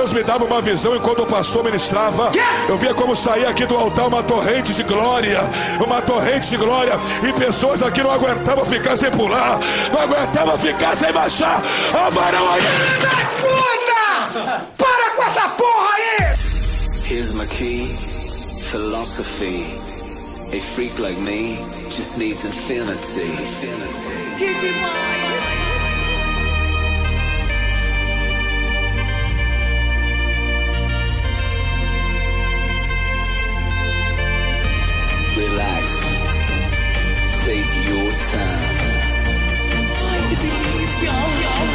Deus me dava uma visão enquanto o pastor ministrava. Eu via como saía aqui do altar uma torrente de glória, uma torrente de glória, e pessoas aqui não aguentavam ficar sem pular, não aguentavam ficar sem baixar. Ah, varão aí! Puta! Para com essa porra aí! Here's my key, philosophy. A freak like me just needs infinity. Que demais! take your time. Haydi birlikte al al.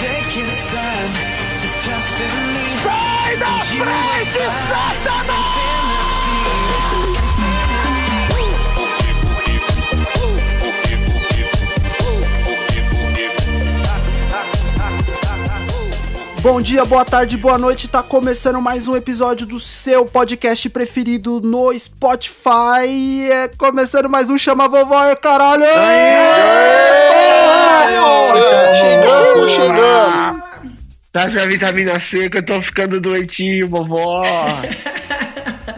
Take your time to trust in me. Say the phrase, you! Bom dia, boa tarde, boa noite. Tá começando mais um episódio do seu podcast preferido no Spotify. É começando mais um Chama Vovó, é caralho! Chegamos, chegamos. Tá a vitamina C que eu tô ficando doentinho, vovó.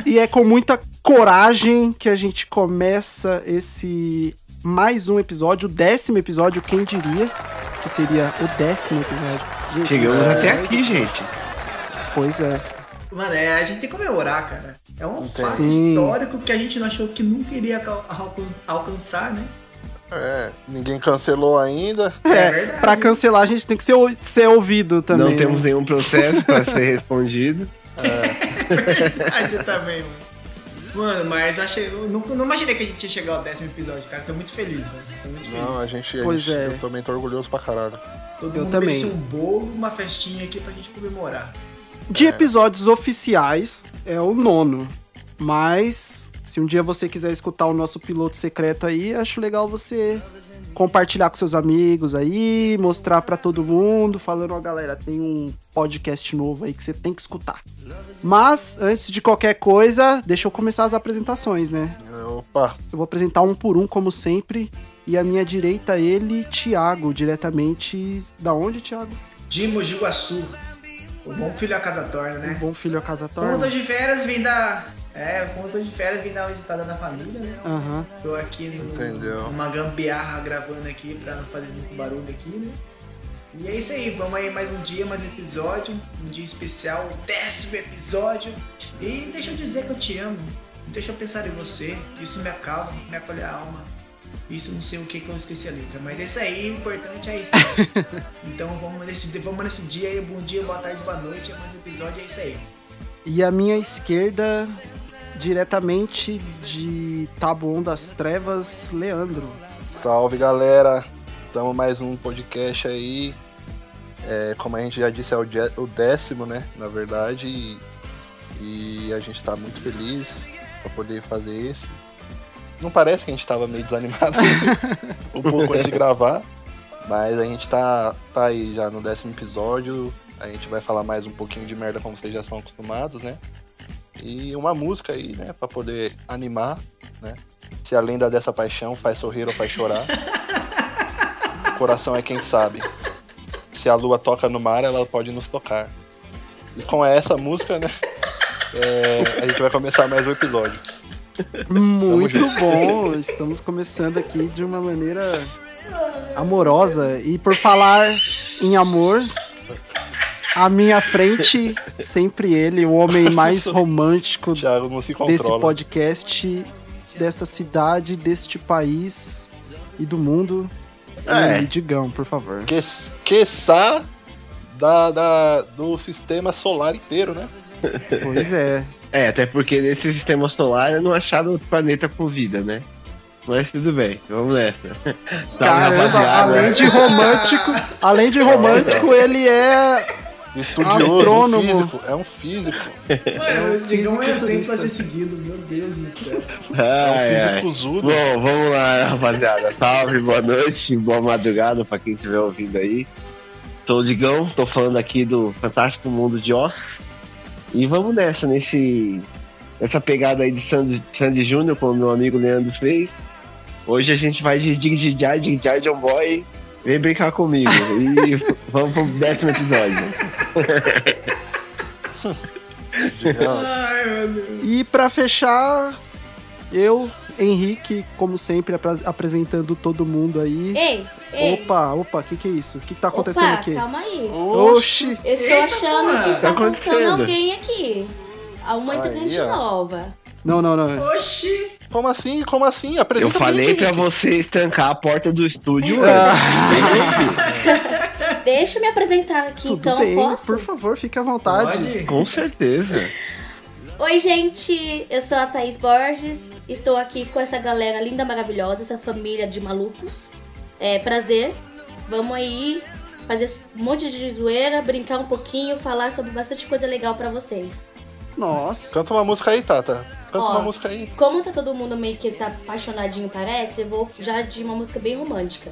E é com muita coragem que a gente começa esse mais um episódio, o décimo episódio, quem diria que seria o décimo episódio. Gente, Chegamos é, até aqui, gente. Pois é. Mano, é, a gente tem que comemorar, cara. É um fato Sim. histórico que a gente não achou que nunca iria alca- alcan- alcançar, né? É, ninguém cancelou ainda. É, verdade. pra cancelar a gente tem que ser, ser ouvido também. Não né? temos nenhum processo pra ser respondido. A gente também, mano. Mano, mas eu achei. Eu não, não imaginei que a gente ia chegar ao décimo episódio, cara. Tô muito feliz, velho. Tô muito feliz. Não, a gente, a Pois gente- é. eu também tô orgulhoso pra caralho. Todo eu mundo também. um bolo, uma festinha aqui pra gente comemorar. De episódios oficiais, é o nono. Mas, se um dia você quiser escutar o nosso piloto secreto aí, acho legal você compartilhar com seus amigos aí, mostrar pra todo mundo, falando, ó, galera, tem um podcast novo aí que você tem que escutar. Mas, antes de qualquer coisa, deixa eu começar as apresentações, né? Opa, Eu vou apresentar um por um, como sempre. E à minha direita, ele, Thiago, diretamente. Da onde, Thiago? De Mogi Guaçu. O bom filho a casa torna, né? bom filho a casa Como eu tô torna. de férias, vim dar. É, como eu tô de férias, vim dar uma visitada na família, né? Aham. Tô aqui no, Entendeu. numa gambiarra gravando aqui pra não fazer muito barulho aqui, né? E é isso aí, vamos aí mais um dia, mais um episódio, um dia especial, o décimo episódio. E deixa eu dizer que eu te amo, deixa eu pensar em você, isso me acalma, me acolhe a alma. Isso não sei o que que eu esqueci a letra, mas é isso aí, o importante é isso. então vamos nesse, vamos nesse dia aí, bom dia, boa tarde, boa noite, é mais um episódio, é isso aí. E à minha esquerda, diretamente de Taboão das Trevas, Leandro. salve galera. Tamo mais um podcast aí. É, como a gente já disse, é o, o décimo, né? Na verdade. E, e a gente tá muito feliz pra poder fazer esse. Não parece que a gente tava meio desanimado um pouco antes de gravar. Mas a gente tá, tá aí já no décimo episódio. A gente vai falar mais um pouquinho de merda como vocês já são acostumados, né? E uma música aí, né? Pra poder animar, né? Se a lenda dessa paixão faz sorrir ou faz chorar. o coração é quem sabe. Se a lua toca no mar, ela pode nos tocar. E com essa música, né? é, a gente vai começar mais um episódio. Muito bom! Estamos começando aqui de uma maneira amorosa. E por falar em amor, à minha frente, sempre ele, o homem mais romântico Thiago não se desse podcast, desta cidade, deste país e do mundo. É. E Digão, por favor. Que, da, da, do sistema solar inteiro, né? Pois é. É, até porque nesse sistema solar não acharam outro planeta com vida, né? Mas tudo bem, vamos nessa. Salve, Caramba, além de romântico, além de romântico, ele é Estudioso, Astrônomo. um físico. É um físico. Mano, o Digão é fisiculturista. exemplo a ser seguido, meu Deus do céu. É um Ai, ai. físico zudo. Bom, vamos lá, rapaziada. Salve, boa noite, boa madrugada pra quem estiver ouvindo aí. Sou o Digão, tô falando aqui do Fantástico Mundo de Oz. E vamos nessa, nesse, nessa pegada aí de Sandy, Sandy Júnior, como meu amigo Leandro fez. Hoje a gente vai de Dig Dig Jai, Dig Jai John Boy Vem brincar comigo. E vamos pro décimo episódio. Ai, meu Deus. E pra fechar, eu, Henrique, como sempre, apra- apresentando todo mundo aí. Ei, ei. Opa, opa, o que, que é isso? O que, que tá acontecendo Opa, aqui? calma aí. Oxi! Eu estou Eita, achando porra. que está Tá faltando acontecendo. alguém aqui. Há uma Aí, integrante ó. nova. Não, não, não. Oxi. Como assim? Como assim? Apresenta Eu falei pra pra você estancar a porta do estúdio. Ah, Deixa eu me apresentar aqui, tudo então bem, posso? por favor, fique à vontade. Pode? Com certeza. Oi, gente, eu sou a Thaís Borges. Estou aqui com essa galera linda, maravilhosa, essa família de malucos. É prazer. Vamos aí fazer um monte de zoeira, brincar um pouquinho, falar sobre bastante coisa legal pra vocês. Nossa. Canta uma música aí, Tata. Canta Ó. uma música aí. Como tá todo mundo meio que tá apaixonadinho, parece, eu vou já de uma música bem romântica.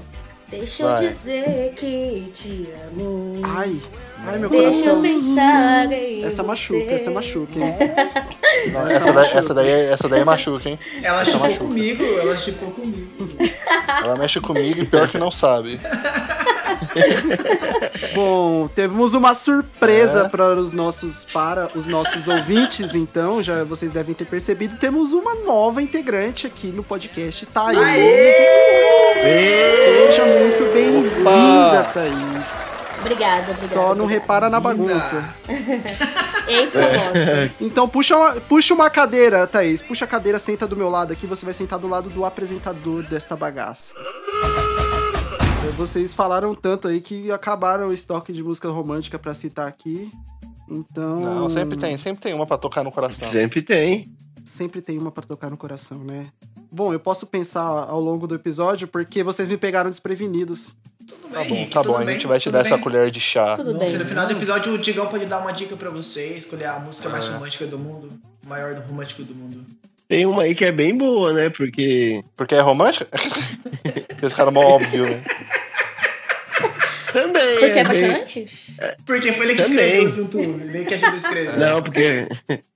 Deixa eu Vai. dizer que te amo. Ai, ai, meu Deixa eu coração. pensar em Essa machuca, você. essa machuca, hein? Não, essa, daí, essa, daí, é- essa daí é machuca, hein? Ela Essa chupou machuca. comigo, ela chupou comigo. Ela mexe comigo e pior que não sabe. Bom, temos uma surpresa É. para os nossos para os nossos ouvintes, então, já vocês devem ter percebido, temos uma nova integrante aqui no podcast, Thaís. Seja muito bem-vinda! Thaís. Obrigada, obrigada. Só não obrigada. repara na bagunça. É isso que eu gosto. Então puxa uma, puxa uma cadeira, Thaís. Puxa a cadeira, senta do meu lado aqui. Você vai sentar do lado do apresentador desta bagaça. Vocês falaram tanto aí que acabaram o estoque de música romântica pra citar aqui. Então. Não, sempre tem, sempre tem uma pra tocar no coração. Sempre tem. Sempre tem uma pra tocar no coração, né? Bom, eu posso pensar ao longo do episódio porque vocês me pegaram desprevenidos. Tudo Tá bem, bom, Henrique, tá bom. A bem, gente vai te tudo dar bem. essa colher de chá. Tudo No, bem. no final do episódio, o Digão pode dar uma dica pra você, escolher a música mais É. romântica do mundo, o maior do romântico do mundo. Tem uma aí que é bem boa, né? Porque. Porque é romântica? Esse cara é mó óbvio, né? Também. Porque é apaixonante? Porque foi ele que Também. escreveu junto, ele que ajudou a escrever. Não, porque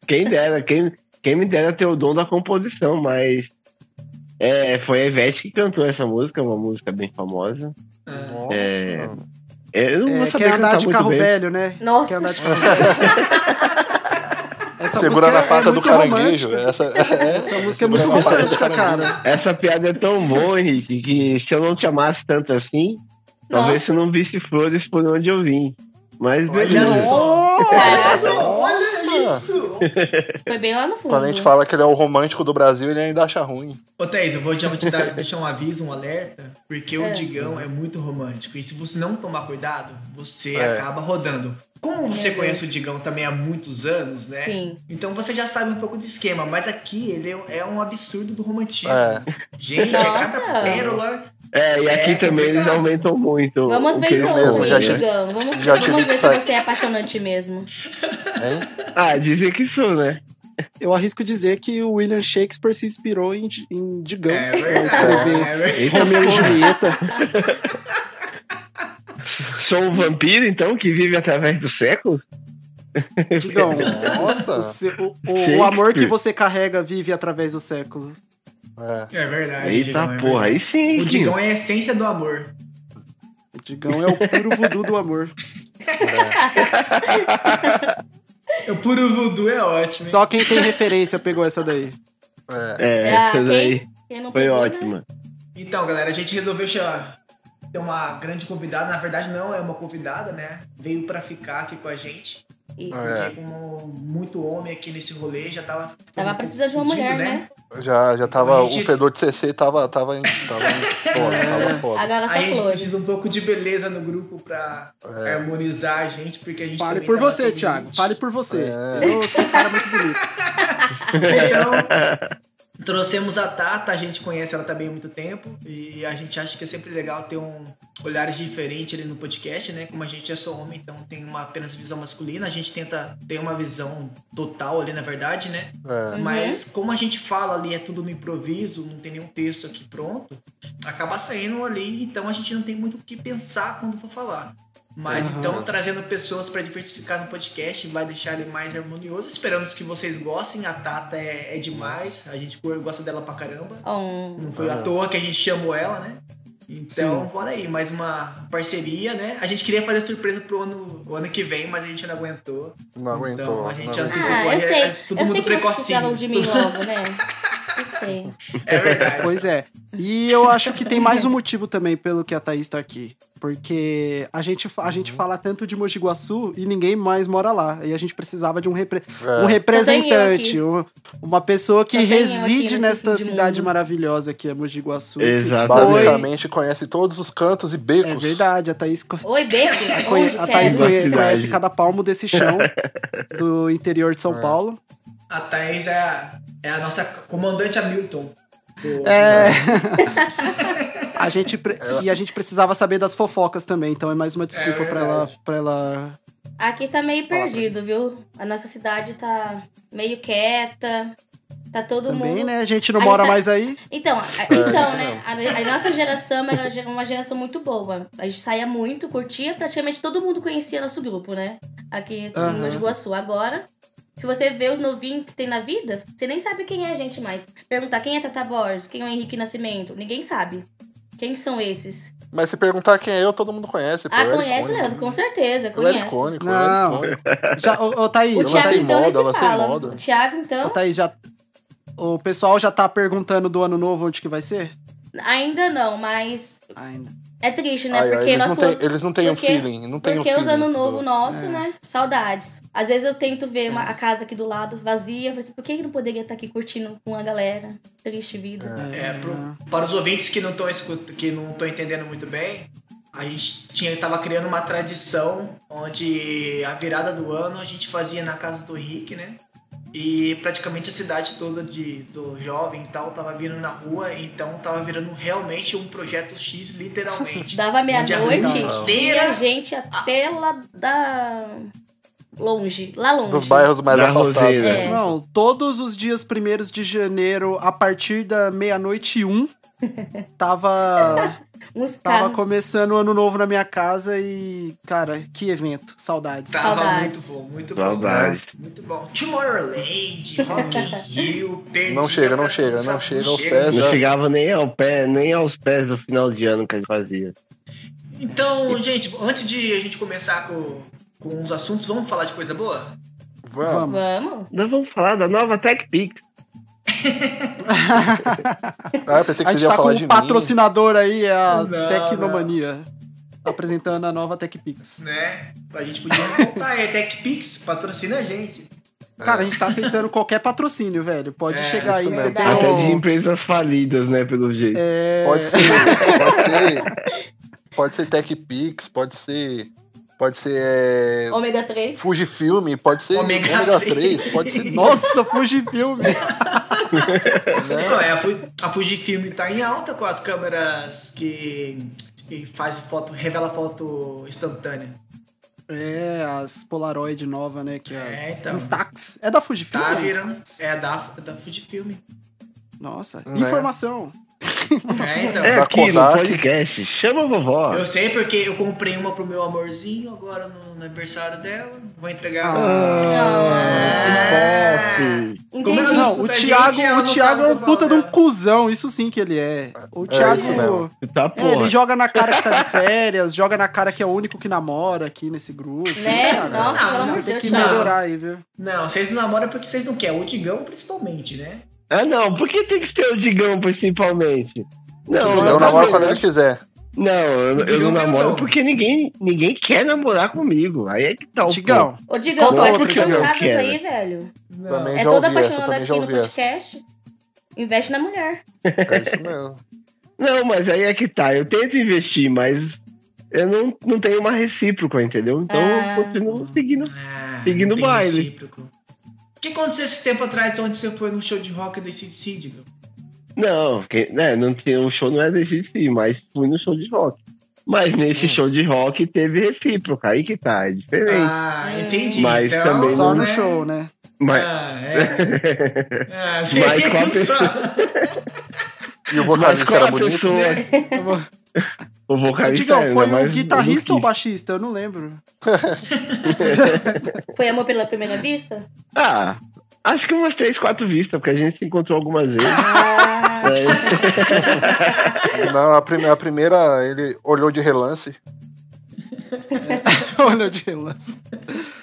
quem dera, quem, quem me dera ter o dom da composição, mas é, foi a Ivete que cantou essa música, uma música bem famosa. É, é, eu não É, saber quer andar de carro bem. velho, né? Nossa. Quer andar de carro velho. Segura na é pata do muito caranguejo. romântica. Essa, é, Essa música é muito do romântica, cara. Essa piada é tão boa, Henrique, que se eu não te amasse tanto assim, talvez Nossa. você não visse flores por onde eu vim. Mas Olha beleza. só! Olha Caraca. só! Olha isso! Foi bem lá no fundo. Quando a gente fala que ele é o romântico do Brasil, ele ainda acha ruim. Ô, Thaís, eu vou já vou te dar, deixar um aviso, um alerta, porque o É. Digão é muito romântico. E se você não tomar cuidado, você É. acaba rodando. Como você Meu conhece Deus. o Digão também há muitos anos, né? Sim. Então você já sabe um pouco do esquema, mas aqui ele é- é um absurdo do romantismo. É. Gente, é Nossa. cada pérola. É, e aqui É também eles aumentam muito. Vamos o ver então, Digão. Vamos, já vamos ver que se você é apaixonante mesmo. Hein? Ah, dizem que sou, né? Eu arrisco dizer que o William Shakespeare se inspirou em, em Digão. É É. Eita, Romeu e. Julieta. Sou um vampiro, então, que vive através dos séculos? Digão, Nossa. o, seu- o- o- amor que você carrega vive através do século. É. É verdade. Eita Digão, é porra, aí verdade. sim. O Digão é a essência do amor. O Digão é o puro voodoo do amor. O puro voodoo é ótimo. hein? Só quem tem referência pegou essa daí. É. É, essa quem- daí Quem não foi né? ótima. Então, galera, a gente resolveu chamar ter uma grande convidada. Na verdade, não é uma convidada, né? Veio pra ficar aqui com a gente. Isso. É. Como muito homem aqui nesse rolê, já tava. Tava precisando de uma mulher, né? Já, já tava. Gente- O fedor de CC tava, tava, em- tava em foda, tava foda. Agora Aí a gente flores. precisa um pouco de beleza no grupo pra É. harmonizar a gente, porque a gente Fale por você, Thiago. Fale por você. É. Eu sou um cara muito bonito. Então, trouxemos a Tata, a gente conhece ela também há muito tempo e a gente acha que é sempre legal ter um olhares diferentes ali no podcast, né? Como a gente é só homem, então tem uma apenas visão masculina, a gente tenta ter uma visão total ali, na verdade, né? É. Mas como a gente fala ali, é tudo no improviso, não tem nenhum texto aqui pronto, acaba saindo ali, então a gente não tem muito o que pensar quando for falar. Mas Aham. então, trazendo pessoas para diversificar no podcast, vai deixar ele mais harmonioso. Esperamos que vocês gostem. A Tata é, é demais. A gente gosta dela pra caramba. Um... Não foi à toa que a gente chamou ela, né? Então, Sim. bora aí, mais uma parceria, né? A gente queria fazer surpresa pro ano, o ano que vem, mas a gente não aguentou. Não aguentou. Então a gente não antecipou. Ah, eu é- sei. é todo eu mundo sei que vocês precocinho. precisavam de mim logo, né? Eu sei. É verdade. Pois é. E eu acho que tem mais um motivo também pelo que a Thaís tá aqui. Porque a gente, a gente Uhum. fala tanto de Mogi Guaçu e ninguém mais mora lá. E a gente precisava de um, repre- É. um representante, um- uma pessoa que reside nesta cidade mundo. maravilhosa que é Mogi Guaçu. Exatamente. Basicamente conhece todos os cantos e becos. É verdade, a Thaís, Oi, Beco. conhe- Onde a Thaís é? conhe- Cidade. conhece cada palmo desse chão do interior de São É. Paulo. A Thaís é a, é a nossa comandante Hamilton. do- É. a gente pre- E a gente precisava saber das fofocas também, então é mais uma desculpa É pra, ela, pra ela. Aqui tá meio perdido, viu? A nossa cidade tá meio quieta. Tá todo Também, mundo. né? A gente não A mora gente tá- mais aí. Então, a- É, então né? A, a nossa geração era uma geração muito boa. A gente saía muito, curtia, praticamente todo mundo conhecia nosso grupo, né? Aqui Aham. em Mogi Guaçu. Agora, se você vê os novinhos que tem na vida, você nem sabe quem é a gente mais. Perguntar quem é Tata Borges, quem é o Henrique Nascimento, ninguém sabe. Quem são esses? Mas se perguntar quem é eu, todo mundo conhece. pô, Ah, era conhece, icônico. Leandro? Com certeza, era conhece. icônico, eu era Não. icônico. Já, ô, ô, Thaís, O Eu ô, Thiago, então, moda, nem eu se lancei fala. moda. O Thiago, ô, então, Thaís, já. O pessoal já tá perguntando do ano novo onde que vai ser? ainda não, mas Ainda. É triste, né? Ai, ai, porque eles, nosso... não têm, eles não têm um porque- feeling. Não tem um Porque feeling os ano novo do- nosso, É. né? Saudades. Às vezes eu tento ver uma- a casa aqui do lado vazia. Eu falei assim, por que não poderia estar aqui curtindo com a galera? Triste vida. É, pro- para os ouvintes que não estão que não estão entendendo muito bem, a gente tinha tava criando uma tradição onde a virada do ano a gente fazia na casa do Henrique, né? E praticamente a cidade toda de, do jovem e tal tava vindo na rua, então tava virando realmente um projeto X, literalmente. Dava meia-noite e a gente até lá da... Longe. Lá longe. Dos bairros mais Da afastados. Roseira. É. Não, todos os dias primeiros de janeiro, a partir da meia-noite e um, tava, Uns tava começando o ano novo na minha casa e, cara, que evento. Saudades. Tava Saudades. muito bom, muito bom. Saudades. Muito bom. Tomorrowland, Rock in Rio, perdia Não chega, não chega, não chega aos pés, Não chegava nem ao pé, nem aos pés do final de ano que a gente fazia. Então, gente, antes de a gente começar com, com os assuntos, vamos falar de coisa boa? Vamos. Vamos. Nós vamos falar da nova TechPix. Ah, eu pensei que A gente tá com um mim. patrocinador aí, é a Não, Tecnomania. Apresentando a nova TechPix. Né? A gente podia contar, é TechPix, patrocina a gente. Cara, a gente tá aceitando qualquer patrocínio, velho. Pode É, chegar aí, você tem Até de empresas falidas, né, pelo jeito. É... Pode ser, pode ser. Pode ser TechPix, pode ser. Pode ser. É, Ômega 3. Fujifilm, pode ser Ômega Ômega 3, 3, pode ser. Nossa, Fujifilm. né? Não, é, a, a Fujifilm tá em alta com as câmeras que, que faz foto, revela foto instantânea. É, as Polaroid nova, né? Que é É, as então. Instax. É da Fujifilm? Tá né? virando. É da, é da Fujifilm. Nossa, Né? informação. É, então. É aqui no podcast. Chama a vovó. Eu sei porque eu comprei uma pro meu amorzinho agora no, no aniversário dela. Vou entregar. Ah. Como eu Entendi. não Não, o a gente, Thiago, ela o Thiago é um que puta de um cuzão, isso sim que ele é. O Thiago. isso mesmo. Tá, É, ele joga na cara que tá de férias, joga na cara que é o único que namora aqui nesse grupo. Né? Cara, Nossa, pelo amor Você de tem Deus, que Thiago. melhorar aí, viu? Não, vocês não namoram porque vocês não querem. O Digão, principalmente, né? Ah, não. Por que tem que ser o Digão, principalmente? Não, Eu não, namoro não, quando ele quiser. Não, eu, eu não namoro dom. porque ninguém, ninguém quer namorar comigo. Aí é que tá o Digão, Ô, Digão, Qual com essas eu quero? aí, velho. Também É toda apaixonada aqui no essa. podcast. Investe na mulher. É isso mesmo. Não, mas aí é que tá. Eu tento investir, mas eu não, não tenho uma recíproca, entendeu? Então Ah. eu continuo seguindo. Ah, Seguindo não o baile. recíproco. O que aconteceu esse tempo atrás onde você foi no show de rock do CDC, Digão? Não, que, né, não tinha, o show não é desse sim, mas fui no show de rock. Mas Hum. nesse show de rock teve recíproca, aí que tá, é diferente. Ah, entendi. Mas então, também só não- no né? show, né? mas Ah, é. Ah, Mas qual a só. E o vocalista era bonito? pessoa. o vocalista Digão, ainda foi o mais guitarrista ou baixista? Eu não lembro. Foi amor pela primeira vista? Ah, Acho que umas três, quatro vistas, porque a gente se encontrou algumas vezes. Ah, É. Não, a, prime- a primeira ele olhou de relance. Olha de relance.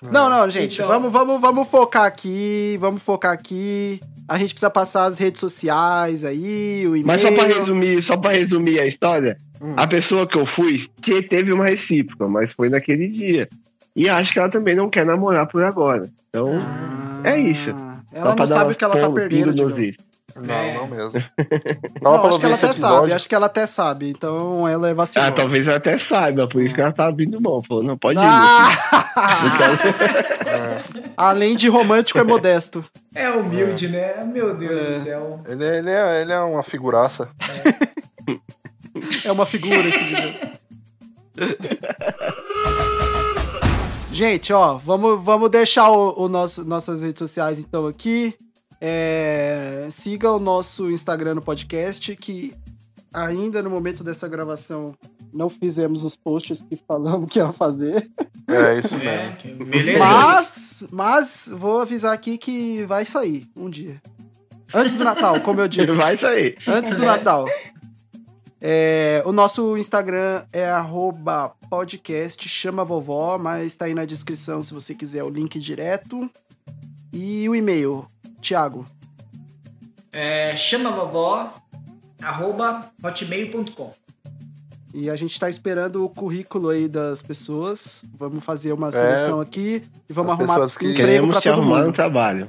Não, não, gente, Então- vamos, vamos, vamos focar aqui, vamos focar aqui. A gente precisa passar as redes sociais aí, o e-mail. Mas só pra resumir, só pra resumir a história, a pessoa que eu fui te- teve uma recíproca, mas foi naquele dia. E acho que ela também não quer namorar por agora. Então, é isso. Ah, Ela não sabe o que ela tá perdendo. nos is. Não, É. não mesmo. Não, Não, acho que ela até sabe, acho que ela até sabe. Então ela é vacilou. Ah, talvez ela até saiba, por isso que ela tá abrindo mão. Falou, não, pode ir. Ah! Além de romântico, é modesto. É humilde, né? Meu Deus É. do céu. Ele, ele, é, ele é uma figuraça. É uma figura esse Digão. Gente, ó, vamos, vamos deixar o, o nosso, nossas redes sociais então aqui. É, siga o nosso Instagram no podcast, que ainda no momento dessa gravação não fizemos os posts que falamos que ia fazer. É isso É, mesmo. que beleza. Mas, mas vou avisar aqui que vai sair um dia. Antes do Natal, como eu disse. Vai sair. Antes do Natal. É, o nosso Instagram é arroba podcast chama vovó, mas tá aí na descrição se você quiser o link direto. E o e-mail, Thiago. É, chama vovó, arroba hotmail.com. E a gente tá esperando o currículo aí das pessoas. Vamos fazer uma É, seleção aqui e vamos as arrumar pessoas que- emprego te todo arrumar no mundo. trabalho.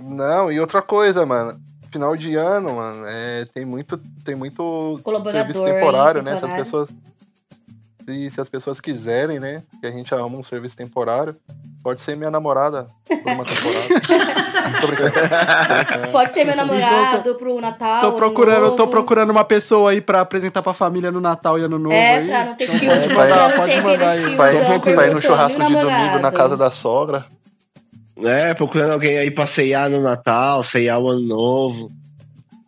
Não, e outra coisa, mano. Final de ano, mano, é, tem muito, tem muito Colaborador serviço temporário, né? Se as pessoas. Se, se as pessoas quiserem, né? Que a gente arruma um serviço temporário, pode ser minha namorada por uma temporada. Pode ser meu namorado pro Natal. Tô Ano procurando, novo. tô procurando uma pessoa aí pra apresentar pra família no Natal e Ano Novo É, aí. pra não ter Então tio, pode pra mandar, pode mandar aí. Pra ir, no churrasco "E o de domingo na namorado?" casa da sogra. É, procurando alguém aí pra ceiar no Natal, ceiar o Ano Novo.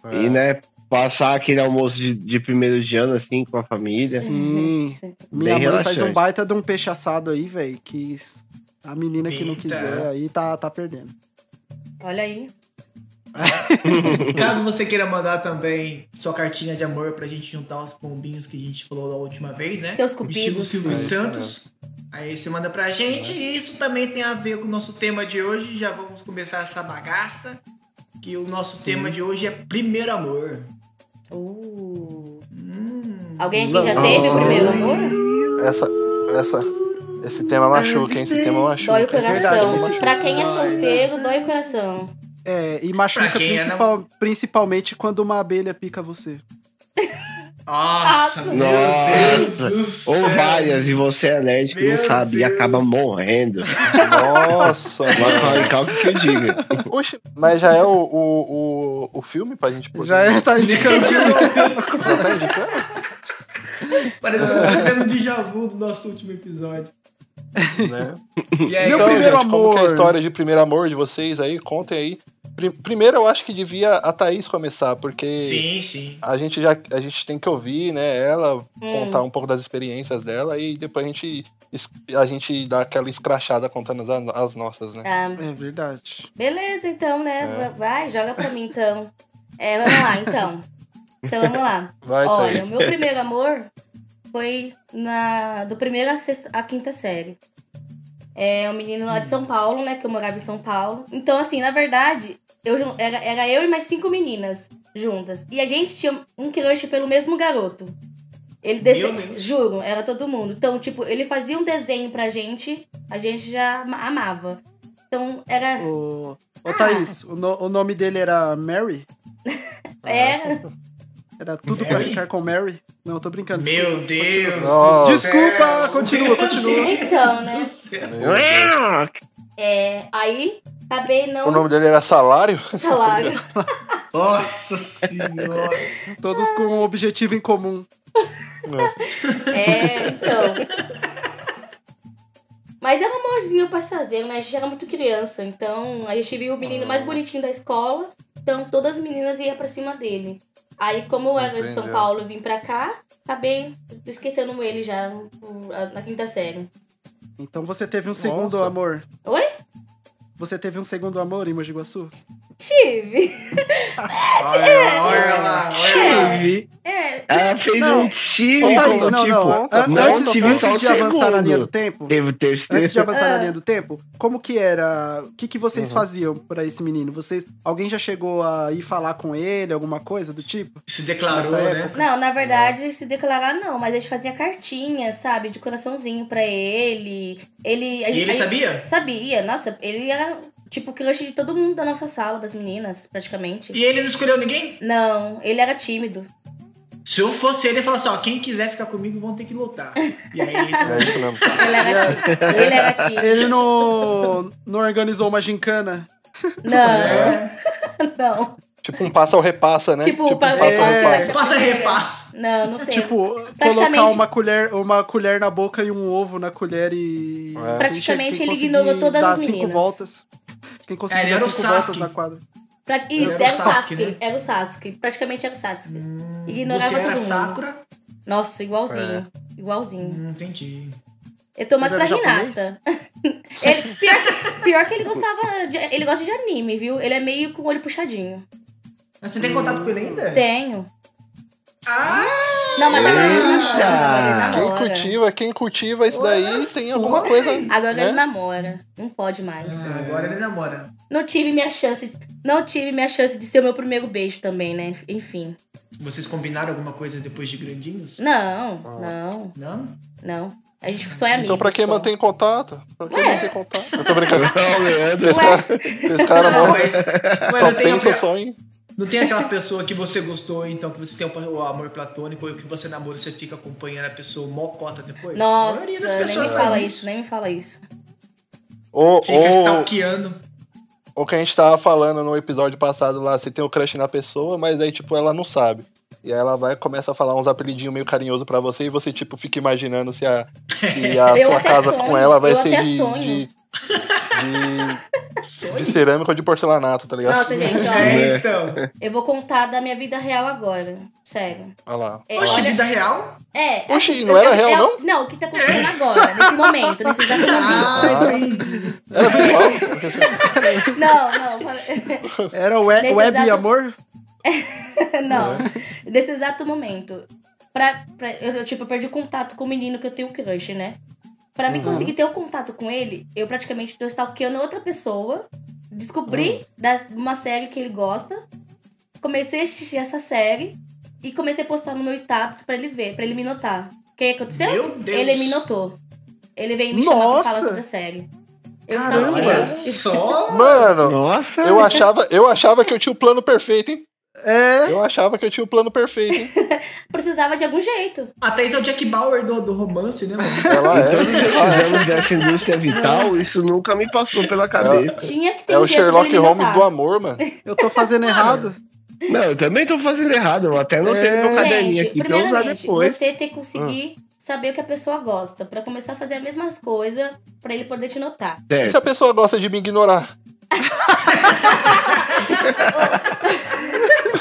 É. E, né, passar aquele almoço de, de primeiro de ano, assim, com a família. Sim. Sim. Minha Bem mãe faz um relaxante. baita de um peixe assado aí, velho. Que a menina que não Eita. quiser aí tá, tá perdendo. Olha aí. Caso você queira mandar também sua cartinha de amor pra gente juntar os pombinhos que a gente falou da última vez, né? Seus Estilo cupidos. Silvio Sim, Santos. Aí você manda pra gente. E isso também tem a ver com o nosso tema de hoje. Já vamos começar essa bagaça. Que o nosso tema de hoje é primeiro amor. Uh. Hum. Alguém aqui já teve o primeiro amor? Essa, essa, esse tema machuca, hein? Esse tema machuca. Dói o coração. verdade, esse- pra quem é Dói, solteiro, dói o coração. É, e machuca é principal- principalmente quando uma abelha pica você. Nossa, Nossa. meu Deus do Ou céu. várias, e você é alérgico e Meu não sabe, e Deus. acaba morrendo. Nossa, mano. calma que eu diga. Oxe, mas já é o, o, o, o filme pra gente poder. Já é, tá indicando. Já tá indicando? Parece que eu tô tendo um déjà vu do nosso último episódio. Né? E aí, Meu Então, primeiro gente, como que é a amor. história de primeiro amor de vocês aí? Contem aí. Pri- Primeiro, eu acho que devia a Thaís começar, porque Sim, sim. a gente já a gente tem que ouvir, né, ela Hum. contar um pouco das experiências dela e depois a gente a gente dá aquela escrachada contando as, as nossas, né? Ah, É verdade. beleza, então, né? É. Vai, joga pra mim, então. É, vamos lá, então. Então, vamos lá. Vai, Olha, Thaís. o meu primeiro amor foi na do primeiro à, sexta, à quinta série. É um menino lá de São Paulo, né? Que eu morava em São Paulo. Então, assim, na verdade, eu, era, era eu e mais cinco meninas juntas. E a gente tinha um crush pelo mesmo garoto. Ele dese... Meu Deus. Juro, era todo mundo. Então, tipo, ele fazia um desenho pra gente, a gente já ama- amava. Então, era. Ô, ô Thaís, o, no- o nome dele era Mary? Era. Era tudo pra Mary? ficar com Mary? Não, eu tô brincando. Meu Deus do Nossa. Desculpa, céu. continua, continua. Então, né? Deus. Meu Deus. É, aí, acabei não. O nome dele era Salário? Salário. Nossa senhora. Todos com um objetivo em comum. É, então. Mas era um amorzinho pra se fazer, né? A gente era muito criança. Então, a gente viu o menino mais bonitinho da escola. Então, todas as meninas iam pra cima dele. Aí, como eu era de São. Paulo e vim pra cá, acabei esquecendo ele já na quinta série. Então você teve um segundo Nossa. amor. Oi? Você teve um segundo amor em Mogi Guaçu? Tive. Olha, olha lá, olha lá. Teve. É, Ela fez Não. um tive, Ô, Thaís, tipo, não, não. An- não antes tive antes de avançar na linha do segundo. tempo, Teve terceiro. antes de avançar na Ah. linha do tempo, como que era? O que, que vocês Uhum. faziam pra esse menino? Vocês, alguém já chegou a ir falar com ele, alguma coisa do tipo? Se declarou, né? Não, na verdade, se declarar não, mas a gente fazia cartinha, sabe? De coraçãozinho pra ele. Ele. a E ele a gente- sabia? Sabia. Nossa, ele era tipo o crush de todo mundo da nossa sala, das meninas, praticamente. E ele não escolheu ninguém? Não, ele era tímido. Se eu fosse ele, eu falasse, ó, quem quiser ficar comigo vão ter que lutar. E aí, É isso mesmo. Ele era, tí- ele era tímido. Ele não, não organizou uma gincana? Não. Não. Tipo um passa ou repassa, né? Tipo, um pra- passa ou é, repassa. passa e repassa. Não, não tem. Tipo, colocar Praticamente- uma colher, uma colher na boca e um ovo na colher e. É. Praticamente ele ignorou todas dar as cinco meninas. voltas. Quem conseguir É, ele dar era o cinco voltas Sasuke. na quadra. Pra- Isso, Era era o Sasuke, Sasuke. né? Era o Sasuke. Praticamente era o Sasuke. Hum, Ignorava Você era todo mundo. Sakura? Nossa, igualzinho. Igualzinho. Hum, entendi. Eu tô mais pra? Renata. ele, pior, que, pior que ele gostava. De, ele gosta de anime, viu? Ele é meio com o olho puxadinho. Mas você tem contato com ele ainda? Tenho. Ah! Não, mas agora ele namora. Quem cultiva, quem cultiva isso daí Olha tem alguma coisa. Agora né? ele namora. Não pode mais. Ah, agora ele namora. Não tive minha chance. Não tive minha chance de ser o meu primeiro beijo também, né? Enfim. Vocês combinaram alguma coisa depois de grandinhos? Não, não, Não? não. A gente só é amigo. Então pra quem só. mantém contato? Pra quem Ué. mantém contato? Eu tô brincando. Não, Leandro. Esse cara, esse cara Não, mas, mas só pensa só em. Não tem aquela pessoa que você gostou, então que você tem o amor platônico, e que você namora, você fica acompanhando a pessoa mocota depois? A Nossa, maioria das nem me fala isso, nem me fala isso. Ou, Fica ou, stalkeando. ou que a gente tava falando no episódio passado lá, você tem o crush na pessoa, mas aí, tipo, ela não sabe. E aí ela vai começa a falar uns apelidinhos meio carinhoso pra você e você, tipo, fica imaginando se a, se a sua casa sonho, com ela vai eu ser de, de, de, de cerâmica ou de porcelanato, tá ligado? Nossa, gente, ó. É, então. Eu vou contar da minha vida real agora. Sério. Olha lá. É, Oxe, olha- vida real? É. Oxi, assim, não era eu- real, é- não? Não, o que tá acontecendo agora, nesse momento, nesse exato momento. Ah, entendi. Era virtual? Não, não. Era o web, Nesse web exato- amor? não. Nesse exato momento. Pra, pra- eu, eu, tipo, eu perdi contato com o menino que eu tenho crush, né? Pra mim conseguir ter um contato com ele, eu praticamente tô stalkeando outra pessoa. Descobri da, uma série que ele gosta. Comecei a assistir essa série. E comecei a postar no meu status pra ele ver, pra ele me notar. O que aconteceu? Meu Deus. Ele me notou. Ele veio me chamar pra Nossa! falar sobre a série. Eu Caramba! Olha só. Mano, Nossa. eu achava, eu achava que eu tinha o plano perfeito, hein? É. Eu achava que eu tinha o plano perfeito, hein? Precisava de algum jeito. A Thaís é o Jack Bauer do, do romance, né, mano? Ela Em todos é. esses anos dessa indústria vital, isso nunca me passou pela cabeça. Tinha que ter É um o Sherlock Holmes do amor, mano. Eu tô fazendo errado. Não, eu também tô fazendo errado. Eu até anotei no meu caderninho Gente, aqui pra usar primeiramente, depois. você tem que conseguir saber o que a pessoa gosta, pra começar a fazer as mesmas coisas, pra ele poder te notar. E se Certo. a pessoa gosta de me ignorar?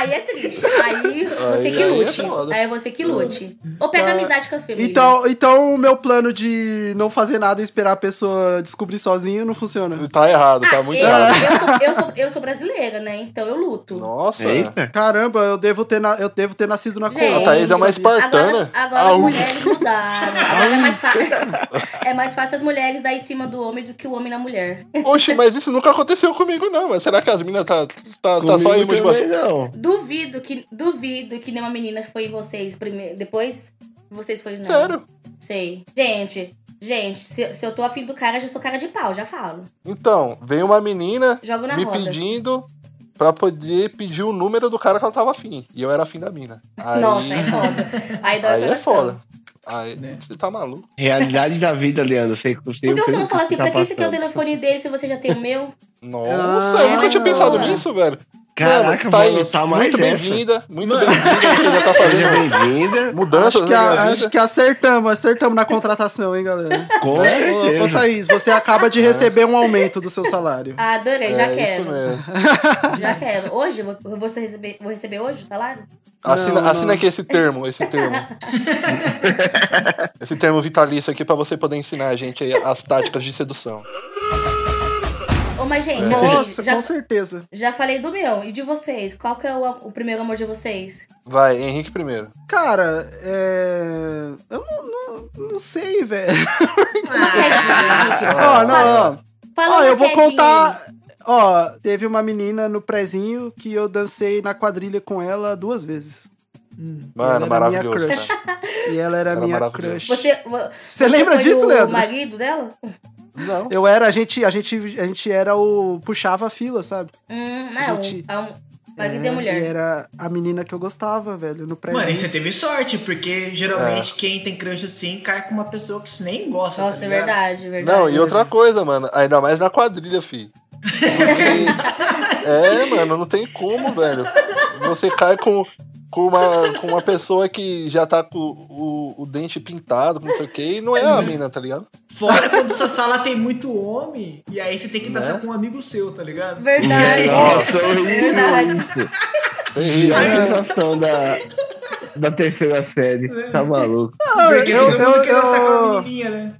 Aí é triste. Aí você Aí- que aí é lute. Aí é você que lute. Ou pega Tá. amizade com a família. Então, então o meu plano de não fazer nada e esperar a pessoa descobrir sozinho não funciona. Tá errado, tá Ah, muito eu, errado. eu, sou, eu, sou, eu sou brasileira, né? Então eu luto. Nossa. Eita. Caramba, eu devo ter, na- eu devo ter nascido na Gente, Colômbia. A Thaís é uma espartana. Agora, agora Au. as mulheres mudaram. Agora é mais, fácil, é mais fácil as mulheres dar em cima do homem do que o homem na mulher. Oxe, mas isso nunca aconteceu comigo, não. Mas será que as minas tá, tá, tá só aí também não. Duvido que, duvido que nenhuma menina foi em vocês primeiro. Depois, vocês foram não. Sério? Sei. Gente, gente, se, se eu tô afim do cara, eu já sou cara de pau, já falo. Então, veio uma menina Jogo na me roda. pedindo pra poder pedir o número do cara que ela tava afim. E eu era afim da mina. Aí, Nossa, é foda. Aí dói o aí é foda. Aí Né? você tá maluco. Realidade da vida, Leandro. Sei, sei Por que você não fala assim, tá pra que você quer o passando. telefone dele se você já tem o meu? Nossa, Ah, eu nunca tinha pensado boa. nisso, velho. Caraca, Mano, Thaís, mais muito bem-vinda. Muito bem-vinda. Você já tá fazendo bem-vinda. mudanças Acho que, a- acho que acertamos, acertamos na contratação, hein, galera? Com Ô, ô, certeza. Thaís, você acaba de receber um aumento do seu salário. Ah, adorei, já é quero. isso mesmo. Já quero. Hoje? Vou, vou receber, vou receber hoje o salário? Assina, Não, assina não. aqui esse termo, esse termo. esse termo vitalício aqui pra você poder ensinar a gente aí as táticas de sedução. Mas, gente, Nossa, assim, já, com certeza. já falei do meu. E de vocês? Qual que é o, o primeiro amor de vocês? Vai, Henrique primeiro. Cara, é. Eu não, não, não sei, velho. Uma quedinha, Henrique. Ó, não, ó. Fala Ó, eu vou contar. Ó, teve uma menina no prezinho que eu dancei na quadrilha com ela duas vezes. Mano, ela era minha maravilhoso, crush. cara. E ela era, Era minha maravilhoso. crush. Você, vo- Você lembra foi disso, o Leandro? marido dela? Não. Eu era, a gente, a gente, a gente era o. puxava a fila, sabe? Hum, não, Gente, é um É, e mulher. E era a menina que eu gostava, velho, no prezinho. Mano, e você teve sorte, porque geralmente quem tem crush assim cai com uma pessoa que você nem gosta. Nossa, tá é verdade, é verdade. Não, e outra coisa, mano, ainda mais na quadrilha, fi. Porque- é, mano, não tem como, velho. Você cai com, com, uma, com uma pessoa que já tá com o, o dente pintado, não sei o que, e não é a mina, tá ligado? Fora quando sua sala tem muito homem, e aí você tem que dançar Né? com um amigo seu, tá ligado? Verdade. Nossa, horrível Verdade. isso. Terrível. A sensação da, da terceira série. Tá maluco. Porque eu- eu- quer dançar com eu- a menininha, né?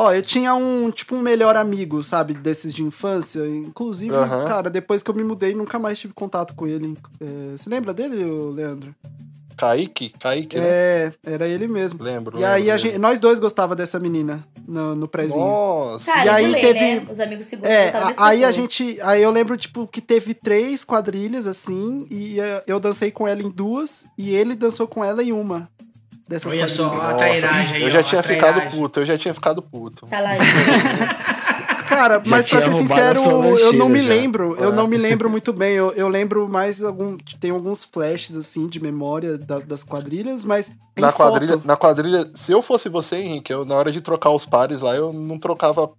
Ó, eu tinha um, tipo, um melhor amigo, sabe, desses de infância. Inclusive, cara, depois que eu me mudei, nunca mais tive contato com ele. É, você lembra dele, Leandro? Kaique? Kaique, né? É, era ele mesmo. Lembro. E aí, lembro gente, nós dois gostava dessa menina no, no prezinho. Nossa. Cara, E aí de lei, teve- né? Os amigos se gostam É, aí a gente. Aí eu lembro, tipo, que teve três quadrilhas, assim, e eh, eu dancei com ela em duas, e ele dançou com ela em uma dessas Olha só, a trairagem aí, eu já ó, tinha ficado puto, eu já tinha ficado puto. Tá lá. Cara, mas pra ser sincero, eu não me já. lembro. Eu É. não me lembro muito bem. Eu, eu lembro mais algum. Tem alguns flashes, assim, de memória da- das quadrilhas, mas. Na foto. quadrilha, na quadrilha, se eu fosse você, Henrique, eu, na hora de trocar os pares lá, eu não trocava.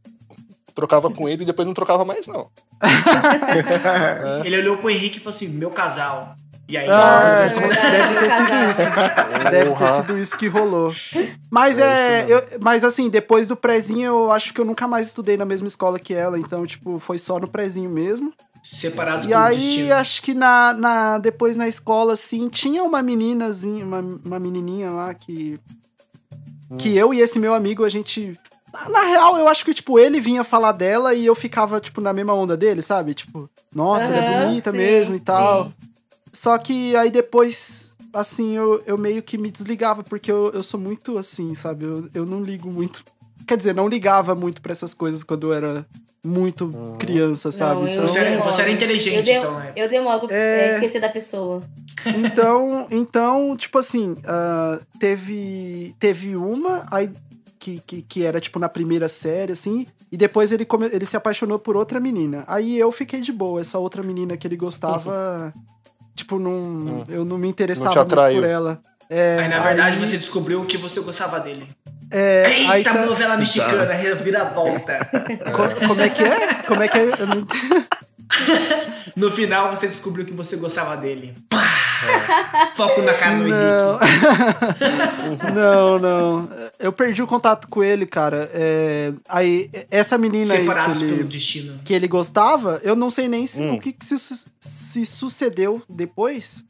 Trocava com ele e depois não trocava mais, não. Ele olhou pro Henrique e falou assim: meu casal. E aí, Ah, é então verdade, deve ter sido isso. Deve ter sido isso que rolou. Mas é. eu- mas assim, depois do prezinho, eu acho que eu nunca mais estudei na mesma escola que ela. Então, tipo, foi só no prezinho mesmo. separados E aí, destino. acho que na, na, depois na escola, assim, tinha uma meninazinha, uma, uma menininha lá que. Que eu e esse meu amigo, a gente. Na real, eu acho que, tipo, ele vinha falar dela e eu ficava, tipo, na mesma onda dele, sabe? Tipo, nossa, ela é bonita sim, mesmo e tal. sim. Só que aí depois, assim, eu, eu meio que me desligava, porque eu, eu sou muito assim, sabe? Eu, eu não ligo muito. Quer dizer, não ligava muito pra essas coisas quando eu era muito criança, sabe? Não, então, Você era- você era inteligente, eu então, né? Eu demoro pra É. é, esquecer da pessoa. então, então, tipo assim, ah, teve, teve uma aí que, que, que era, tipo, na primeira série, assim, e depois ele, come, ele se apaixonou por outra menina. Aí eu fiquei de boa, essa outra menina que ele gostava, tipo, não, eu não me interessava muito atraiu. por ela. É, Aí, na verdade, você descobriu que você gostava dele. É, aí Eita, tá- novela mexicana, reviravolta. Co- como é que é? Como é que é? Eu não- No final, você descobriu que você gostava dele. Pá! Foco na cara do Não. Henrique. não, não. Eu perdi o contato com ele, cara. É, aí, essa menina aí que Separados pelo ele, destino. que ele gostava, eu não sei nem se, Hum. o que, que se, se sucedeu depois.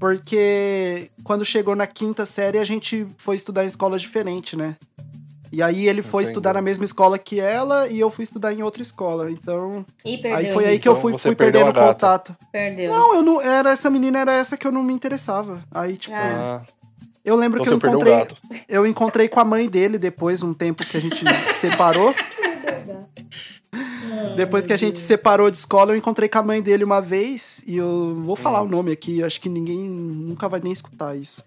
Porque quando chegou na quinta série, a gente foi estudar em escola diferente, né? E aí ele foi Entendi. estudar na mesma escola que ela e eu fui estudar em outra escola. Então, Ih, perdeu. aí foi aí que eu Então fui, você fui perdeu perdendo contato. Perdeu. Não, eu não. Era essa menina, era essa que eu não me interessava. Aí, tipo, Ah. Eu lembro então que eu encontrei. Eu encontrei com a mãe dele depois, um tempo que a gente separou. Depois que a gente separou de escola, eu encontrei com a mãe dele uma vez. E eu vou falar Hum. o nome aqui, acho que ninguém nunca vai nem escutar isso.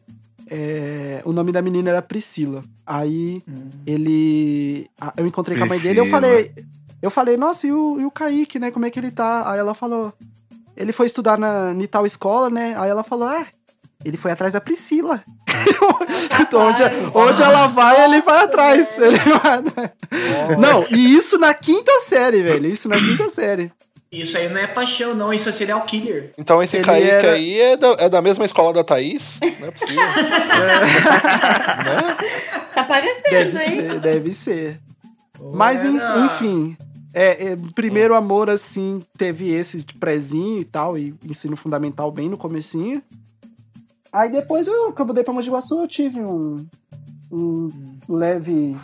É, o nome da menina era Priscila. Aí ele. a- Eu encontrei com a mãe dele e eu Priscila. falei. Eu falei, nossa, e o, e o Kaique, né? Como é que ele tá? Aí ela falou. Ele foi estudar na, em tal escola, né? Aí ela falou, ah, ele foi atrás da Priscila. então, onde, onde ela vai, ele vai atrás. Ele vai- Não, e isso na quinta série, velho. Isso na quinta série. Isso aí não é paixão, não. Isso é serial killer. Então esse Ele Kaique era- aí é da, é da mesma escola da Thaís? Não é possível. Tá parecendo, Deve hein? ser, deve ser. Mas, enfim. É, é, primeiro amor, assim, teve esse de prezinho e tal, e ensino fundamental bem no comecinho. Aí depois, eu, que eu mudei pra Mogi Guaçu, eu tive um, um leve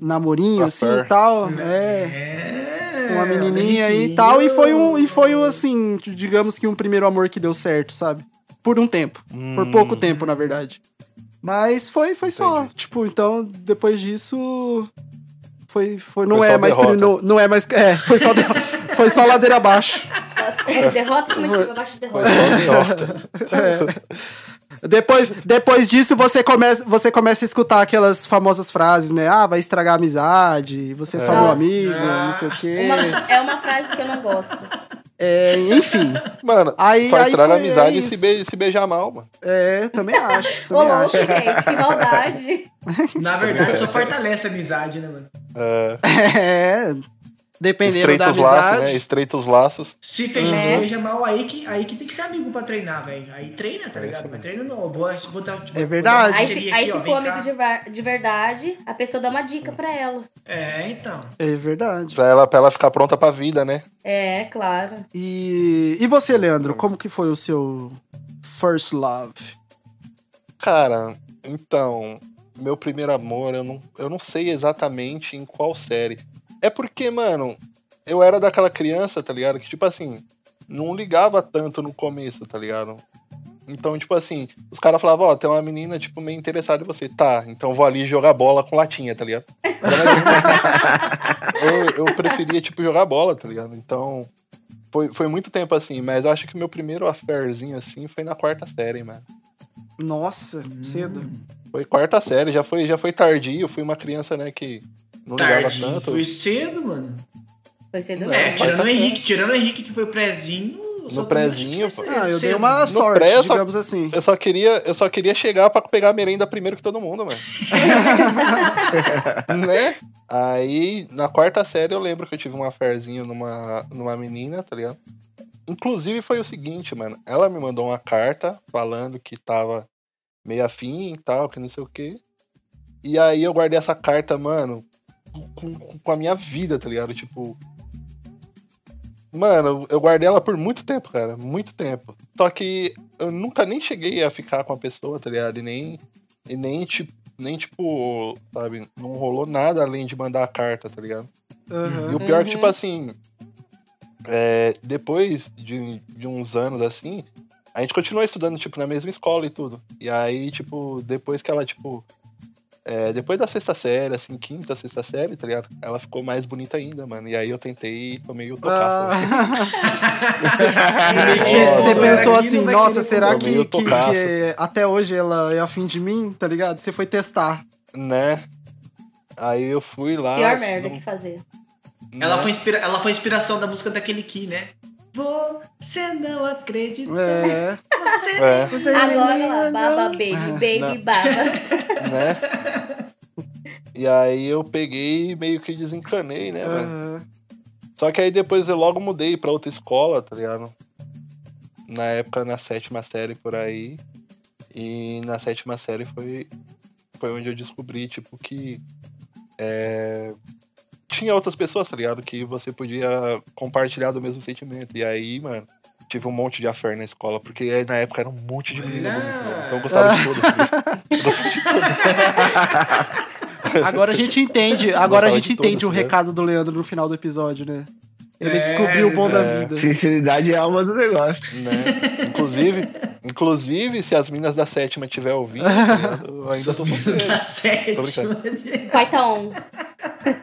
namorinho, assim, e tal. É, uma menininha bem e tal. E foi um, e foi um, assim, digamos que um primeiro amor que deu certo, sabe? Por um tempo. Por pouco tempo, na verdade. Mas foi, foi só. Tipo, então, depois disso. Foi, foi, não Foi é só mais. Não, não é mais. É, foi só, derro- foi só ladeira abaixo. derrota coletiva, abaixo de Foi derrota. só derrota. Depois, depois disso, você começa, você começa a escutar aquelas famosas frases, né? Ah, vai estragar a amizade, você é só meu Nossa. amigo, não sei o quê. Uma- é uma frase que eu não gosto. É, enfim. Mano, Aí- só aí estraga a foi- amizade é e se, be- se beijar mal, mano. É, também acho. Ô, Também louco, acho. gente, que maldade. Na verdade, só fortalece a amizade, né, mano? É, É. Dependendo estreita da os laços, amizade. né? Estreita os laços. Se fez Né? se beija mal, aí que, aí que tem que ser amigo pra treinar, velho. Aí treina, tá ligado? Mas treina não. Vou, vou dar, vou É verdade. Aí, se, aí aqui, se ó, for amigo de, de verdade, a pessoa dá uma dica pra ela. É, então. É verdade. Pra ela, pra ela ficar pronta pra vida, né? É, claro. E, e você, Leandro, como que foi o seu first love? Cara, então, meu primeiro amor, eu não, eu não sei exatamente em qual série. É porque, mano, eu era daquela criança, tá ligado? Que, tipo assim, não ligava tanto no começo, tá ligado? Então, tipo assim, os caras falavam, ó, tem uma menina, tipo, meio interessada em você. Tá, então eu vou ali jogar bola com latinha, tá ligado? Eu, eu preferia, tipo, jogar bola, tá ligado? Então, foi, foi muito tempo assim, mas eu acho que meu primeiro affairzinho, assim, foi na quarta série, mano. Nossa, Hum. cedo. Foi quarta série, já foi, já foi tardio, fui uma criança, né, que não ligava Tarde. tanto. Foi cedo, mano. Foi cedo É, mesmo. tirando o Henrique, tirando o Henrique que foi prezinho. No prezinho, foi Ah, eu cedo. dei uma No sorte, pré, eu só- digamos assim. Eu só queria, eu só queria chegar pra pegar a merenda primeiro que todo mundo, mano. né? Aí, na quarta série, eu lembro que eu tive um affairzinho numa, numa menina, tá ligado? Inclusive, foi o seguinte, mano. Ela me mandou uma carta falando que tava meio afim e tal, que não sei o quê. E aí, eu guardei essa carta, mano, com, com- com a minha vida, tá ligado? Tipo. Mano, eu guardei ela por muito tempo, cara. Muito tempo. Só que eu nunca nem cheguei a ficar com a pessoa, tá ligado? E nem, e nem, tipo, nem, tipo, sabe, não rolou nada além de mandar a carta, tá ligado? Aham. E o pior é que, Uhum. tipo assim, é, depois de, de uns anos assim, a gente continuou estudando, tipo, na mesma escola e tudo. E aí, tipo, depois que ela, tipo. É, depois da sexta série, assim, quinta, sexta série, tá ligado? Ela ficou mais bonita ainda, mano. E aí eu tentei e tomei o tocaço. né? Você, pensou assim, nossa, será que, que, que até hoje ela é afim de mim, tá ligado? Você foi testar. Né? Aí eu fui lá. Pior merda não- que fazer. Ela, né? foi inspira... ela foi inspiração da música daquele Ki, né? Você não acredita. É. Você É, Agora lá, baba baby, baby Não. baba. né? E aí eu peguei e meio que desencanei, né, velho? aham. Só que aí depois eu logo mudei pra outra escola, tá ligado? Na época, na sétima série por aí. E na sétima série foi, foi onde eu descobri, tipo, que é, tinha outras pessoas, tá ligado? Que você podia compartilhar do mesmo sentimento. E aí, mano, tive um monte de affair na escola, porque aí, na época era um monte de menina bonita, mano. Então eu gostava de todas. ligado? Eu gostava de todas. Agora a gente entende, agora a gente todas, entende o né? recado do Leandro no final do episódio, né? Ele É, descobriu o bom da é. vida. Sinceridade é a alma do negócio. né? Inclusive, inclusive, se as minas da sétima estiver ouvindo, eu ainda tô solteiro. na sétima. Pai tá on.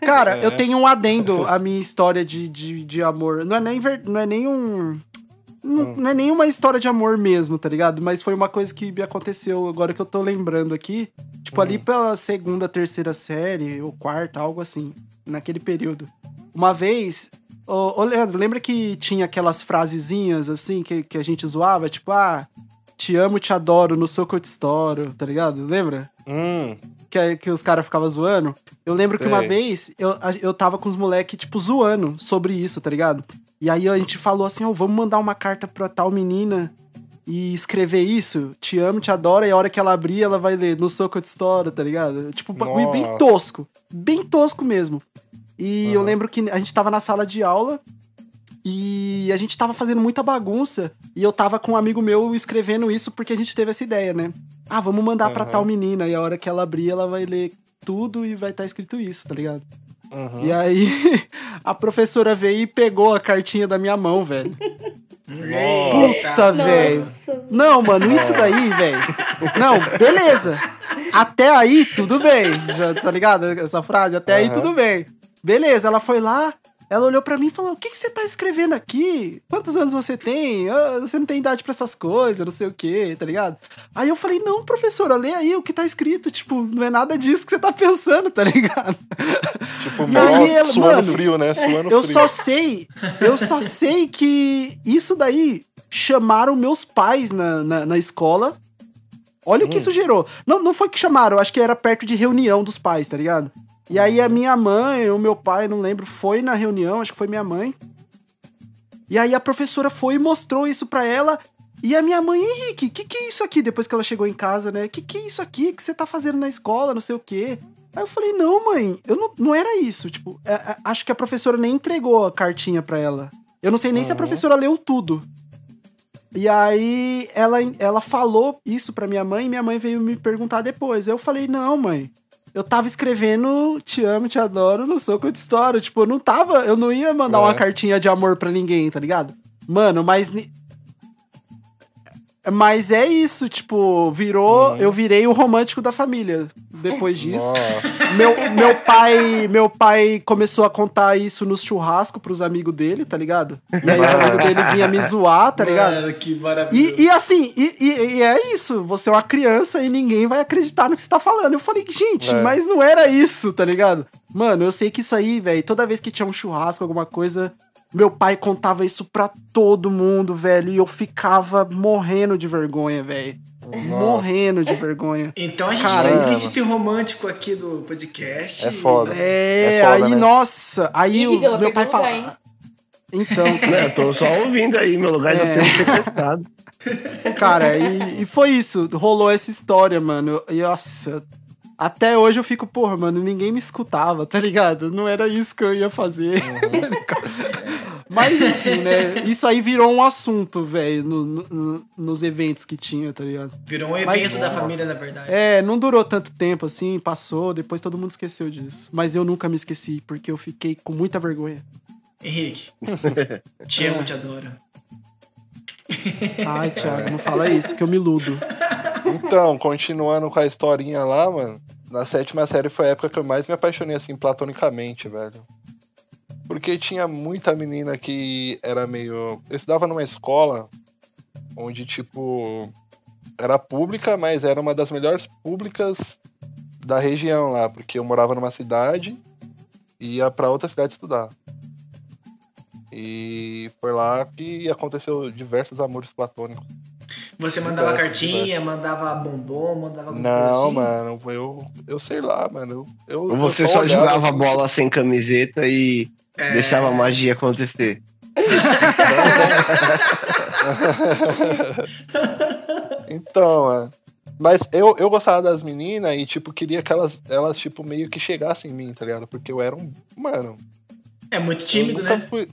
Cara, É. eu tenho um adendo à minha história de, de, de amor. Não é nem, ver- não é nem um. Não, não é nem uma história de amor mesmo, tá ligado? Mas foi uma coisa que me aconteceu agora que eu tô lembrando aqui. Tipo, ali pela segunda, terceira série, ou quarta, algo assim. Naquele período. Uma vez. Ô, ô Leandro, lembra que tinha aquelas frasezinhas assim que, que a gente zoava? Tipo, ah, te amo, te adoro, no soco eu te estouro, tá ligado? Lembra? Hum, que, que os caras ficavam zoando. Eu lembro que uma vez eu, eu tava com os moleques, tipo, zoando sobre isso, tá ligado? E aí a gente falou assim: ó, vamos mandar uma carta pra tal menina e escrever isso. Te amo, te adoro. E a hora que ela abrir, ela vai ler no soco de história, tá ligado? Tipo, um bagulho bem tosco. Bem tosco mesmo. E eu Aham. lembro que a gente tava na sala de aula. E a gente tava fazendo muita bagunça. E eu tava com um amigo meu escrevendo isso porque a gente teve essa ideia, né? Ah, vamos mandar pra Aham. tal menina. E a hora que ela abrir, ela vai ler tudo e vai estar escrito isso, tá ligado? Uhum. E aí a professora veio e pegou a cartinha da minha mão, velho. Puta, velho. Não, mano, isso daí, velho. Não, beleza. Até aí, tudo bem. Já, tá ligado? Essa frase? Até aí, Aham. tudo bem. Beleza, ela foi lá, ela olhou pra mim e falou: O que, que você tá escrevendo aqui? Quantos anos você tem? Ah, Você não tem idade pra essas coisas, não sei o quê, tá ligado? Aí eu falei: Não, professora, lê aí o que tá escrito. Tipo, não é nada disso que você tá pensando, tá ligado? Tipo, mó aí ela- suando mano, frio, né? Suando Eu frio. só sei, eu só sei que isso daí chamaram meus pais na, na, na escola. Olha o que isso gerou. Não, não foi que chamaram, acho que era perto de reunião dos pais, tá ligado? E aí a minha mãe, o meu pai, não lembro, foi na reunião, acho que foi minha mãe. E aí a professora foi e mostrou isso pra ela. E a minha mãe, Henrique, que que é isso aqui? Depois que ela chegou em casa, né? Que que é isso aqui que você tá fazendo na escola, não sei o quê? Aí eu falei, não, mãe, eu não, não era isso. Tipo, é- é- acho que a professora nem entregou a cartinha pra ela. Eu não sei nem se a professora leu tudo. E aí ela, ela falou isso pra minha mãe e minha mãe veio me perguntar depois. Eu falei, não, mãe. Eu tava escrevendo Te amo, te adoro no soco de história. Tipo, eu não tava. Eu não ia mandar É. uma cartinha de amor pra ninguém, tá ligado? Mano, mas. Mas é isso, tipo, virou. Eu virei o romântico da família depois disso. Nossa. Meu, meu pai meu pai começou a contar isso nos churrascos pros amigos dele, tá ligado? E aí os amigos dele vinham me zoar, tá ligado? Mano, que maravilhoso. E, e assim, e, e- e é isso, você é uma criança e ninguém vai acreditar no que você tá falando. Eu falei, gente, É. mas não era isso, tá ligado? Mano, eu sei que isso aí, velho, toda vez que tinha um churrasco, alguma coisa, meu pai contava isso pra todo mundo, velho, e eu ficava morrendo de vergonha, velho. Morrendo de vergonha. Então a gente Cara, tem um princípio romântico aqui do podcast. É foda. É, É foda, aí, né? nossa, aí o meu pai fala. Então, Não, eu tô só ouvindo aí, meu lugar já É. sendo sequestrado. Cara, e, e foi isso. Rolou essa história, mano. E nossa. Até hoje eu fico, porra, mano, ninguém me escutava, tá ligado? Não era isso que eu ia fazer. Mas enfim, né? Isso aí virou um assunto, velho, no- no- nos eventos que tinha, tá ligado? Virou um Mas- evento da família, na verdade. É, não durou tanto tempo assim, passou, depois todo mundo esqueceu disso. Mas eu nunca me esqueci, porque eu fiquei com muita vergonha. Henrique, te amo, te adoro. Ai, Thiago, não fala isso, que eu me iludo. Então, continuando com a historinha lá, mano. Na sétima série foi a época que eu mais me apaixonei, assim, platonicamente, velho. Porque tinha muita menina que era meio. Eu estudava numa escola onde, tipo, era pública, mas era uma das melhores públicas da região lá, porque eu morava numa cidade e ia pra outra cidade estudar. E foi lá que aconteceu diversos amores platônicos. Você mandava É, cartinha, mandava bombom, mandava alguma Não, coisa assim? mano, eu, eu sei lá, mano. Eu, eu Ou você eu só olhava, jogava assim, bola sem camiseta e É. deixava a magia acontecer. Então, mano. Mas eu, eu gostava das meninas e, tipo, queria que elas, elas, tipo, meio que chegassem em mim, tá ligado? Porque eu era um. Mano. É muito eu tímido, nunca né? Fui,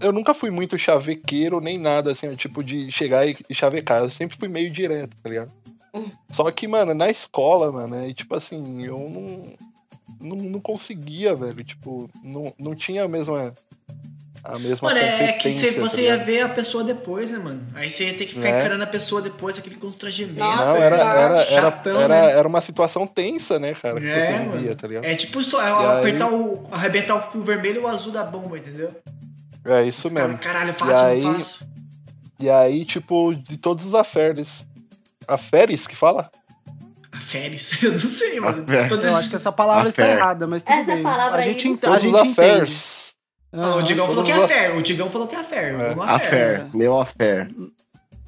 eu nunca fui muito chavequeiro nem nada, assim, tipo, de chegar e, e chavecar. Eu sempre fui meio direto, tá ligado? Só que, mano, na escola, mano, é tipo assim, eu não. Não, não conseguia, velho. Tipo, não, não tinha a mesma. A mesma Mano, é que se tá você ia ver a pessoa depois, né, mano? Aí você ia ter que ficar É. encarando a pessoa depois, aquele constrangimento. Nossa, Não, era, era, era, chatão, era, né? era uma situação tensa, né, cara? Que É, você vivia, tá ligado? É tipo aí- apertar o. arrebentar o fio vermelho ou o azul da bomba, entendeu? É isso Cara, mesmo. caralho, E fácil, aí, não faço. e aí, tipo, de todos os aferes. Aferes que fala? A Férez, eu não sei, mano. Affair. Eu acho que essa palavra está Affair. errada, mas tudo Essa bem. palavra a aí gente, a gente entende. Ah, o Digão falou que é todos a Fer. O Digão falou que é a Fer. É. Vamos A Fer. fé, meu affair.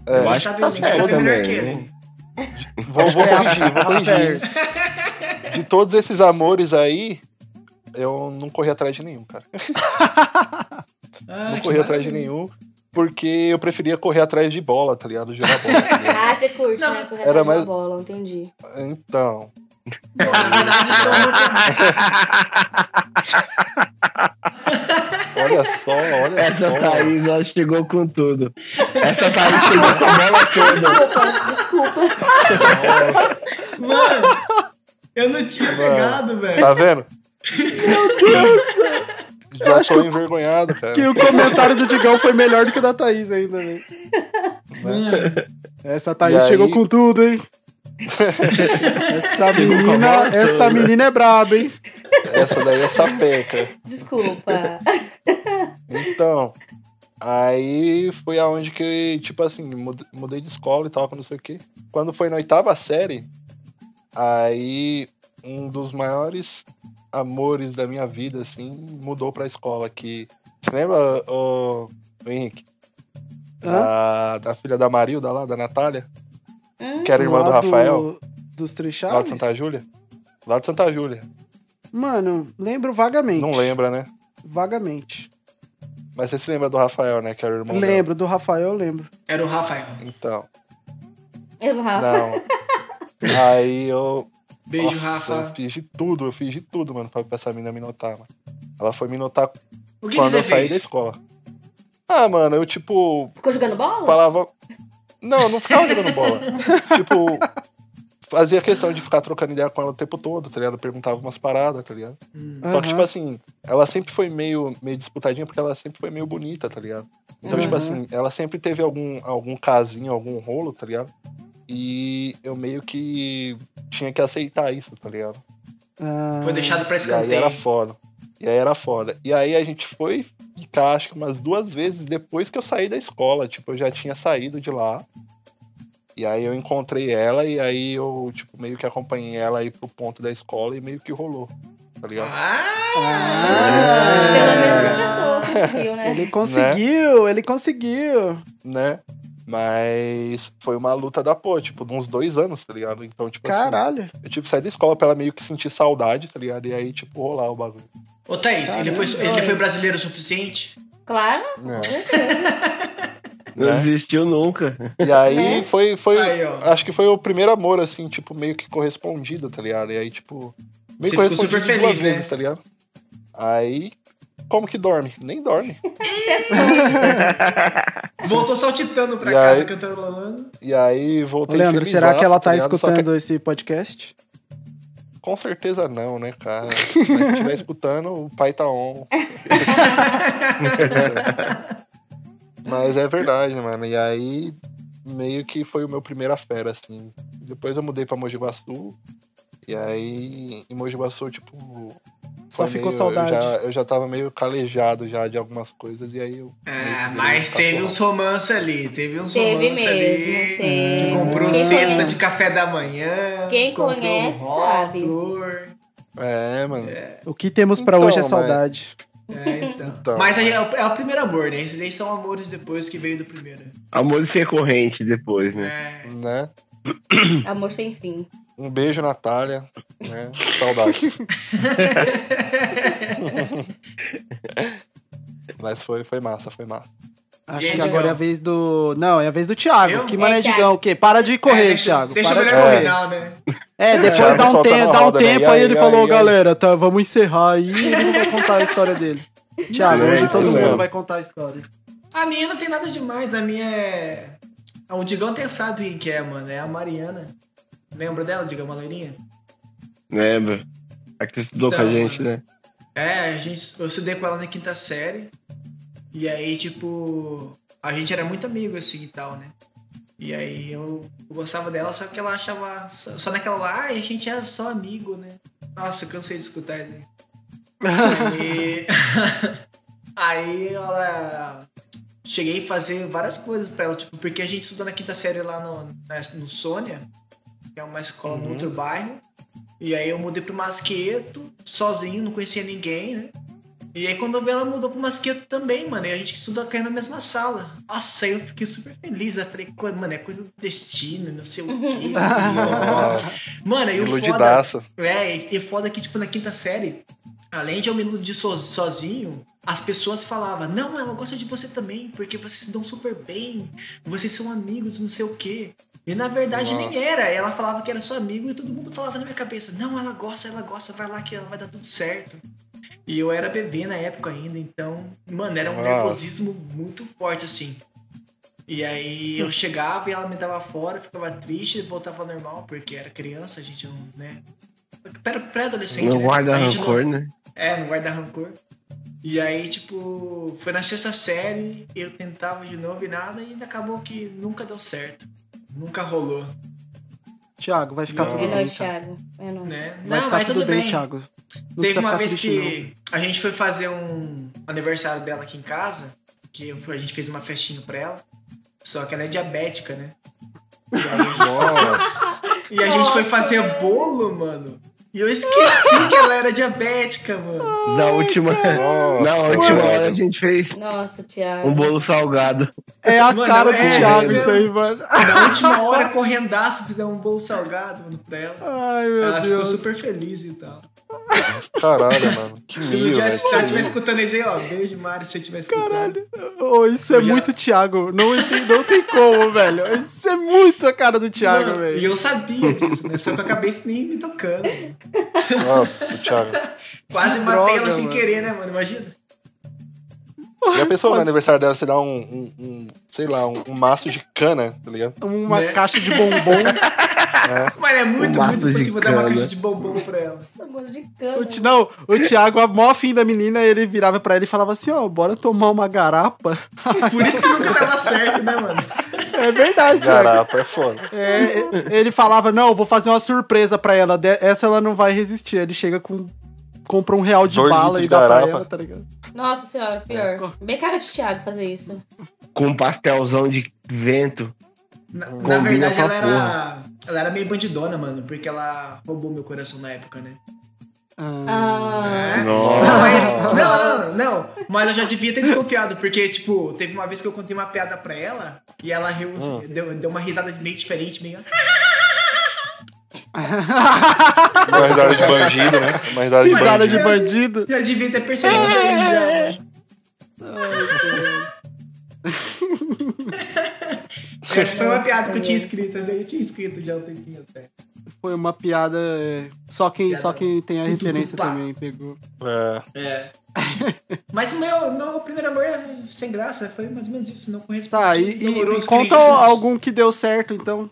É, Eu acho que tá bom melhor também. que ele. vou, vou corrigir, vou corrigir. De todos esses amores aí, eu não corri atrás de nenhum, cara. Ah, não corri atrás de nenhum. Porque eu preferia correr atrás de bola, tá ligado? Jogar bola. tá ligado? Ah, você curte, Não, né? Correr era atrás de mais- bola, entendi. Então. Bom, na verdade, sou Olha só, olha Essa só. Thaís ela chegou com tudo. Essa Thaís chegou com a bola toda. Desculpa. Mano, eu não tinha Mano. pegado, velho. Tá vendo? Já tô envergonhado, cara. Que o comentário do Digão foi melhor do que o da Thaís ainda, né? Essa Thaís E chegou aí- com tudo, hein? essa menina, essa menina é braba, hein? Essa daí é sapeca. Desculpa. Então, aí foi aonde que, tipo assim, mud- mudei de escola e tal, não sei o quê. Quando foi na oitava série, aí um dos maiores amores da minha vida, assim, mudou pra escola. Que, você lembra, o, Henrique? Da, da filha da Marilda lá, da Natália? Hum, Que era irmã do Rafael, Dos Três lá de? Santa Júlia. Lá de Santa Júlia. Mano, lembro vagamente. Não lembra, né? Vagamente. Mas você se lembra do Rafael, né? Que era o irmão dela. Lembro, do Rafael eu lembro. Era o Rafael. Então, Eu, Rafa. não. Aí eu, Beijo, Nossa, Rafa. Eu fiz de tudo, eu fiz de tudo, mano, pra, essa menina me notar, mano. Ela foi me notar O que, que quando você eu saí fez? da escola. Ah, mano, eu tipo, Ficou jogando bola? falava. Não, eu não ficava jogando bola. tipo, fazia questão de ficar trocando ideia com ela o tempo todo, tá ligado? Perguntava umas paradas, tá ligado? Só que, tipo assim, ela sempre foi meio, meio disputadinha porque ela sempre foi meio bonita, tá ligado? Então, tipo Uhum. assim, ela sempre teve algum, algum casinho, algum rolo, tá ligado? E eu meio que tinha que aceitar isso, tá ligado? Ah, Foi deixado pra E aí escanteio. era foda. E aí era foda. E aí a gente foi ficar, acho que umas duas vezes depois que eu saí da escola. Tipo, eu já tinha saído de lá. E aí eu encontrei ela e aí eu, tipo, meio que acompanhei ela aí pro ponto da escola e meio que rolou. Tá ligado? Ah, Pelo menos uma pessoa conseguiu, né? Ele conseguiu, ele conseguiu. Né? Mas foi uma luta da pô, tipo, de uns dois anos, tá ligado? Então, tipo assim, Caralho. eu tive que sair da escola pra ela meio que sentir saudade, tá ligado? E aí, tipo, rolar o bagulho. Ô, Thaís, ele foi, ele foi brasileiro o suficiente? Claro. É. Não Né? desistiu nunca. E aí Né? foi, foi Aí, ó. acho que foi o primeiro amor, assim, tipo, meio que correspondido, tá ligado? E aí, tipo, meio Você correspondido super duas feliz, né? vezes, tá ligado? Aí, como que dorme? Nem dorme. Voltou saltitando pra E casa, aí? cantarolando. E aí, voltei Leandro, felizaço, será que ela tá ligado? Só que- escutando esse podcast? Com certeza não, né, cara? Mas se estiver escutando, o pai tá on. Mas é verdade, mano. E aí, meio que foi o meu primeiro afera, assim. Depois eu mudei pra Mogi Guaçu. E aí, em Mogi Guaçu, tipo. Só foi ficou meio- saudade. Eu já, eu já tava meio calejado já de algumas coisas. E aí eu. Ah, mas um teve uns romances ali. Teve uns Teve romances mesmo, ali. teve. Que comprou Quem cesta conhece- de café da manhã. Quem conhece ró, sabe. Flor. É, mano. O que temos pra Então, hoje é mas- saudade. É, então. Então, mas aí é o, é o primeiro amor, né? Esses daí são amores depois que veio do primeiro. Amores recorrentes depois, né? É. Né? Amor sem fim. Um beijo, Natália. Né? Saudade. Mas foi, foi massa, foi massa. Acho aí, que agora é a vez do. Não, é a vez do Thiago. Eu? Que mané, É. Digão, o quê? Para de correr, É, deixa, Thiago. Deixa para eu de correr. final, né? É, depois Thiago dá um, tempo, dá um roda, né? tempo, E aí aí, ele falou, aí, aí? galera, tá, vamos encerrar aí. e Ele vai contar a história dele. Thiago, É, hoje todo mundo vai contar a história. A minha não tem nada demais. A minha é. O Digão até sabe quem que é, mano. É a Mariana. Lembra dela, Digão, uma loirinha? Lembra? A que tu estudou com a Então, gente, né? É, a gente, eu estudei com ela na quinta série. E aí, tipo, a gente era muito amigo, assim, e tal, né? E aí eu, eu gostava dela, só que ela achava... Só, só naquela lá, ah, a gente era só amigo, né? Nossa, eu cansei de escutar isso. aí... aí ela... Cheguei a fazer várias coisas pra ela, tipo, porque a gente estudou na quinta série lá no, no Sônia, é uma escola no outro bairro. E aí eu mudei pro Masqueto, sozinho, não conhecia ninguém, né? E aí quando eu vi ela mudou pro Masqueto também, mano. E a gente estudou caindo na mesma sala. Nossa, aí eu fiquei super feliz. Eu falei, "Co- mano, é coisa do destino, não sei o quê. mano, aí o foda... É, e- e foda que, tipo, na quinta série, além de eu me iludir so- sozinho, as pessoas falavam, não, ela gosta de você também, porque vocês se dão super bem, vocês são amigos, não sei o quê. E na verdade nem Nossa. era, ela falava que era só amigo e todo mundo falava na minha cabeça, não, ela gosta, ela gosta, vai lá que ela vai dar tudo certo. E eu era bebê na época ainda, então, mano, era um Nossa. nervosismo muito forte, assim. E aí eu chegava e ela me dava fora, ficava triste, voltava ao normal, porque era criança, a gente não, né? pré- pré-adolescente. Não né? guarda rancor, não- né? É, não guarda rancor. E aí, tipo, foi na sexta série, eu tentava de novo e nada, e ainda acabou que nunca deu certo. Nunca rolou, Thiago, vai ficar tudo De bem, Thiago. Thiago. É nóis. né? Vai não, ficar mas tudo tudo bem, bem. Thiago. Não Teve uma vez triste, que a gente foi fazer um aniversário dela aqui em casa, que eu fui- a gente fez uma festinha pra ela, só que ela é diabética, né? E, aí e a gente foi fazer bolo, mano. E eu esqueci que ela era diabética, mano. Na última, nossa. na última mano. hora a gente fez Nossa, Thiago. um bolo salgado. É a Mano, cara do é, Thiago é isso aí, mano. Na última hora, correndaço, fizemos um bolo salgado, mano, pra ela. Ai, meu Ela Deus. ficou super feliz e tal. Caralho, mano. Que Se, mil, se ela estiver escutando isso aí, ó, beijo, Mari, se você estiver escutando. Ô, isso é Eu já- muito Thiago. Não, entendi, não tem como, velho. Isso é muito a cara do Thiago, Mano, velho. e eu sabia disso, né? Só que eu acabei nem me tocando. Nossa, Thiago. Quase Que matei droga, ela sem mano. querer, né, mano? Imagina. Já pensou no aniversário dela você dar um, um- um, sei lá, um, um maço de cana, tá ligado? Uma Né? caixa de bombom. Mas é muito, Um muito possível dar uma caixa de bombom pra ela. Sabor de O cana. Ti- não, o Thiago, a mó fim da menina, ele virava pra ele e falava assim, ó, bora tomar uma garapa. Por isso que nunca dava certo, né, mano? É verdade, Thiago. Garapa é foda. É, ele falava, não, vou fazer uma surpresa pra ela. Essa ela não vai resistir. Ele chega com. Compra um real de Dois bala e dá pra ela, tá ligado? Nossa senhora, pior. Bem cara de Thiago fazer isso. Com um pastelzão de vento. Na, na verdade, ela era, ela era meio bandidona, mano, porque ela roubou meu coração na época, né? Ah, É. Nossa. Não, mas, não, não, não. Mas eu já devia ter desconfiado, porque, tipo, teve uma vez que eu contei uma piada pra ela e ela riu, deu, deu uma risada meio diferente, meio. Uma risada de bandido, né? Uma risada de Risada de bandido. bandido. Já devia ter percebido já. Essa foi uma piada que eu tinha escrito, aí eu tinha escrito já um tempinho até. Foi uma piada. é, Só quem, Piada só quem tem a referência também pegou. É. É. Mas o meu, meu primeiro amor é sem graça, foi mais ou menos isso, não corresponde. Tá, e, e- e conta algum que deu certo, então.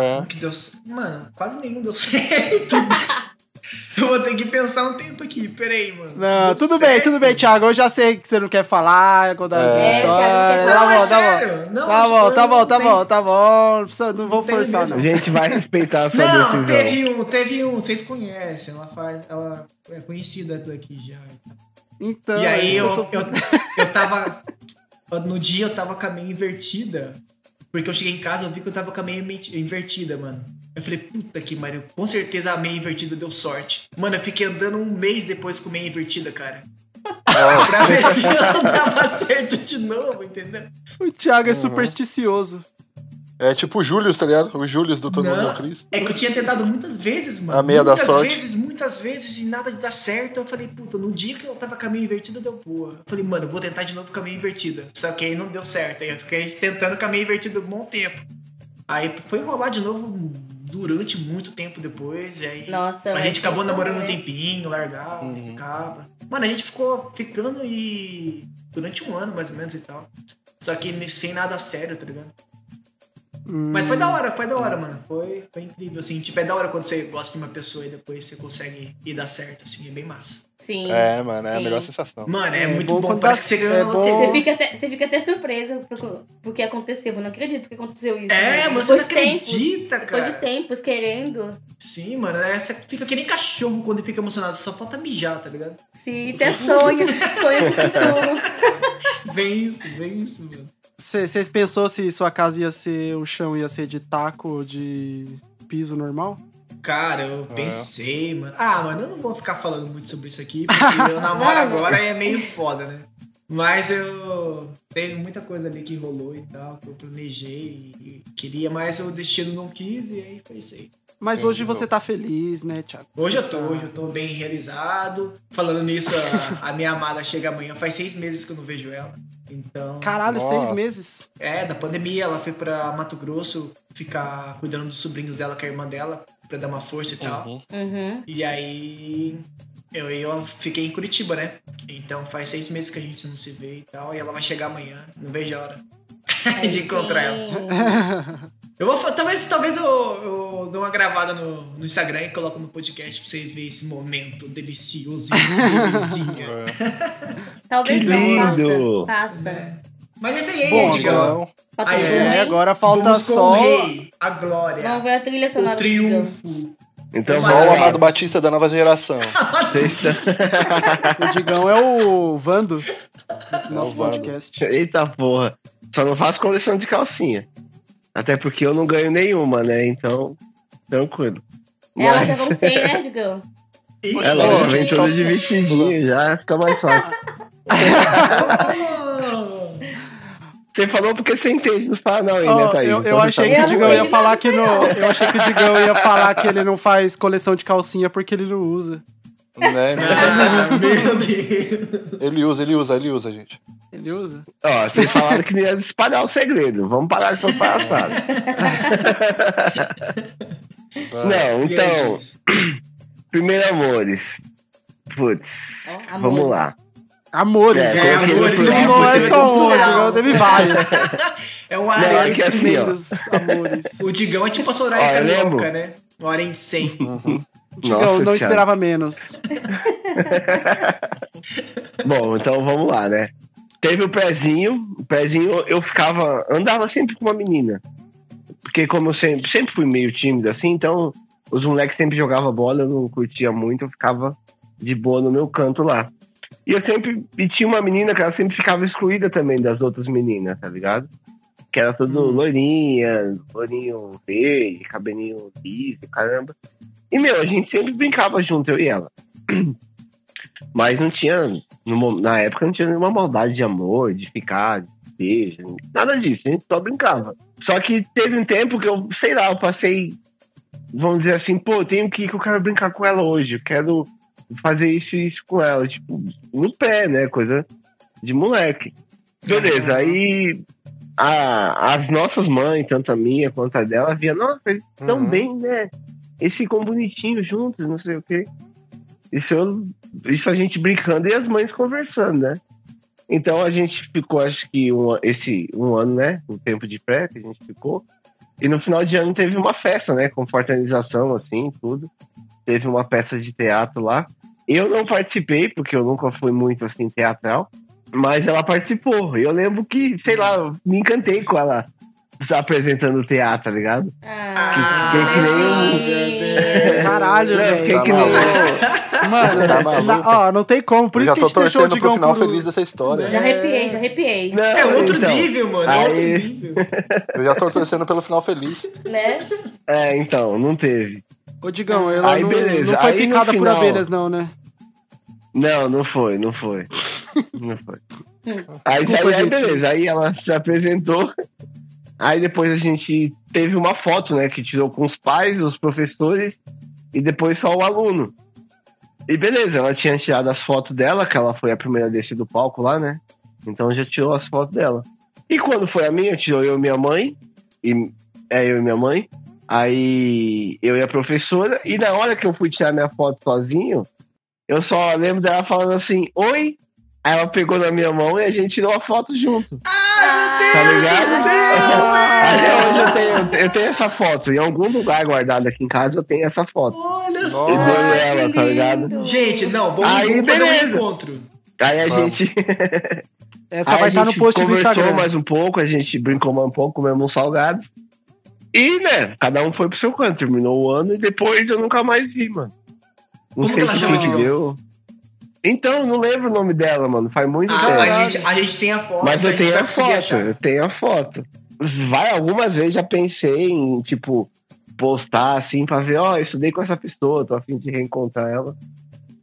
É. Que deu. Mano, quase nenhum deu certo. eu vou ter que pensar um tempo aqui, peraí, mano. Não, Deu tudo bem, certo? tudo bem, Thiago. Eu já sei que você não quer falar, contar É, o Thiago história. não quer Tá falar. bom, tá Não, é bom. sério. Não, Tá tipo, bom, tá eu bom, não tá bom, tá bom. Não, precisa, não vou forçar, mesmo. A não. gente vai respeitar a sua Não, decisão. teve um, teve um, vocês conhecem, ela faz. Ela é conhecida daqui já. Então, e é aí isso que eu, tô- eu, eu tava. No dia eu tava com a meia invertida. Porque eu cheguei em casa e eu vi que eu tava com a meia invertida, mano. Eu falei, puta que pariu, com certeza a meia invertida deu sorte. Mano, eu fiquei andando um mês depois com meia invertida, cara. pra ver se não dava certo de novo, entendeu? O Thiago é supersticioso. É tipo o Július, tá ligado? O Július do Todo Mundo Não, é Cris. é que eu tinha tentado muitas vezes, mano. A meia da muitas sorte. vezes, muitas vezes, e nada de dar certo. Eu falei, puta, no dia que eu tava com a meia invertida, deu boa. Eu falei, mano, eu vou tentar de novo com a meia invertida. Só que aí não deu certo. Aí eu fiquei tentando com a meia invertida um bom tempo. Aí foi rolar de novo durante muito tempo depois. E aí Nossa, a gente acabou namorando um né? tempinho, largava, ficava. Mano, a gente ficou ficando e. durante um ano mais ou menos e tal. Só que sem nada sério, tá ligado? Mas foi da hora, foi da hora, mano. Foi, foi incrível, assim. Tipo, é da hora quando você gosta de uma pessoa e depois você consegue ir dar certo, assim. É bem massa. sim. É, mano, é a sim. melhor sensação. Mano, é, É muito bom Parece que você ganhou é bom. Você fica, até, você fica até surpresa por- porque aconteceu. Eu não acredito que aconteceu isso. É, né? mas você não de tempos- acredita, Depois de cara. tempos querendo. Sim, mano. É, você fica que nem cachorro quando fica emocionado. Só falta mijar, tá ligado? Se até sonha, sonha com o futuro. Vem isso, vem isso, mano. Você pensou se sua casa ia ser, o chão ia ser de taco ou de piso normal? Cara, eu É. pensei, mano. Ah, mano, eu não vou ficar falando muito sobre isso aqui, porque eu namoro agora e é meio foda, né? Mas eu. Teve muita coisa ali que rolou e tal, que eu planejei e queria, mas o destino não quis e aí foi isso aí. Mas hoje você tá feliz, né, Thiago? Hoje Você eu tô, tá- hoje eu tô bem realizado. Falando nisso, a, a minha amada chega amanhã, faz seis meses que eu não vejo ela. Então. Caralho, Nossa. seis meses? É, da pandemia, ela foi pra Mato Grosso ficar cuidando dos sobrinhos dela com a irmã dela, pra dar uma força e tal. Uhum. Uhum. E aí eu, eu fiquei em Curitiba, né? Então faz seis meses que a gente não se vê e tal. E ela vai chegar amanhã. Não vejo a hora de encontrar sim. ela. Eu vou, talvez talvez eu, eu dou uma gravada no, no Instagram e coloco no podcast pra vocês verem esse momento delicioso e delicinha. Talvez Que não, lindo. passa. Passa. Mas é isso aí, Bom, Digão. Então, Aí, É, agora falta Vamos só. rei, a glória, Vamos ver a trilha sonora o triunfo. Então só o. Amado Batista da nova geração. O Digão é o Vando do nosso É o Vando. podcast. Eita porra. Só não faço coleção de calcinha. Até porque eu não ganho nenhuma, né? Então, tranquilo. Ela Mas- já vão né, Digão? Ela Pô, vem toda de vestidinho, já fica mais fácil. Você falou porque você entende dos Paranauê, Ó, né, Thaís? eu, Então eu você achei tá que o Digão ia falar que não. Eu achei que o Digão ia falar que ele não faz coleção de calcinha porque ele não usa. Né? Ah, meu Deus. Ele usa, ele usa, ele usa, gente. Ele usa. Ó, vocês falaram que não ia espalhar o segredo. Vamos parar essas palhaçadas. não, aí, então, primeiro amores. Putz, Ó, vamos amores. lá. Amores. É, né? amores, Porque é, não é só um. Digão teve vários. É um areia. é que assim, ó. primeiros amores. O Digão é tipo a Soraya Ó, Carioca, né? Um areia de 100. Digão Nossa, não Thiago. esperava menos. Bom, então vamos lá, né? Teve o pezinho, o pezinho eu ficava, andava sempre com uma menina. Porque como eu sempre, sempre fui meio tímido assim, então os moleques sempre jogavam bola, eu não curtia muito, eu ficava de boa no meu canto lá. E eu sempre, e tinha uma menina que ela sempre ficava excluída também das outras meninas, tá ligado? Que era tudo loirinha, loirinho verde, cabelinho liso, caramba. E, meu, a gente sempre brincava junto, eu e ela. Mas não tinha, na época não tinha nenhuma maldade de amor, de ficar, de beijo, nada disso, a gente só brincava. Só que teve um tempo que eu, sei lá, eu passei, vamos dizer assim, pô, eu tenho que ir que eu quero brincar com ela hoje, eu quero fazer isso e isso com ela, tipo, no pé, né, coisa de moleque. Beleza, aí a- as nossas mães, tanto a minha quanto a dela, via, nossa, eles estão Uhum. bem, né? Eles ficam bonitinhos juntos, não sei o quê. Isso, eu- isso a gente brincando e as mães conversando, né? Então a gente ficou, acho que um, esse um ano, né? O tempo de pré que a gente ficou. E no final de ano teve uma festa, né? Com fraternização, assim, tudo. Teve uma peça de teatro lá. Eu não participei, porque eu nunca fui muito, assim, teatral. Mas ela participou. E eu lembro que, sei lá, me encantei com ela apresentando teatro, tá ligado? Ah, Que- que nem. Caralho, velho. que nem- Mano, Tá na- ó, não tem como. Por Eu isso já que a tô gente deixou o torcendo pro final por... feliz dessa história. Já arrepiei, já arrepiei. Não, É outro então, nível, mano. É outro aí- nível. Eu já tô torcendo pelo final feliz. Né? É, então, não teve. Ô, Digão, ela Aí, não, beleza. não foi Aí, no picada por final- abelhas, não, né? Não, não foi, não foi. Não foi. Hum. Aí, Desculpa, aí, aí, beleza, aí ela se apresentou. Aí depois a gente teve uma foto, né, que tirou com os pais, os professores e depois só o aluno. E beleza, ela tinha tirado as fotos dela, que ela foi a primeira a descer do palco lá, né? Então já tirou as fotos dela. E quando foi a minha, tirou eu e minha mãe, e é eu e minha mãe. Aí eu e a professora, e na hora que eu fui tirar minha foto sozinho, eu só lembro dela falando assim, oi. Aí ela pegou na minha mão e a gente tirou a foto junto. Tá ligado? Até hoje eu tenho, eu tenho essa foto. Em algum lugar guardado aqui em casa eu tenho essa foto. Olha só. Ai, ela, tá ligado? Gente, não, vamos, Aí, vamos fazer um encontro. Aí a Vamos. gente, Essa aí vai estar no gente post do conversou Instagram. mais um pouco, a gente brincou mais um pouco, comemos uns salgados. E, né, cada um foi pro seu canto. Terminou o ano e depois eu nunca mais vi, mano. Não Como sei que ela o que deu. Então, não lembro o nome dela, mano. Faz muito Ah, tempo. a, gente, a gente tem a foto. Mas a eu tenho a conseguir foto, achar. eu tenho a foto. Vai, algumas vezes já pensei em, tipo, postar assim pra ver, ó, eu estudei com essa pessoa, tô a fim de reencontrar ela.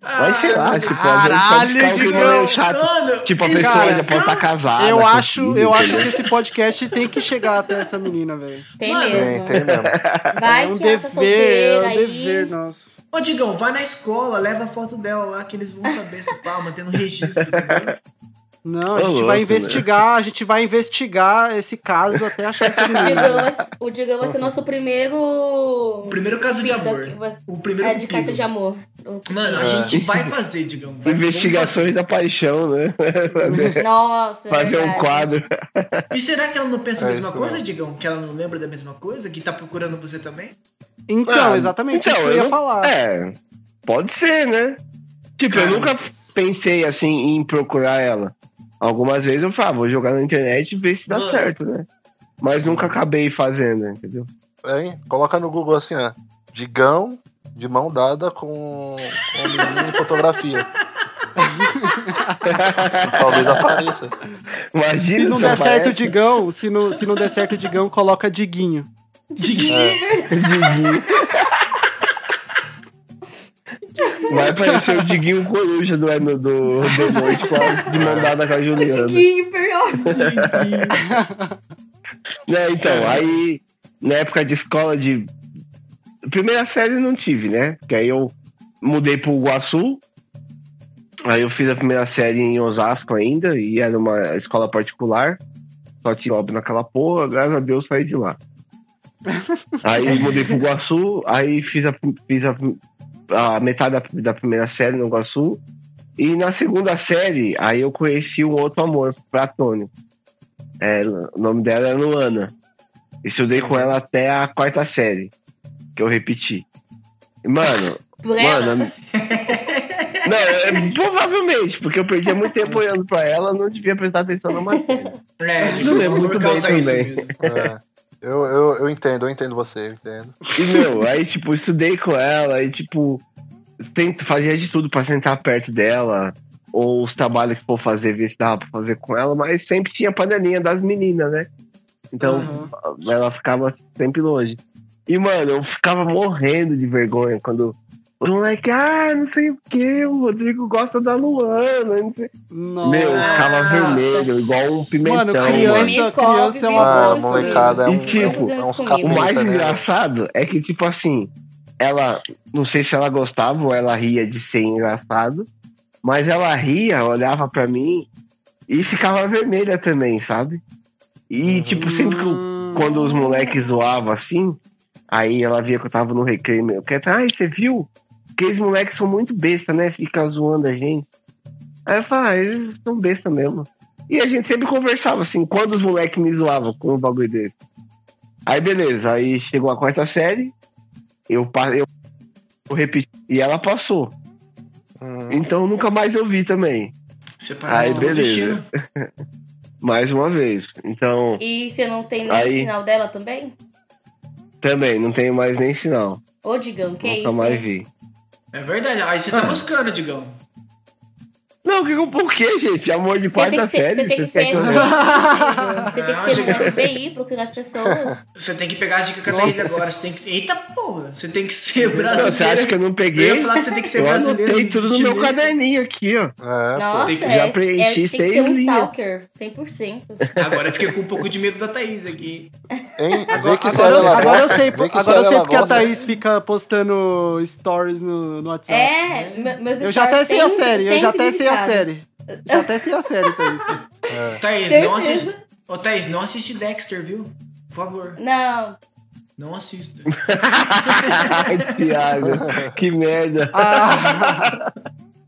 Mas sei lá, tipo, às vezes pode ficar um Caralho, Digão. chato. Mano, Tipo, a pessoa cara, já pode estar casada. Eu acho, filho, eu acho que esse podcast tem que chegar até essa menina, velho. Tem Mano, Tem, mesmo. tem mesmo. Vai é um que ela tá dever, é solteira um aí. dever, nossa. Ô, Digão, vai na escola, leva a foto dela lá, que eles vão saber se pá, mantendo registro, entendeu? Não, a gente louco, vai né? investigar, a gente vai investigar esse caso até achar esse O Digão, menino. vai, o Digão vai ser nosso primeiro. O primeiro caso de amor. O primeiro É, de carta de amor. Mano, a É. gente vai fazer, digamos. vai- Investigações da paixão, né? Nossa, é Fazer um verdade. quadro. E será que ela não pensa a É mesma isso coisa. Digão? Que ela não lembra da mesma coisa? Que tá procurando você também? Então, Ah, exatamente isso então, que eu ia não- falar. É, pode ser, né? Tipo, Cara, eu nunca pensei assim em procurar ela. Algumas vezes eu falo, ah, vou jogar na internet e ver se dá Mano. certo, né? Mas nunca acabei fazendo, entendeu? Hein? Coloca no Google assim, ó. Digão de mão dada com, com um menino em fotografia. Talvez apareça. Imagina Se não se der certo o. Digão, se não, se não der certo o Digão, coloca Diguinho. Vai aparecer o Diguinho Coruja do do, do com a, de mandada com a Juliana. Diguinho, pior. Né, então, aí na época de escola de. Primeira série não tive, né? Porque aí eu mudei pro Iguaçu. Aí eu fiz a primeira série em Osasco ainda, e era uma escola particular. Só tinha obra naquela porra, graças a Deus saí de lá. Aí eu mudei pro Iguaçu, aí fiz a, fiz a, a metade da, da primeira série no Iguaçu. E na segunda série, aí eu conheci um outro amor platônico. É, o nome dela é Luana. Estudei com ela até a quarta série, que eu repeti. E, Mano, Por mano. Não, é, provavelmente, porque eu perdi muito tempo olhando pra ela, não devia prestar atenção na matéria. É, Não Digão, lembro muito bem também. É. Eu, eu, eu entendo, eu entendo você, eu entendo. E, meu, aí, tipo, estudei com ela e, tipo, tento, fazia de tudo pra sentar perto dela, ou os trabalhos que for fazer, ver se dava pra fazer com ela, mas sempre tinha panelinha das meninas, né? Então, ela ficava sempre longe. E, mano, eu ficava morrendo de vergonha quando os moleques, ah, não sei o que, o Rodrigo gosta da Luana, não sei. Nossa. Meu, eu ficava vermelho, igual um pimentão. Mano, criança, criança é uma Ah, bosta. molecada é, um, E, tipo, é uns comigo. O mais né? engraçado é que, tipo assim, ela, não sei se ela gostava ou ela ria de ser engraçado, mas ela ria, olhava pra mim e ficava vermelha também, sabe? E, tipo, sempre que eu- quando os moleques zoavam assim, aí ela via que eu tava no recreio meu, que ai, você viu? Aqueles moleques são muito besta, né? Fica zoando a gente. Aí eu falo, ah, eles são besta mesmo. E a gente sempre conversava assim, quando os moleques me zoavam com um bagulho desse. Aí beleza, aí chegou a quarta série, eu, eu, eu repeti, e ela passou. Hum, Então nunca mais eu vi também, Separação Aí, beleza. mais uma vez. Então, E você não tem nem Aí. o sinal dela também? também, não tenho mais nem sinal. Ô, Digão, que nunca isso? mais hein? vi. É verdade. Aí você tá buscando, Digão. Não, que, por que, gente? Amor de tem quarta que série? você tem que ser que eu FBI, Você tem que ser no FBI, procurar as pessoas. Você tem que pegar as dicas com a Thaís Nossa. agora. Você tem que... Eita porra! Você tem que ser brasileiro. Você acha que eu não Eu peguei? ia falar que você tem que ser Eu brasileiro. anotei tudo no meu caderninho aqui, ó. É, pô. Nossa, tem que- é, já é, preenchi tem que ser um stalker, 100%. Agora eu fiquei com um pouco de medo da Thaís aqui. Hein? Vê Agora, que agora, ela agora eu sei, Vê que agora eu sei porque a. Thaís fica postando stories no, no WhatsApp. É, me- meus Eu já até stories sei a série, eu já até sei a série. Já até sei a série, Thaís. Thaís, Certeza. não assiste. Ô, Thaís, não assiste Dexter, viu? Por favor. Não, Não assista. Ai, Thiago, que merda. Ah,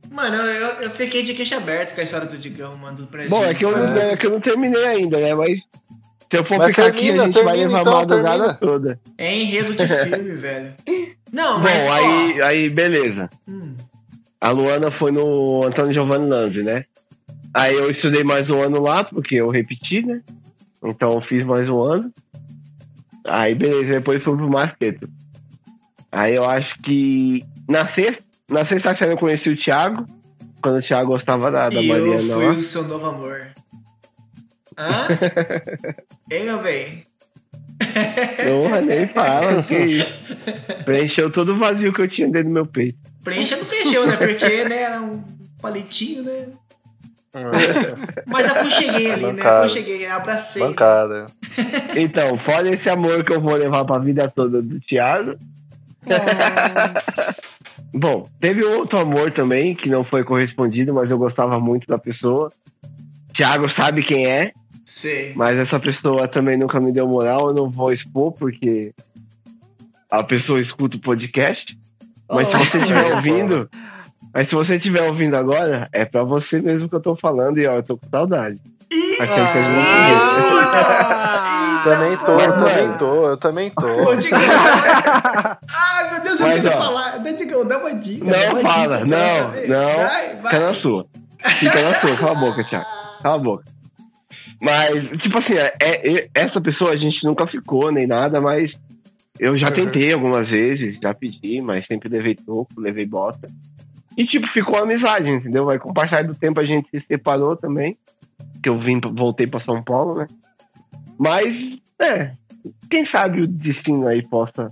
Mano, eu, eu, eu fiquei de queixo aberto com a história do Digão, mano, do presente. Bom, é que, eu, É. é que eu não terminei ainda, né? Mas se eu for Mas ficar aqui, termina, a gente vai termina, levar então, a madrugada termina. toda. É enredo de filme, velho. Não, Bom, mas. ó, aí, aí, beleza. hum, A Luana foi no Antônio Giovanni Lanzi, né? Aí eu estudei mais um ano lá, porque eu repeti, né? Então eu fiz mais um ano. Aí, beleza, depois fui pro Masqueto. Aí eu acho que na sexta, na sexta série eu conheci o Thiago, quando o Thiago gostava da, da e Mariana eu fui lá. o seu novo amor. Hã? Hein, meu bem? Não, nem fala, que isso. Preencheu todo o vazio que eu tinha dentro do meu peito. Preencha não preencheu, né? Porque, né, era um palitinho, né? Mas aconcheguei ali, né? Bancada. Aconcheguei, abracei. Bancada. Então, fora esse amor que eu vou levar pra vida toda do Thiago. Bom, teve outro amor também que não foi correspondido, mas eu gostava muito da pessoa. Thiago sabe quem é, Sei. mas essa pessoa também nunca me deu moral, eu não vou expor porque a pessoa escuta o podcast. Mas se você estiver ouvindo, mas se você estiver ouvindo agora, é pra você mesmo que eu tô falando e ó, eu tô com saudade. Tempo que a gente não se vê. Também tô, eu também tô, eu também tô. Ô, Digão. Ai, meu Deus, eu Mas, queria ó. falar. Dá, Digão, dá uma dica. Não uma fala, não, não. Vai, vai. Fica na sua. Fica na sua, cala a boca, Thiago. Cala a boca. Mas, tipo assim, é, é- essa pessoa a gente nunca ficou nem nada, mas eu já Uhum. tentei algumas vezes, já pedi, mas sempre levei toco, levei bota. E, tipo, ficou uma amizade, entendeu? Vai com o passar do tempo a gente se separou também. Que eu vim, voltei pra São Paulo, né? Mas, é, quem sabe o destino aí possa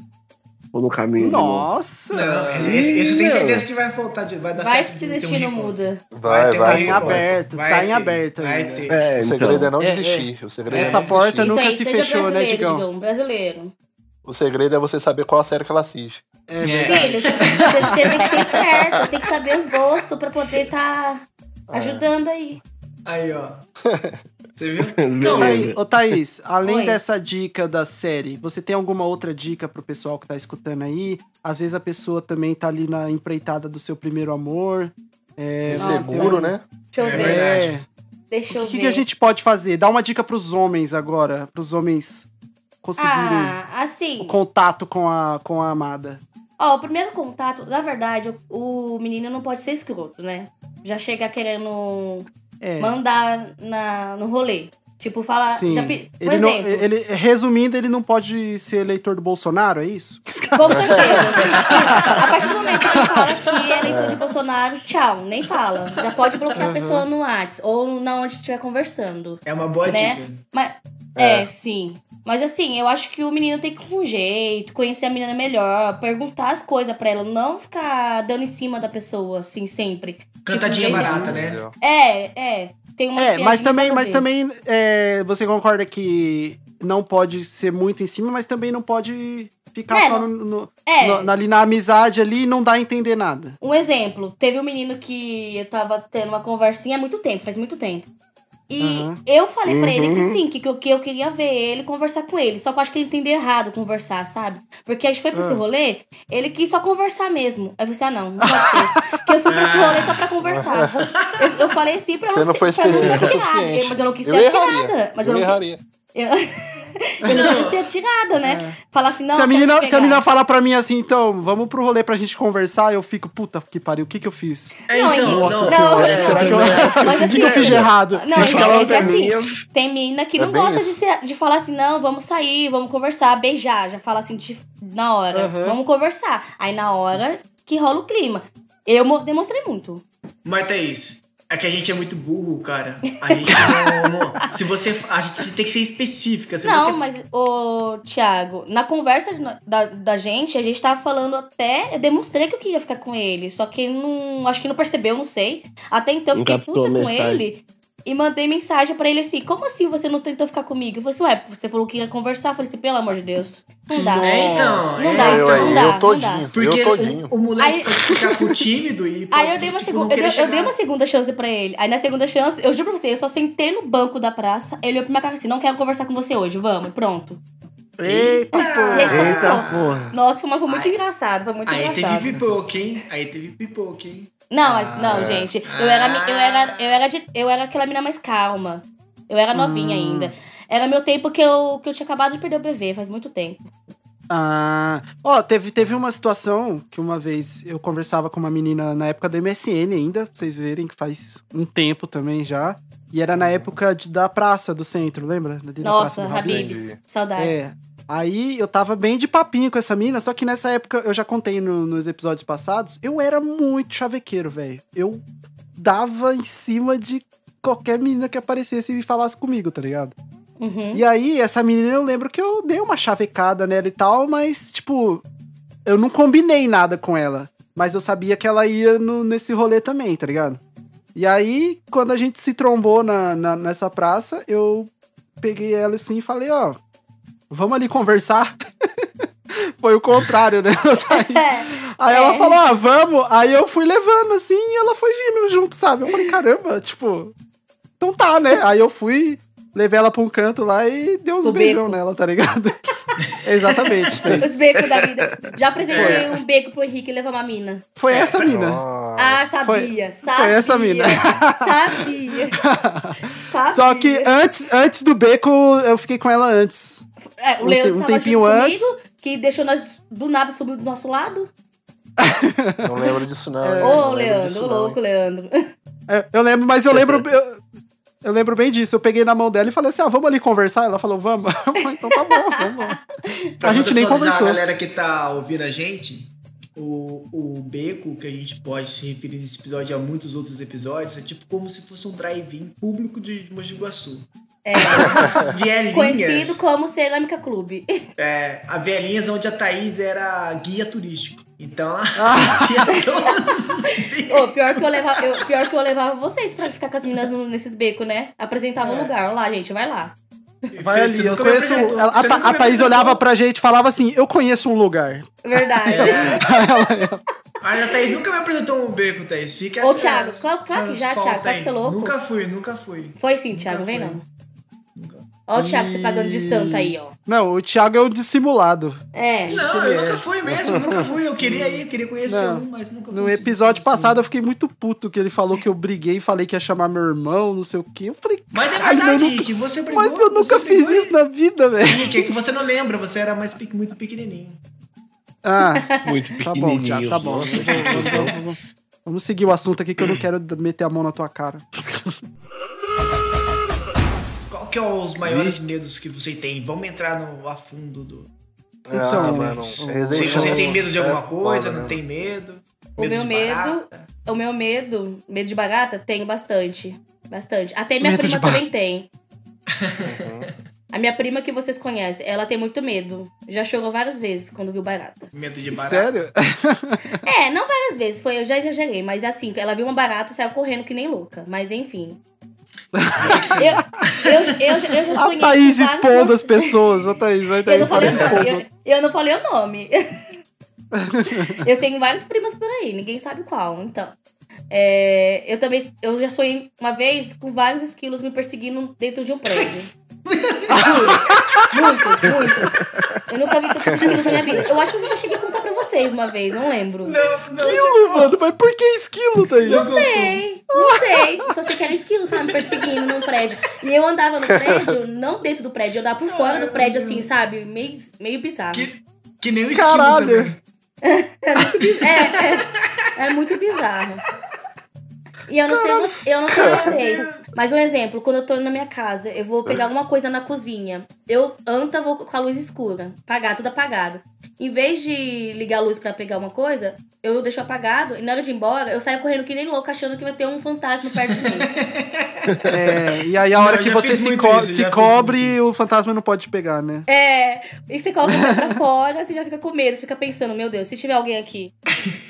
pôr no caminho. Nossa! Não, tenho Meu. certeza que vai voltar, de, vai dar Vai certo. que de esse ter um destino muda. Vai, ter vai. Tá em reencontro. aberto, Vai tá em ter, aberto Vai ainda. ter. É, O segredo então. é não É, desistir. O segredo é Essa porta desistir. nunca Isso aí, se seja fechou, né, brasileiro, Digão? Digão. Brasileiro. O segredo é você saber qual série que ela assiste. É, É. Filho, você você tem que ser esperto, tem que saber os gostos pra poder tá ajudando aí. Aí, ó. Você viu? Beleza. Thaís, ô Thaís, além Oi. dessa dica da série, você tem alguma outra dica pro pessoal que tá escutando aí? Às vezes a pessoa também tá ali na empreitada do seu primeiro amor. É. Seguro, né? Deixa eu É ver. é. Deixa O eu que, ver. que a gente pode fazer? Dá uma dica pros homens agora, pros homens conseguirem Ah, assim. o contato com a, com a amada. Ó, o primeiro contato, na verdade, o, o menino não pode ser escroto, né? Já chega querendo É. mandar na, no rolê. Tipo, falar. Sim. Já, pe- Ele não, exemplo. ele, resumindo, ele não pode ser eleitor do Bolsonaro, é isso? Com certeza. a partir do momento que você fala que é eleitor de Bolsonaro, tchau, nem fala. Já pode bloquear a pessoa no WhatsApp ou na onde estiver conversando. É uma boa Né? dica. Mas, é. sim. Mas assim, eu acho que o menino tem que ir com jeito, conhecer a menina melhor, perguntar as coisas pra ela, não ficar dando em cima da pessoa, assim, sempre. Cantadinha Tipo, barata, né? É, é. Tem umas É, mas piadinhas também, mas também é, você concorda que não pode ser muito em cima, mas também não pode ficar É, só no, no- É. no- ali na amizade ali e não dá a entender nada. Um exemplo, teve um menino que eu tava tendo uma conversinha há muito tempo, faz muito tempo. E Aham. eu falei pra ele que Uhum. sim, que, que, eu- que eu queria ver ele conversar com ele. Só que eu acho que ele entendeu errado conversar, sabe? Porque a gente foi pra esse Ah. rolê, ele quis só conversar mesmo. Aí eu falei assim, ah não, não pode ser. Porque eu fui pra esse rolê só pra conversar. Eu, eu falei assim pra Você não foi pra não ser atirada. Mas eu não quis Eu ser erraria. atirada. Mas eu, eu não, erraria. eu, eu não queria ser atirada, né? Falar assim, não, se, a quero menina, se a menina falar pra mim assim, então, vamos pro rolê pra gente conversar, eu fico, puta que pariu, o que que eu fiz? É, Não, então, Nossa não. senhora, não, será que eu... Mas O que, que eu assim, fiz de errado? Não, Tipo, é, é que assim, tem menina que É não gosta de, ser- de falar assim, não, vamos sair, vamos conversar, beijar, já fala assim de- na hora, Aham. vamos conversar. Aí na hora que rola o clima. Eu mo- demonstrei muito. Mas Thaís, é que a gente é muito burro, cara. A gente não. se você. A gente tem que ser específica. Se não, você, mas, ô, Thiago, na conversa de da, da gente, a gente tava falando até. Eu demonstrei que eu queria ficar com ele. Só que ele não. Acho que não percebeu, não sei. Até então eu fiquei puta com ele. E mandei mensagem pra ele assim: Como assim você não tentou ficar comigo? Eu falei assim: Ué, você falou que ia conversar. Eu falei assim: Pelo amor de Deus. Não dá. É, então. Não é, dá, Eu então. aí, não dá, eu não todinho. dá. Porque eu todinho. o, o moleque Aí- pode ficar com tímido e. Pode, Aí eu dei, uma tipo, não eu, dei, eu dei uma segunda chance pra ele. Aí na segunda chance, eu juro pra você, eu só sentei no banco da praça, ele olhou pra minha cara assim, não quero conversar com você hoje, vamos, pronto. Eita, aí só Eita ficou. porra. Nossa, mas foi muito Aí- engraçado, foi muito Aí engraçado. teve pipoca, hein? Aí teve pipoca, hein? Não, mas não, gente, eu era, eu era, eu era, de- eu era aquela menina mais calma. Eu era novinha Hum. ainda. Era meu tempo que eu, que eu tinha acabado de perder o bebê, faz muito tempo. Ah, ó, teve, teve uma situação que uma vez eu conversava com uma menina na época do MSN ainda, pra vocês verem que faz um tempo também já. E era na época de- da praça do centro, lembra? Ali Nossa. Habibs, saudades. É. Aí eu tava bem de papinho com essa mina, só que nessa época, eu já contei no- nos episódios passados, eu era muito chavequeiro, velho. Eu dava em cima de qualquer menina que aparecesse e falasse comigo, tá ligado? Uhum. E aí, essa menina, eu lembro que eu dei uma chavecada nela e tal, mas, tipo, eu não combinei nada com ela. Mas eu sabia que ela ia no- nesse rolê também, tá ligado? E aí, quando a gente se trombou na, na- nessa praça, eu peguei ela assim e falei, ó, vamos ali conversar. Foi o contrário, né? Thaís? Aí ela É. falou, ah, vamos. Aí eu fui levando assim e ela foi vindo junto, sabe? Eu falei, caramba, tipo, então tá, né? Aí eu fui, levei ela pra um canto lá e dei uns O beijão beco. nela, tá ligado? Exatamente, Os Thaís. becos da vida. Já apresentei um beco pro Henrique levar uma mina. Foi essa mina. Ah, sabia, sabia. essa mina. Sabia. sabia. Só que antes, antes do beco, eu fiquei com ela antes. É, o um Leandro um tava tempinho junto antes. comigo, que deixou nós do nada subir do nosso lado. Não lembro disso, não. hein? Ô, Não lembro Leandro, disso, não, louco, Leandro. É, Eu lembro, mas eu lembro. Eu, eu lembro bem disso. Eu peguei na mão dela e falei assim: ah, vamos ali conversar. Ela falou, vamos. Eu falei, então tá bom, vamos. Pra A gente nem conversou. A galera que tá ouvindo a gente, o, o beco que a gente pode se referir nesse episódio a muitos outros episódios é tipo como se fosse um drive-in público de Mogi Guaçu. É. Vielinhas. Conhecido como Cerâmica Clube. É, a vielinhas onde a Thaís era guia turístico. Então ela conhecia todos os Ô, pior que eu levava, eu, pior que eu levava vocês pra ficar com as meninas no- nesses becos, né? Apresentava o É. lugar. Olha lá, gente, vai lá. Vai ali. Eu nunca conheço. ela- a, nunca a me Thaís olhava pra gente e falava assim: eu conheço um lugar. Verdade. É. Mas a Thaís nunca me apresentou um beco, Thaís. Fica Ô, essa- Thiago, claro- claro que já, Thiago, tá que você é louco? Nunca fui, nunca fui. Foi sim, Thiago, vem foi. não. Ó o Thiago, você pagando de santo aí, ó. Não, o Thiago é o dissimulado. É. Não, eu nunca fui mesmo, nunca fui. Eu queria ir, queria conhecer Não. um, mas nunca No episódio assim. passado eu fiquei muito puto que ele falou que eu briguei e falei que ia chamar meu irmão, não sei o quê. Eu falei, Mas é "Caralho, verdade, eu nunca- Rick, você brigou. Mas eu nunca fiz brigou, isso na vida, velho. Rick, é que você não lembra, você era mais pe- muito pequenininho. Ah, Muito tá bom, pequenininho. Thiago, tá bom. Vamos seguir o assunto aqui que eu não quero meter a mão na tua cara. Qual que é os maiores medos que você tem? Vamos entrar no a fundo do. Ah, Então, mano. Se Resident você tem medo de alguma é coisa, foda, não né? tem medo. O meu de medo-. O meu medo, medo de barata, tenho bastante. Bastante. Até minha Medo prima também tem. A minha prima que vocês conhecem, ela tem muito medo. Já chorou várias vezes quando viu barata. Medo de barata. Sério? É, não várias vezes, foi, eu já exagerei, mas assim, ela viu uma barata e saiu correndo que nem louca. Mas enfim. Eu, eu, eu, já- eu já A sonhei. Thaís expondo as pessoas. A Thaís, vai Eu Thaís, não, para falei, eu, eu não falei o nome. eu tenho várias primas por aí, ninguém sabe qual. Então, é, eu também, eu já sonhei uma vez com vários esquilos me perseguindo dentro de um prédio. Muitos, muitos. Eu nunca vi tantos esquilos na minha vida. Eu acho que eu já cheguei a contar pra vocês uma vez, não lembro. Não, não, Esquilo, mano. Mas por que esquilo, Thaís? Não sei, não sei. Só sei que era esquilo que tava me perseguindo num prédio. E eu andava no prédio, não dentro do prédio, eu andava por fora do prédio, assim, sabe? Meio, meio bizarro. Que, que nem o esquilo Caralho. É muito, biz- é, é, é muito bizarro. E eu não, sei, eu não sei vocês, mas um exemplo, quando eu tô na minha casa, eu vou pegar alguma coisa na cozinha. Eu anta vou com a luz escura, apagar, tudo apagado. Em vez de ligar a luz pra pegar uma coisa, eu deixo apagado e na hora de ir embora, eu saio correndo que nem louco, achando que vai ter um fantasma perto de mim. É, e aí a hora Não, que você se, co isso, se cobre, o fantasma não pode te pegar, né? É, e você coloca o pé pra fora, você já fica com medo, você fica pensando, meu Deus, se tiver alguém aqui.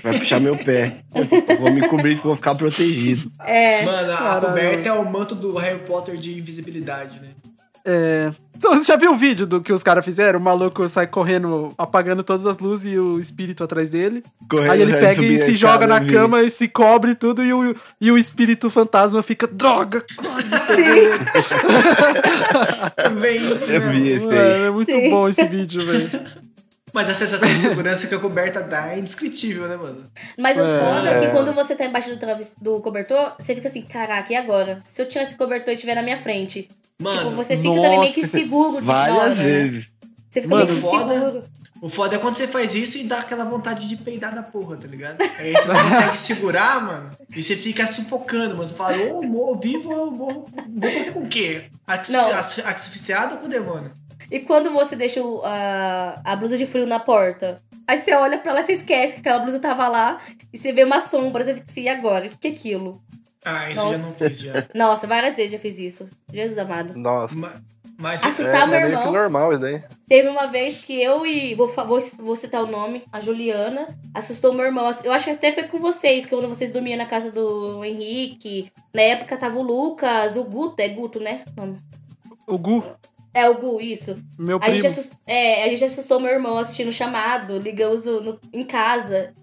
Vai puxar meu pé. Eu vou me cobrir que vou ficar protegido. É, Mano, a coberta é o manto do Harry Potter de invisibilidade, né? É. Então, Você já viu o vídeo do que os caras fizeram? O maluco sai correndo, apagando todas as luzes e o espírito atrás dele. Correndo, aí ele vai pega e se joga na vi. cama e se cobre tudo e o, e o espírito fantasma fica, droga! Também isso, Eu né? vi esse Mano, é muito Sim. bom esse vídeo, velho. Mas a sensação de segurança que a coberta dá é indescritível, né, mano? Mas o É. foda é que quando você tá embaixo do, do cobertor, você fica assim, caraca, e agora? Se eu tirar esse cobertor e estiver na minha frente? Mano, tipo, você fica também meio que nossa, seguro de na hora, Várias né? vezes. Você fica Mano, meio que foda. seguro. o foda é quando você faz isso e dá aquela vontade de peidar da porra, tá ligado? Aí você não consegue segurar, mano, e você fica sufocando, mano. Você fala, ou morro vivo ou eu morro. Vou morrer com o quê? Asfixiado ou com o demônio? E quando você deixa o- a, a blusa de frio na porta, aí você olha pra lá e você esquece que aquela blusa tava lá e você vê uma sombra, você fica assim, e agora? O que, que é aquilo? Ah, isso eu já não Nossa. fiz já. Nossa, várias vezes já fiz isso. Jesus amado. Nossa. Ma- Mas Assustar é, meu é meio que irmão. normal isso daí. Teve uma vez que eu e. Vou, vou, vou citar o nome, a Juliana, assustou meu irmão. Eu acho que até foi com vocês, quando vocês dormiam na casa do Henrique. Na época tava o Lucas, o Guto, é Guto, né? Não. O Gu, É o Gu, isso. meu A gente, primo. assustou, é, a gente assustou meu irmão assistindo o chamado, ligamos o- no- em casa.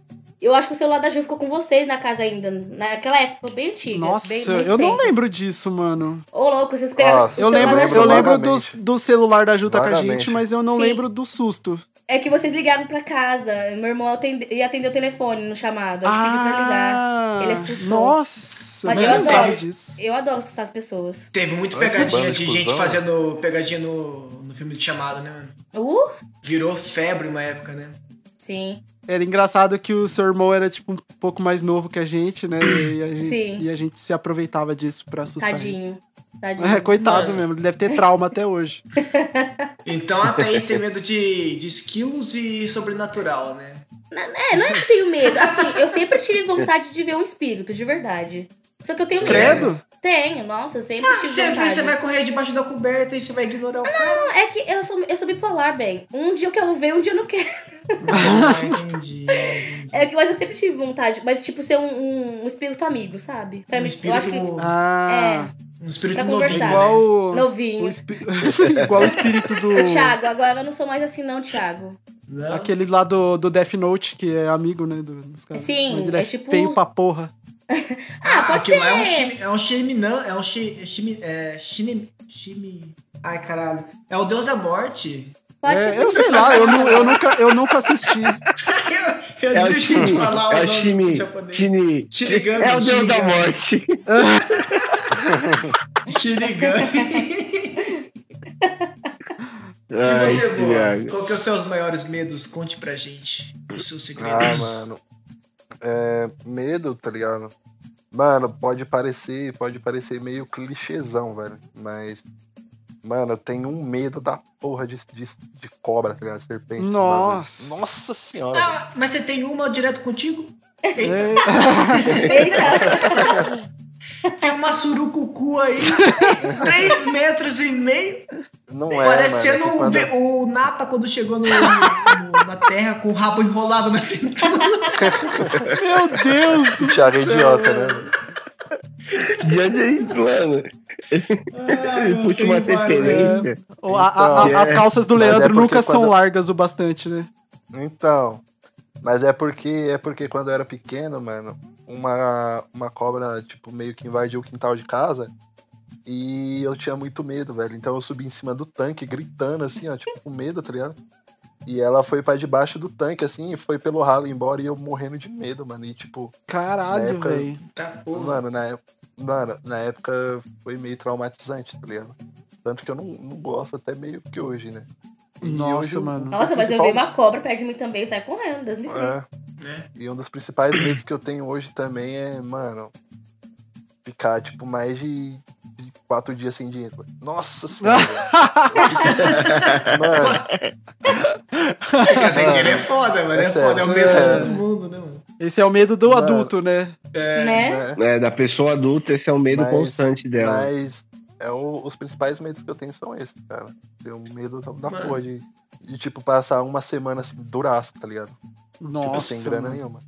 Eu acho que o celular da Ju ficou com vocês na casa ainda. Naquela época, bem antiga. Nossa, bem, eu não lembro disso, mano. Ô, louco, vocês pegaram Nossa, o Eu lembro, da eu Ju. lembro do, do celular da Ju tá com a gente, mas eu não Sim. lembro do susto. É que vocês ligaram pra casa. Meu irmão atende- ia atender o telefone no chamado. Acho que pediu pra ligar. Ele assustou. Nossa, Mas eu adoro. disso. Eu adoro assustar as pessoas. Teve muito pegadinha de gente cuzão. fazendo pegadinha no, no filme de chamada, né? mano? Uh, Virou febre uma época, né? sim. Era engraçado que o seu irmão era, tipo, um pouco mais novo que a gente, né? E a gente, Sim. e a gente se aproveitava disso pra assustar. ele. Tadinho. Tadinho. É, coitado Mano. mesmo, ele deve ter trauma até hoje. Então a Thaís tem medo de, de esquilos e sobrenatural, né? É, não é que eu tenho medo. Assim, eu sempre tive vontade de ver um espírito, de verdade. Só que eu tenho medo. Tenho, nossa, sempre Ah, tive sempre vontade. você vai correr debaixo da coberta e você vai ignorar o cara. Não, é que eu sou, eu sou bipolar, bem. Um dia eu quero ver, um dia eu não quero. Ah, entendi. entendi. É que, mas eu sempre tive vontade. Mas, tipo, ser um, um, um espírito amigo, sabe? Pra Um mim, espírito, eu acho que. Ah, um espírito pra novinho, conversar. igual né? o, o Novinho. espi- igual o espírito do... O Thiago, agora eu não sou mais assim, não, Thiago. Não? Aquele lá do, do Death Note, que é amigo, né, do- dos caras. Sim, Mas ele é, é tipo- feio pra porra. Ah, pode aquilo ser. lá é um chimi, é um chiminã, é um chimi, é, chimi, chimi, ai caralho, é o deus da morte. Pode É, ser. eu sei lá, eu, nu- eu, nunca, eu nunca assisti. Eu, eu É o desisti de Shini. falar É o nome Shini. japonês. Shini. Shinigami, É o deus da Shinigami. morte. Shinigami. Ai, e você, Boa? Qual que são os seus maiores medos? Conte pra gente os seus Ah, segredos. mano. É, medo, tá ligado? Mano, pode parecer, pode parecer meio clichêzão, velho. Mas, mano, eu tenho um medo da porra de, de, de cobra, tá ligado? Serpente. Nossa. bagulho. Nossa senhora. Ah, mas você tem uma direto contigo? Eita, É, Eita. tem uma surucucu aí, 3 metros e meio, Não é, parecendo mano. é que quando- ve- o Napa quando chegou no- no- na terra com o rabo enrolado na cintura. meu Deus! O Thiago é idiota, né? Diante aí, mano. Ele puxa uma referência. O- a- a- a- Então, as é. calças do é Leandro porque nunca são quando- largas o bastante, né? Então. Mas é porque é porque quando eu era pequeno, mano, uma, uma cobra, tipo, meio que invadiu o quintal de casa. E eu tinha muito medo, velho. Então eu subi em cima do tanque, gritando, assim, ó, tipo, com medo, tá ligado? E ela foi pra debaixo do tanque, assim, e foi pelo ralo embora e eu morrendo de medo, mano. E tipo, Caralho, época- velho. Tá, mano, na, ép- mano, na época foi meio traumatizante, tá ligado? Tanto que eu não, não gosto até meio que hoje, né? E Nossa, hoje mano. Nossa, mas eu vi uma cobra perto de mim também, eu saio correndo, Deus me livre. É. Né? E um dos principais medos que eu tenho hoje também é, mano, ficar, tipo, mais de, de quatro dias sem dinheiro. Nossa senhora. mano, Ficar sem dinheiro é foda, mano. É, É foda, é o medo de É. todo mundo, né, mano? Esse é o medo do Mano. adulto, né? É, né? né? É, da pessoa adulta, esse é o medo Mas- constante dela. Mas é o- os principais medos que eu tenho são esses, cara. Tenho medo da, da porra de, de, tipo, passar uma semana assim, duraço, tá ligado? Tipo, Nossa. sem grana mano. nenhuma.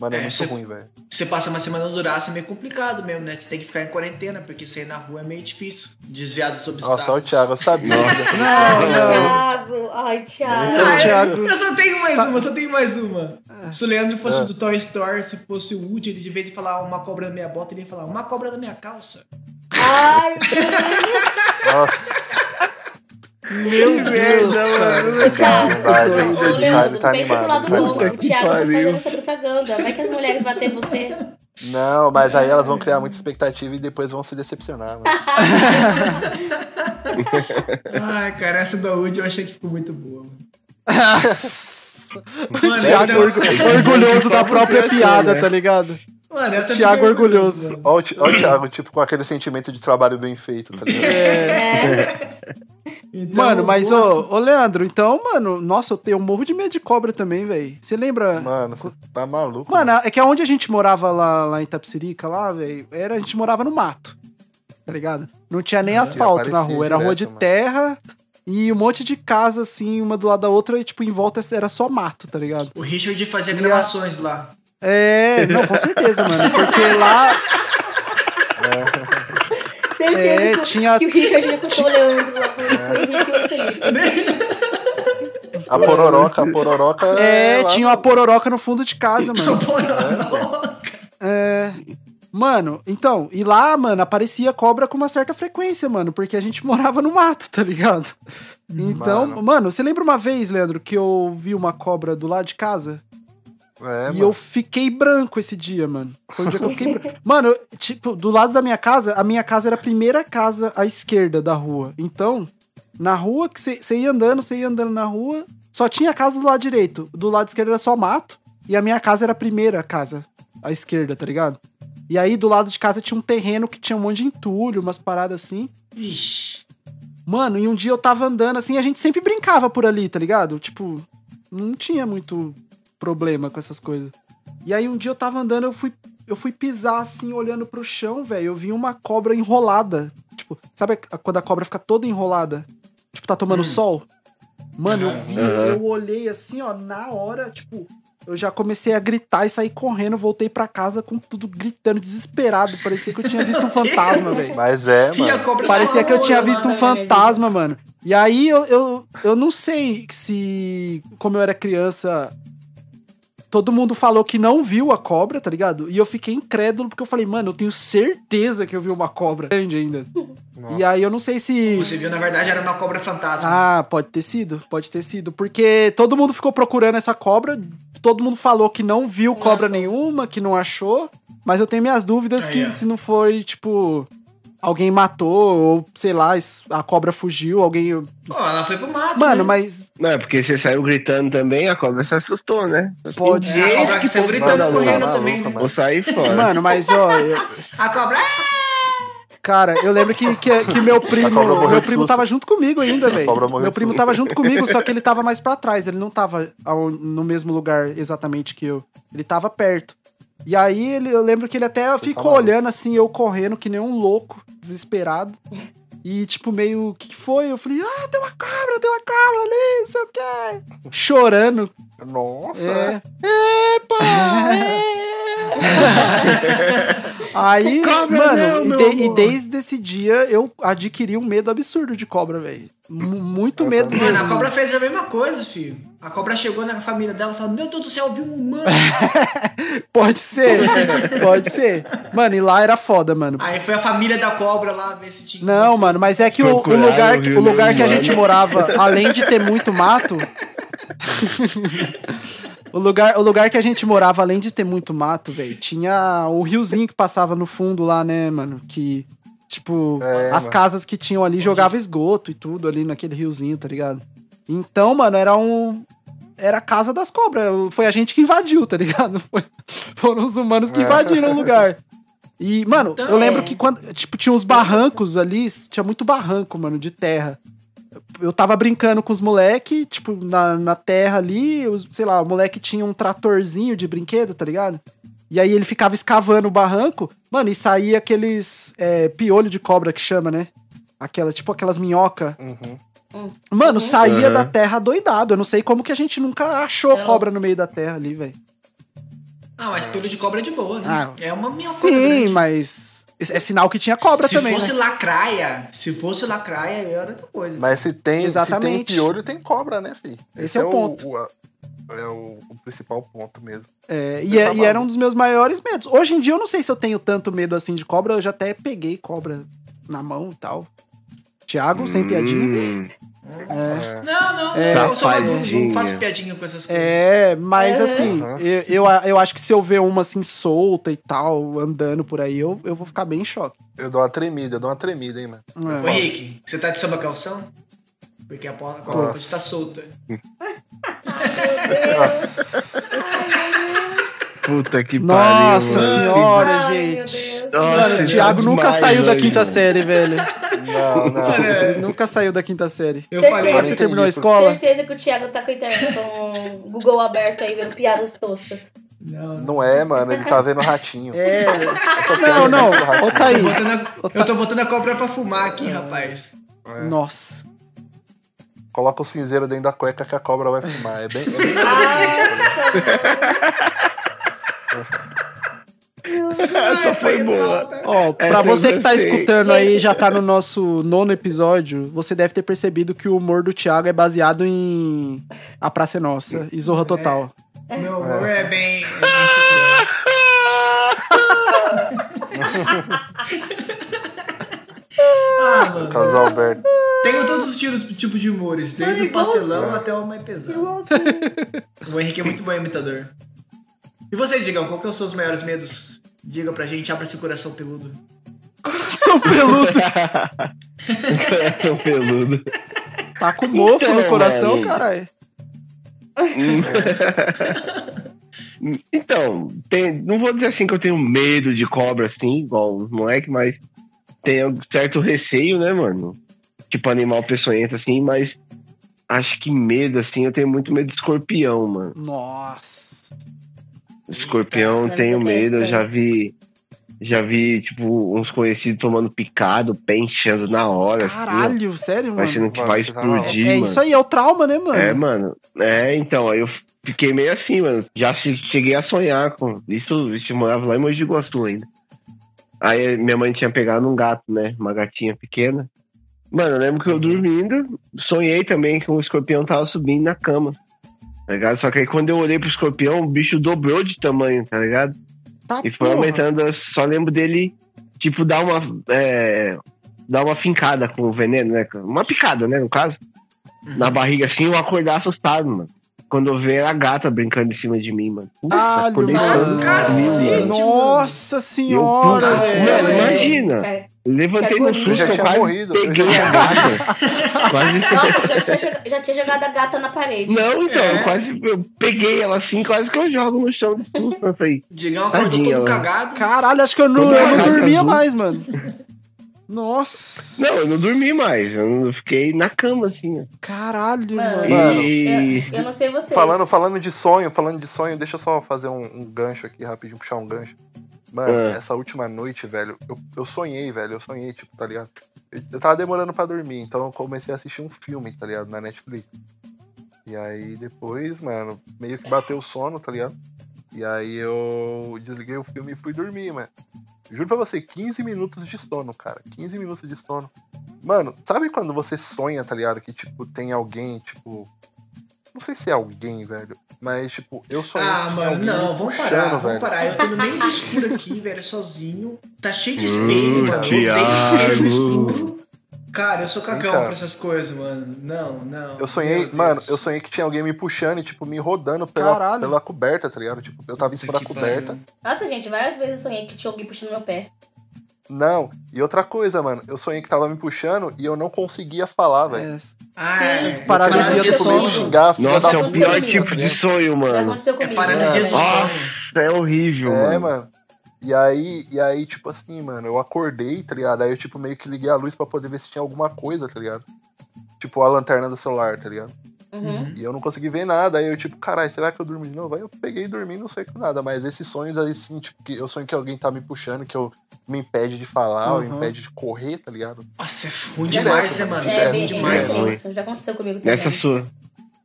Mano, é, É, muito cê- ruim, velho. Você passa uma semana no Duraço é meio complicado mesmo, né? Você tem que ficar em quarentena, porque sair na rua é meio difícil. Desviar dos obstáculos. Nossa, o Thiago, eu sabia. Não, não. Thiago, ai, Thiago. Então, Ah, Thiago- eu, só tenho mais Sa- uma, só tenho mais uma. Se o Leandro fosse Ah. do Toy Story, se fosse o Woody, ele de vez de falar uma cobra na minha bota, ele ia falar uma cobra na minha calça. Ai, Nossa, Meu Deus, cara. o Thiago. Ô, Leandro, tá pensa pro animado, lado tá bom. animado. O Thiago tá fazendo essa propaganda. Vai que as mulheres batem em você. não, mas aí elas vão criar muita expectativa e depois vão se decepcionar, mano. Ai, cara, essa do Woody eu achei que ficou muito boa, mano. Thiago então- orgu- orgulhoso da própria achou, piada, né? tá ligado? Mano, essa Thiago foi- orgulhoso. Olha o, ó o Thiago, tipo, com aquele sentimento de trabalho bem feito, tá ligado? É. Então, Mano, mas ô, ô Leandro, então, mano, nossa, eu tenho um morro de medo de cobra também, velho. Você lembra? Mano, você tá maluco. Mano, é que aonde a gente morava lá, lá em Tapsirica, lá, velho, era, a gente morava no mato. Tá ligado? Não tinha nem asfalto na rua, era rua de mano. terra e um monte de casa, assim, uma do lado da outra, e, tipo, em volta era só mato, tá ligado? O Richard fazia E a- gravações lá. É, não, com certeza, mano. Porque lá. Certeza É, que, tinha- que o Richard já contou o Leandro lá com o. A pororoca, a pororoca. É, lá tinha uma pororoca no fundo de casa, mano. É. Mano, então, e lá, mano, aparecia cobra com uma certa frequência, mano, porque a gente morava no mato, tá ligado? Então, mano, Mano. você lembra uma vez, Leandro, que eu vi uma cobra do lado de casa? É, e mano. eu fiquei branco esse dia, mano. Foi um dia que eu fiquei branco. Mano, eu, tipo, do lado da minha casa, a minha casa era a primeira casa à esquerda da rua. Então, na rua, que você ia andando, você ia andando na rua, só tinha casa do lado direito. Do lado esquerdo era só mato. E a minha casa era a primeira casa à esquerda, tá ligado? E aí, do lado de casa tinha um terreno que tinha um monte de entulho, umas paradas assim. Ixi. Mano, e um dia eu tava andando assim, a gente sempre brincava por ali, tá ligado? Tipo, não tinha muito problema com essas coisas. E aí um dia eu tava andando, eu fui, eu fui pisar assim, olhando pro chão, velho. Eu vi uma cobra enrolada. Tipo, sabe a- quando a cobra fica toda enrolada? Tipo, tá tomando sol? Mano, eu vi, eu olhei assim, ó, na hora, tipo, eu já comecei a gritar e sair correndo, voltei pra casa com tudo gritando, desesperado. Parecia que eu tinha visto um fantasma, velho. Mas é, E a mano. cobra Parecia que eu tinha visto um fantasma, mano. E aí eu, eu, eu não sei se, como eu era criança, todo mundo falou que não viu a cobra, tá ligado? E eu fiquei incrédulo porque eu falei, mano, eu tenho certeza que eu vi uma cobra grande ainda. Nossa. E aí eu não sei se. Você viu, na verdade, era uma cobra fantasma. Ah, pode ter sido, pode ter sido. Porque todo mundo ficou procurando essa cobra, todo mundo falou que não viu cobra achou. nenhuma, que não achou. Mas eu tenho minhas dúvidas Aí, que ó. se não foi, tipo, alguém matou, ou sei lá, a cobra fugiu, alguém. Pô, ela foi pro mato. Mano, né? mas Não, é porque você saiu gritando também, a cobra se assustou, né? Pode- Gente, É, a cobra que saiu gritando, correndo maluca, também, né? Vou sair fora. Mano, mas ó, eu- A cobra. cara, eu lembro que, que, que meu primo, meu primo susto. tava junto comigo ainda, velho. cobra morreu Meu primo susto. tava junto comigo, só que ele tava mais pra trás, ele não tava ao- no mesmo lugar exatamente que eu. Ele tava perto. E aí ele, eu lembro que ele até ficou maluco. olhando assim, eu correndo que nem um louco, desesperado. E tipo, meio, o que, que foi? Eu falei, ah, tem uma cobra, tem uma cobra ali, não sei o quê. Chorando. Nossa. É. Aí, mano, e, de- e desde esse dia eu adquiri um medo absurdo de cobra, velho. Muito Eu medo também. mesmo. Mano, a cobra fez a mesma coisa, filho. A cobra chegou na família dela e falou: Meu Deus do céu, eu vi um humano. Pode ser, pode ser. Mano, e lá era foda, mano. Aí foi a família da cobra lá ver se tinha. Não, mano, mas é que o, o lugar, o lugar que a gente morava, além de ter muito mato. O, lugar, o lugar que a gente morava, além de ter muito mato, velho, tinha o riozinho que passava no fundo lá, né, mano? Que, tipo, É, as mano. casas que tinham ali jogava esgoto e tudo ali naquele riozinho, tá ligado? Então, mano, era um. Era a casa das cobras. Foi a gente que invadiu, tá ligado? Foi- foram os humanos que É. invadiram o lugar. E, mano, Então, eu lembro é. que quando. Tipo, tinha uns barrancos ali, tinha muito barranco, mano, de terra. Eu tava brincando com os moleque, tipo, na, na terra ali, os- sei lá, o moleque tinha um tratorzinho de brinquedo, tá ligado? E aí ele ficava escavando o barranco, mano, e saía aqueles é, piolho de cobra que chama, né? Aquela, tipo aquelas minhoca. Uhum. Mano, saía Uhum. da terra doidado. Eu não sei como que a gente nunca achou Não. cobra no meio da terra ali, velho. Ah, mas pelo de cobra é de boa, né? Ah, é uma minha Sim, mas é sinal que tinha cobra Se também, fosse né? lacraia, se fosse lacraia, era outra coisa. Mas se tem, Exatamente. se tem piolho, tem cobra, né, filho? Esse é o ponto. O, a- é o, o principal ponto mesmo. É, e, Tá é- e maluco. era um dos meus maiores medos. Hoje em dia eu não sei se eu tenho tanto medo assim de cobra, eu já até peguei cobra na mão e tal. Tiago, sem piadinha. É, Não, não, É. não. Eu sou adulto, não Safadinha. faço piadinha com essas coisas. é, mas Uhum. assim, Aham. eu, eu, eu acho que se eu ver uma assim solta e tal, andando por aí, eu, eu vou ficar bem em choque. Eu dou uma tremida, eu dou uma tremida, hein, mano. Ô É. Henrique, você tá de samba calção? Porque a porta a cobra pode estar solta. puta que Nossa pariu. mano. senhora, Ai, gente. Nossa, Mano, o Thiago tá nunca saiu da quinta série, velho. Não, não. Ele nunca saiu da quinta série. Eu Certeza. falei, Quando você terminou a escola? Certeza que o Thiago tá com, com o Google aberto aí, vendo piadas toscas. não, Não é, mano, ele tá vendo ratinho. É. Não, não. é. Ô, Thaís. A- eu tô botando a cobra pra fumar aqui, rapaz. É. Nossa. Coloca o cinzeiro dentro da cueca que a cobra vai fumar. É bem. É bem... Essa foi boa. Ó, pra Essa você que tá escutando aí, Gente, já tá no nosso nono episódio, você deve ter percebido que o humor do Thiago é baseado em A Praça é Nossa e Zorra Total. Meu humor é bem. É bem ah, mano. Carlos Alberto. Tenho todos os tipos, tipos de humores, desde Ai, o pastelão até o mais pesado. O Henrique é muito bom imitador. E você, Digão, qual que são os seus maiores medos? Diga pra gente, abra seu coração peludo. São peludo. Coração peludo. Tá com mofo no Então, coração, mano. caralho. Então, tem- não vou dizer assim que eu tenho medo de cobra, assim, igual os moleque, mas tenho certo receio, né, mano? Tipo, animal peçonhento, assim, mas acho que medo, assim, eu tenho muito medo de escorpião, mano. Nossa. Escorpião, Eita, tenho medo, eu já vi. Já vi, tipo, uns conhecidos tomando picado, pé inchando na hora, assim, Caralho, sério, mano? parecendo que vai tá explodir, É mano. isso aí, é o trauma, né, mano? É, mano. É, então, aí eu fiquei meio assim, mano. Já che- cheguei a sonhar com. Isso, a gente morava lá em Mogi de Guaçu ainda. Aí minha mãe tinha pegado um gato, né? Uma gatinha pequena. Mano, eu lembro que eu dormindo, sonhei também que o escorpião tava subindo na cama. Tá ligado? Só que aí quando eu olhei pro escorpião, o bicho dobrou de tamanho, tá ligado? Tá, E foi porra. aumentando, eu só lembro dele, tipo, dar uma. É, dar uma fincada com o veneno, né? Uma picada, né? No caso. Na barriga assim, eu acordar assustado, mano. Quando eu ver a gata brincando em cima de mim, mano. Puta, Caralho, acordei mano. Cacete, mano. Nossa senhora, Eu- velho. Mano, imagina. É. Levantei no susto, Eu já eu tinha quase morrido, peguei já a gata. quase... Nossa, já tinha, já tinha jogado a gata na parede. Não, então, É. eu quase eu peguei ela assim, quase que eu jogo no chão de susto. Eu falei, Digão acordou todo cagado. Caralho, acho que eu não, eu não dormia mais, mano. Nossa. não, eu não dormi mais. Eu fiquei na cama, assim. ó. Caralho, Mano, mano. Mano, E. Eu, eu não sei vocês. Falando, falando de sonho, falando de sonho, deixa eu só fazer um, um gancho aqui rapidinho, puxar um gancho. Mano, Ah. essa última noite, velho, eu, eu sonhei, velho. Eu sonhei, tipo, tá ligado? Eu, eu tava demorando pra dormir, então eu comecei a assistir um filme, tá ligado? Na Netflix. E aí depois, mano, meio que bateu o sono, tá ligado? E aí eu desliguei o filme e fui dormir, mano. Juro pra você, 15 minutos de sono, cara. 15 minutos de sono. Mano, sabe quando você sonha, tá ligado? Que, tipo, tem alguém, tipo. Não sei se é alguém, velho. Mas, tipo, eu sonhei Ah, mano, não, vamos puxando, parar, vamos velho. parar. Eu tô no meio do escuro aqui, velho, sozinho. Tá cheio de Hum, espelho, mano. Eu odeio espelho no Thiago. escuro. Cara, eu sou cagão pra essas coisas, mano. Não, não. Eu sonhei, mano, eu sonhei que tinha alguém me puxando e, tipo, me rodando pela, Caralho. pela coberta, tá ligado? Tipo, eu tava em cima da coberta. pariu. Nossa, gente, várias vezes eu sonhei que tinha alguém puxando meu pé. Não, e outra coisa, mano, eu sonhei que tava me puxando e eu não conseguia falar, velho. É, Ah, Sim. é. Paralisia do sono. e xingar, Nossa, é o pior Aconteceu tipo de sonho, Já mano. aconteceu comigo. paralisia né? do Nossa, sono. é horrível, É, mano. mano. E aí, e aí, tipo assim, mano, eu acordei, tá ligado? Aí eu, tipo, meio que liguei a luz pra poder ver se tinha alguma coisa, tá ligado? Tipo, a lanterna do celular, tá ligado? Uhum. E eu não consegui ver nada. Aí eu, tipo, caralho, será que eu dormi de novo? Aí eu peguei e dormi, não sei com nada. Mas esses sonhos aí, sim, tipo, que eu sonho que alguém tá me puxando, que eu me impede de falar, ou Uhum. impede de correr, tá ligado? Nossa, é ruim Direto, demais, né, mano? é, É, É ruim bem, demais. intenso. Já aconteceu comigo também. Nessa sua.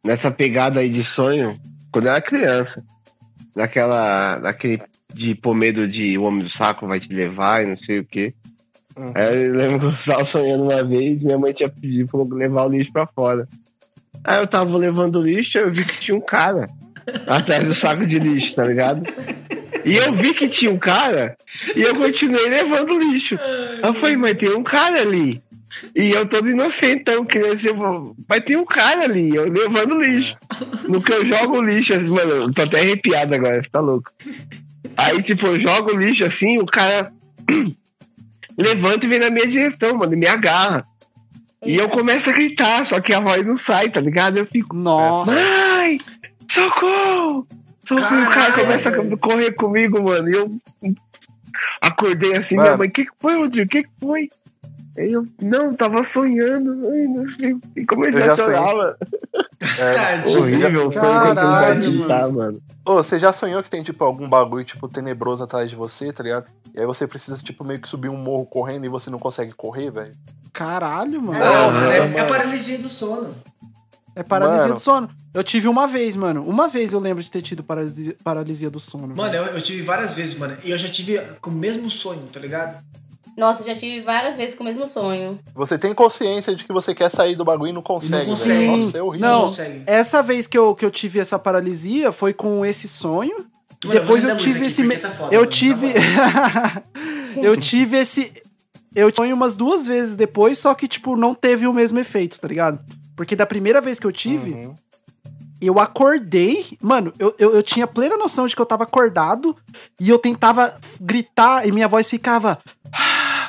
Nessa pegada aí de sonho, quando eu era criança, naquela. naquele de pôr medo de o homem do saco vai te levar e não sei o quê. Uhum. Aí eu lembro que eu estava sonhando uma vez, minha mãe tinha pedido pra levar o lixo pra fora. Aí eu tava levando lixo, eu vi que tinha um cara atrás do saco de lixo, tá ligado? E eu vi que tinha um cara e eu continuei levando lixo. Aí eu falei, mas tem um cara ali. E eu todo inocentão, ser. Mas tem um cara ali, eu levando lixo. No que eu jogo o lixo, assim, mano, eu tô até arrepiado agora, você tá louco. Aí, tipo, eu jogo o lixo assim, o cara levanta e vem na minha direção, mano, e me agarra. E eu começo a gritar, só que a voz não sai, tá ligado? Eu fico, Nossa. mãe, socorro! Socorro, o cara começa a correr comigo, mano. E eu acordei assim, Mano. minha mãe, o que, que foi, Rodrigo? O que, que foi? Aí eu, não, tava sonhando, ai, não sei. E comecei Eu já a chorar, sonhei. mano. É, Tadinho. Horrível, foi Caralho, você mano. mano. Ô, você já sonhou que tem, tipo, algum bagulho, tipo, tenebroso atrás de você, tá ligado? E aí você precisa, tipo, meio que subir um morro correndo e você não consegue correr, velho? Caralho, mano. Não, Não, é, mano. é paralisia do sono. É paralisia Mano. do sono. Eu tive uma vez, mano. Uma vez eu lembro de ter tido paralisia, paralisia do sono. Mano, eu, eu tive várias vezes, mano. E eu já tive com o mesmo sonho, tá ligado? Nossa, já tive várias vezes com o mesmo sonho. Você tem consciência de que você quer sair do bagulho e não consegue, Não velho. consegue. Nossa, é horrível. Não, consegue. essa vez que eu, que eu tive essa paralisia foi com esse sonho. Mano, Depois eu tive esse. tá foda, eu mano, tive. tá eu tive esse. Eu sonho umas duas vezes depois, só que, tipo, não teve o mesmo efeito, tá ligado? Porque da primeira vez que eu tive, Uhum. eu acordei. Mano, eu, eu, eu tinha plena noção de que eu tava acordado e eu tentava gritar e minha voz ficava.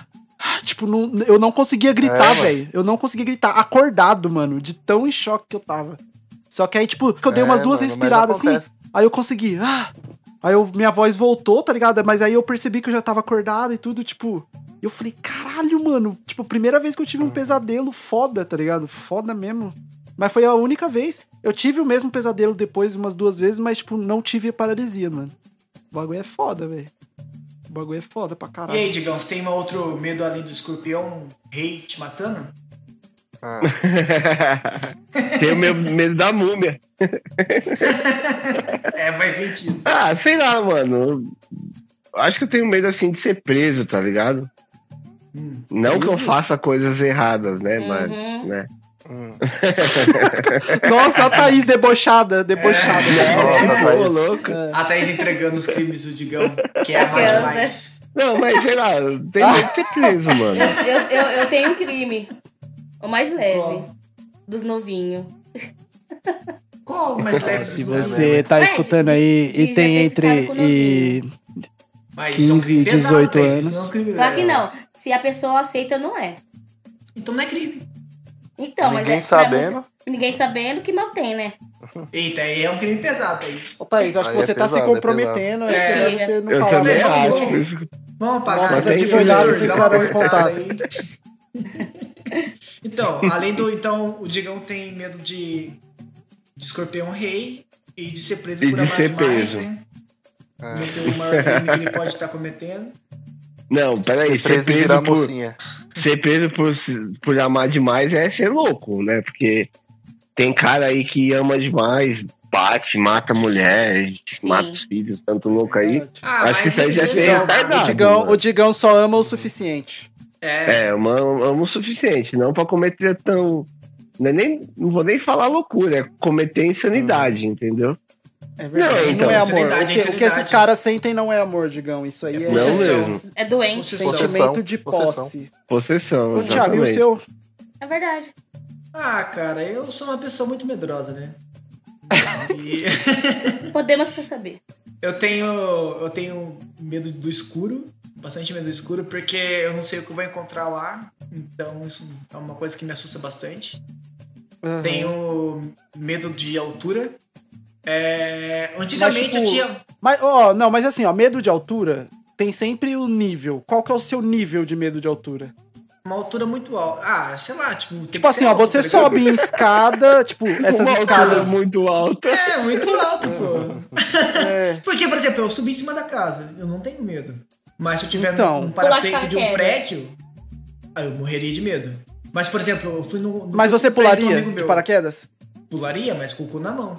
Tipo, não, eu não conseguia gritar, É, velho. Eu não conseguia gritar acordado, mano, de tão em choque que eu tava. Só que aí, tipo, que eu dei É, umas duas mano, respiradas assim, aí eu consegui. Ah! Aí eu, minha voz voltou, tá ligado? Mas aí eu percebi que eu já tava acordado e tudo, tipo. E eu falei, caralho, mano. Tipo, primeira vez que eu tive um Uhum. pesadelo foda, tá ligado? Foda mesmo. Mas foi a única vez. Eu tive o mesmo pesadelo depois umas duas vezes, mas, tipo, não tive paralisia, mano. O bagulho é foda, velho. O bagulho é foda pra E caralho. aí, Digão, você tem um outro medo além do escorpião rei te matando? Ah, Tenho meu medo da múmia. É, faz sentido. Ah, sei lá, mano. Acho que eu tenho medo assim de ser preso, tá ligado? Não que eu faça coisas erradas, né? Mas, Uhum. né? hum. Nossa, a Thaís debochada, debochada. Nossa, Ô, Thaís. louco. A Thaís entregando os crimes do Digão, que é amar Aquela, demais. Não, mas sei lá, tenho medo de ser preso, mano. Eu, eu, eu tenho um crime. O mais leve. Qual? Dos novinhos. Qual o mais leve Se você tá É, escutando aí e tem entre com e Mas isso é um 15, crime pesado, 18 Thaís, anos. É um crime Claro que não. Se a pessoa aceita, não é. Então não é crime. Então, Ninguém mas é. sabendo. muita- Ninguém sabendo que mal tem, né? Eita, aí é um crime pesado, Thaís. Ô, Thaís, acho Aí que é você tá se pesado, é comprometendo. É, É. melhor você não Eu falar que- Vamos apagar tem advogados que- entrarão em contato. Então, além do. Então, o Digão tem medo de, de escorpião rei e de ser preso E por de amar demais, preso. né? É. Cometer o maior crime que ele pode estar cometendo. Não, peraí, ser Preso por, mocinha. ser preso por, por amar demais é ser louco, né? Porque tem cara aí que ama demais, bate, mata a mulher, mata os filhos, tanto louco aí. Ah, Acho que isso aí já isso é não, retardado. O Digão, mano. o Digão só ama o suficiente. É, É, ama, ama o suficiente, não pra cometer tão. Não, é nem, não vou nem falar loucura, é cometer insanidade, entendeu? É verdade. Não, Não, então, é amor. O que, o que esses caras sentem não é amor, Digão. Isso aí é, Não possessão. mesmo. É doente. Possessão. sentimento de Possessão. posse. Possessão, Ô, Thiago, e o seu? É verdade. Ah, cara, eu sou uma pessoa muito medrosa, né? E Podemos perceber. eu tenho. Eu tenho medo do escuro. Bastante medo do escuro, porque eu não sei o que eu vou encontrar lá. Então isso é uma coisa que me assusta bastante. Aham. Tenho medo de altura. É, antigamente tipo, eu tinha. Mas, ó, não, mas assim, ó, medo de altura tem sempre o nível. Qual que é o seu nível de medo de altura? Uma altura muito alta. Ah, sei lá, tipo. tem Tipo que assim, ser ó, alto, você tá sobe em escada, tipo, essas Uma altura escadas. muito alta. É, muito alto, pô. É, Porque, por exemplo, eu subi em cima da casa, eu não tenho medo. Mas se eu tiver Então. de parapeito de um paraquedas. prédio, aí eu morreria de medo. Mas, por exemplo, eu fui no. no mas você um pularia de paraquedas? Pularia, mas com o cu na mão.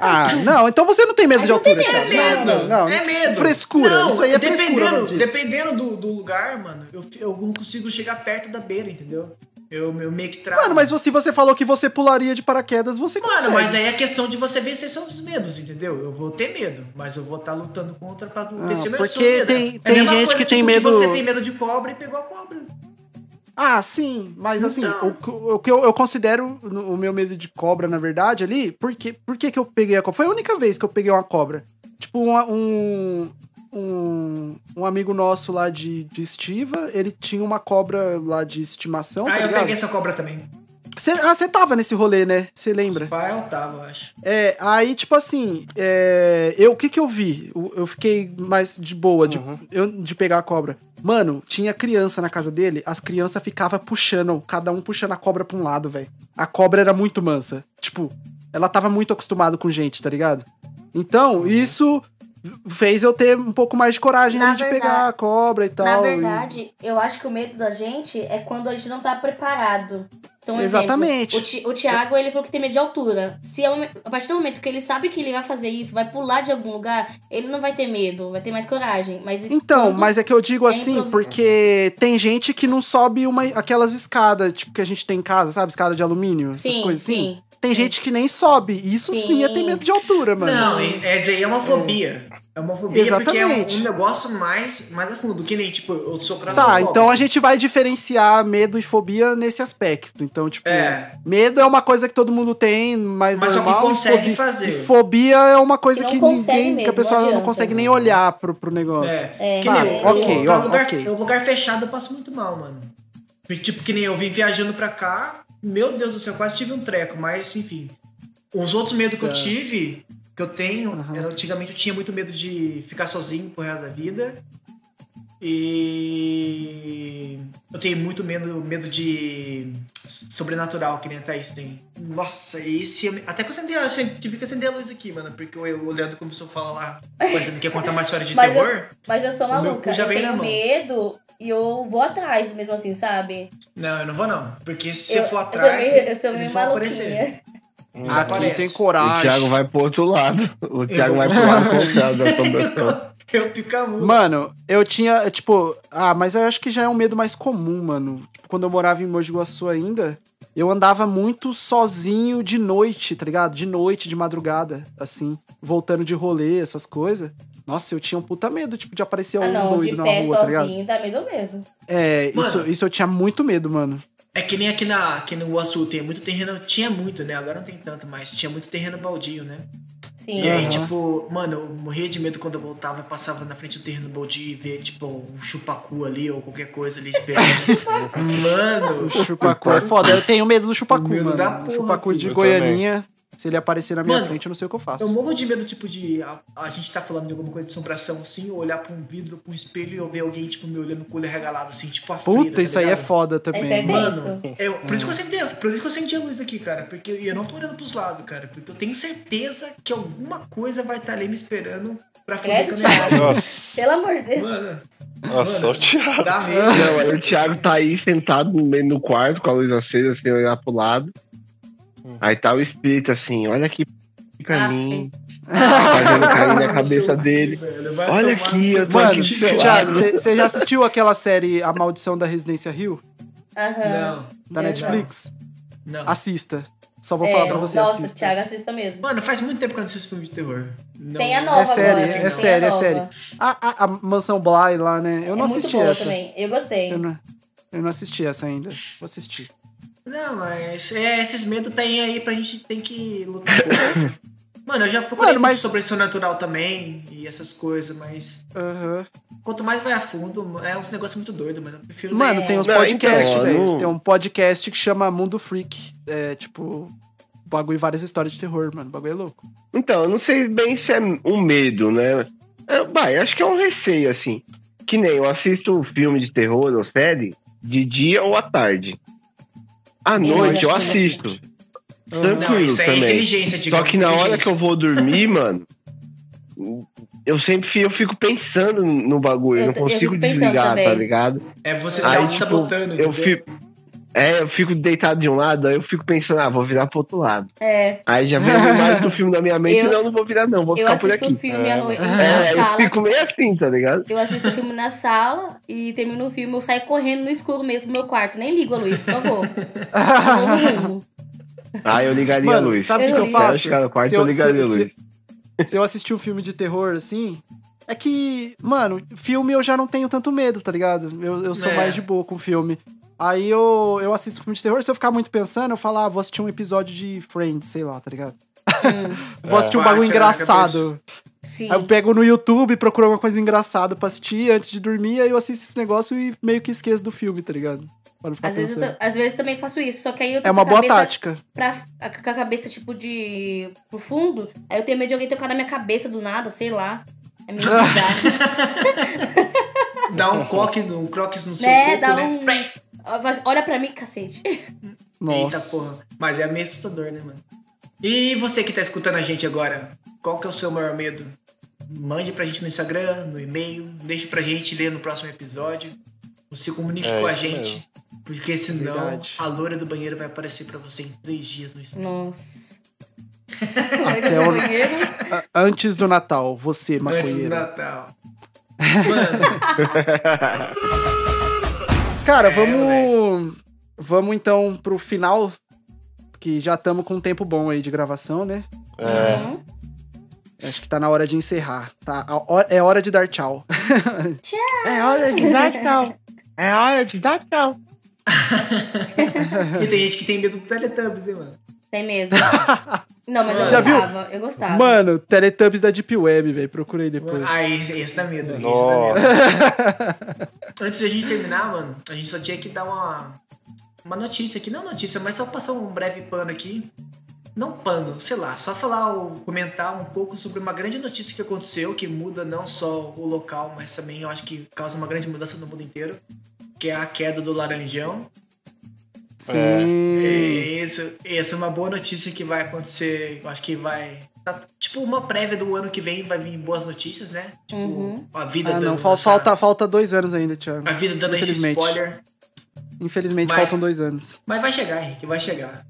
Ah, não, então você não tem medo de altura, medo, Thiago. medo, Não, não, é medo. Frescura, Não, isso aí é frescura. dependendo, disso. dependendo do, do lugar, mano, eu, eu não consigo chegar perto da beira, entendeu? Eu, eu meio que travo. Mano, mas se você falou que você pularia de paraquedas, você Mano, consegue. mas aí é questão de você vencer seus medos, entendeu? Eu vou ter medo, mas eu vou estar lutando contra pra vencer meus Ah, porque medo. tem- É tem gente coisa, que tem tipo, medo- você tem medo de cobra e pegou a cobra. Ah, sim, mas assim, Então. o, que- o que eu, eu considero o meu medo de cobra, na verdade, ali, porque, por que que eu peguei a cobra? Foi a única vez que eu peguei uma cobra. Tipo, uma- um, um, um amigo nosso lá de, de estiva, ele tinha uma cobra lá de estimação, ah, tá eu ligado? peguei essa cobra também. Cê- ah, você tava nesse rolê, né? Você lembra? Eu tava, eu acho. É, aí, tipo assim, é, eu, o que que eu vi? Eu, eu fiquei mais de boa de, eu- de pegar a cobra. Mano, tinha criança na casa dele, as crianças ficavam puxando, cada um puxando a cobra pra um lado, velho. A cobra era muito mansa. Tipo, ela tava muito acostumada com gente, tá ligado? Então, isso fez eu ter um pouco mais de coragem Na de verdade- pegar a cobra e tal. Na e- verdade, eu acho que o medo da gente é quando a gente não tá preparado. Então, um Exatamente. Exemplo, o, Ti- Thiago, ele falou que tem medo de altura. Se é um- a partir do momento que ele sabe que ele vai fazer isso, vai pular de algum lugar, ele não vai ter medo, vai ter mais coragem. Mas Então, mas é que eu digo é assim, improv- porque tem gente que não sobe uma, aquelas escadas, tipo, que a gente tem em casa, sabe? Escada de alumínio, essas Sim, coisas assim. sim. Tem gente que nem sobe. Isso sim, Sim. é ter medo de altura, mano. Não, essa aí é uma fobia. É uma fobia porque é um, Exatamente. um negócio mais, mais a fundo. Que nem, tipo, eu sou Tá, então a gente vai diferenciar medo e fobia nesse aspecto. Então, tipo, É. medo é uma coisa que todo mundo tem, mas, Mas só que normal. e consegue fobia- fazer. E fobia é uma coisa Que que, ninguém, que mesmo, a pessoa não não, consegue nem olhar pro, pro negócio. É. É. Que Tá, nem, ok, eu, ó, lugar, ok. lugar fechado eu passo muito mal, mano. Tipo, que nem eu vim viajando pra cá, meu Deus do céu, quase tive um treco, mas enfim. Os outros medos que eu tive, que eu tenho, era, antigamente eu tinha muito medo de ficar sozinho pro resto da vida. E eu tenho muito medo, medo de sobrenatural, que nem a Thaís tem. Nossa, esse. eu- Até que eu acendei, eu tive que acender a luz aqui, mano, porque o o Leandro começou a falar lá. Você não quer contar mais história de Mas eu, terror? mas eu sou O maluca. Eu tenho medo e eu vou atrás mesmo assim, sabe? Não, eu não vou não. Porque se eu, eu for eu atrás, sou meio, eu sou meio eles vão aparecer. Aqui tem O coragem. Thiago vai pro outro lado. O Thiago vai pro lado contrário da. Eu pica muito. Mano, eu tinha, tipo, ah, mas eu acho que já é um medo mais comum, mano. Tipo, quando eu morava em Mogi Guaçu ainda, eu andava muito sozinho de noite, tá ligado? De noite, de madrugada, assim, voltando de rolê, essas coisas. Nossa, eu tinha um puta medo, tipo, de aparecer Ah, um de doido na rua, tá ligado? sozinho dá medo mesmo. É, isso, Mano. isso eu tinha muito medo, mano. É que nem aqui, na, aqui no Guaçu tem muito terreno. Tinha muito, né? Agora não tem tanto, mas tinha muito terreno baldio, né? Sim. E aí, Aham. tipo, mano, eu morria de medo quando eu voltava, eu passava na frente do terreno baldio e ver, tipo, um chupacu ali ou qualquer coisa ali esperando. mano, O chupacu é foda. Eu tenho medo do chupacu, Medo mano. da porra, chupacu de filho. Eu Goianinha, se ele aparecer na minha Mano, frente, eu não sei o que eu faço. eu morro de medo, tipo, de a, a gente tá falando de alguma coisa de assombração assim, eu olhar pra um vidro, pra um espelho e eu ver alguém, tipo, me olhando com o olho regalado, assim, tipo a freira, Puta, tá isso aí é foda também. Isso aí tem- mano. Mano, eu, por isso que eu acendi, por isso que eu acendi a luz aqui, cara. Porque eu não tô olhando pros lados, cara. Porque eu tenho certeza que alguma coisa vai estar ali me esperando pra foder Credo, com a minha Pelo amor de Deus. Mano, nossa, o Thiago. dá medo. Não, aí o Thiago tá aí sentado no meio do quarto com a luz acesa, assim, olhar pro lado. Aí tá o espírito assim, olha aqui pra Aff. mim. Fazendo cair na cabeça dele. velho, Olha aqui, eu tô. Mano, aqui Thiago, você já assistiu aquela série A Maldição da Residência Rio? Aham. Não, Da Não. Netflix? não. Assista. Só vou É, falar pra você. nossa, assista. Thiago, assista mesmo. Mano, faz muito tempo que eu não assisto filme de terror. Não. Tem a nova É série, agora. é série, é série. A, a, a Mansão Bly lá, né? Eu não é muito assisti boa essa. também. Eu gostei. Eu não, eu não assisti essa ainda. Vou assistir. Não, mas é, esses medos tem aí pra gente tem que lutar contra. Mano, eu já procurei Mano, mas- sobre sobrenatural também e essas coisas, mas Aham. quanto mais vai a fundo, é uns negócios muito doidos, mano. Eu prefiro Mano, tem uns Não, podcasts, então, velho. não- Tem um podcast que chama Mundo Freak. É, tipo, bagulho, várias histórias de terror, mano. O bagulho é louco. Então, eu não sei bem se é um medo, né? É, vai, acho que é um receio, assim. Que nem eu assisto filme de terror ou série de dia ou à tarde. À noite eu não assisto. Não, Tranquilo isso aí é também. inteligência, Só digamos, que na hora que eu vou dormir, mano, eu sempre fi- eu fico pensando no bagulho, eu Eu não consigo fico desligar, também. tá ligado? É você se Aí, tipo, auto-sabotando, eu fico. É, eu fico deitado de um lado, aí eu fico pensando, ah, vou virar pro outro lado. É. Aí já vem a imagem do filme na minha mente, Eu- não, não vou virar não, vou Eu ficar por assisto aqui. o filme à noite É, na eu sala. fico meio assim, tá ligado? Eu assisto o filme na sala e termino o filme, eu saio correndo no escuro mesmo no meu quarto. Nem ligo a luz, só vou. Só vou no. Aí eu ligaria Mano, a luz. sabe o Eu que, eu faço? Se eu no quarto, Se eu ligaria a se- luz. se eu assistir um filme de terror, assim, é que, mano, filme eu já não tenho tanto medo, tá ligado? Eu, eu sou É. mais de boa com filme. Aí eu, eu assisto filme de terror, se eu ficar muito pensando, eu falo, ah, vou assistir um episódio de Friends, sei lá, tá ligado? vou assistir um Bate bagulho na engraçado. Sim. Aí eu pego no YouTube, procuro alguma coisa engraçada pra assistir antes de dormir, aí eu assisto esse negócio e meio que esqueço do filme, tá ligado? Às vezes, eu, às vezes também faço isso, só que aí eu tô É uma com a boa tática. Pra, a- com a cabeça, tipo, de. pro fundo. Aí eu tenho medo de alguém tocar na minha cabeça do nada, sei lá. É meio bizarro. Dá um coque, um croques no seu né? corpo, Dá né? um. Mas Olha pra mim, cacete. Nossa. Eita porra. Mas é meio assustador, né, mano? E você que tá escutando a gente agora, qual que é o seu maior medo? Mande pra gente no Instagram, no e-mail, deixe pra gente ler no próximo episódio. Se comunique É, com a gente. mesmo. Porque senão Verdade. a loura do banheiro vai aparecer pra você em três dias no estúdio. Nossa. Até o- Antes do Natal, você, Antes do maconheiro. Natal. Cara, É, vamos. Vamos então pro final. Que já estamos com um tempo bom aí de gravação, né? É. Uhum. Acho que tá na hora de encerrar. Tá? É hora de dar tchau. É hora de dar tchau. É hora de dar tchau. E tem gente que tem medo do Teletubbies, hein, mano? Tem mesmo. Não, mas eu Já viu? gostava. Eu gostava. Mano, Teletubbies da Deep Web, velho. Procurei depois. Ah, esse, esse dá medo. Esse dá medo. Antes da gente terminar, mano, a gente só tinha que dar uma, uma notícia aqui. Não notícia, mas só passar um breve pano aqui. Não pano, sei lá, só falar, comentar um pouco sobre uma grande notícia que aconteceu, que muda não só o local, mas também eu acho que causa uma grande mudança no mundo inteiro, que é a queda do Laranjão. Sim. Isso, essa é uma boa notícia que vai acontecer. Eu acho que vai. tá- tipo, uma prévia do ano que vem vai vir boas notícias, né? Tipo, Uhum. a vida Ah, dando não, fal- essa- falta, falta dois anos ainda, Thiago. A vida dando esse Infelizmente. spoiler. Infelizmente Mas- faltam dois anos. Mas vai chegar, Henrique, vai chegar.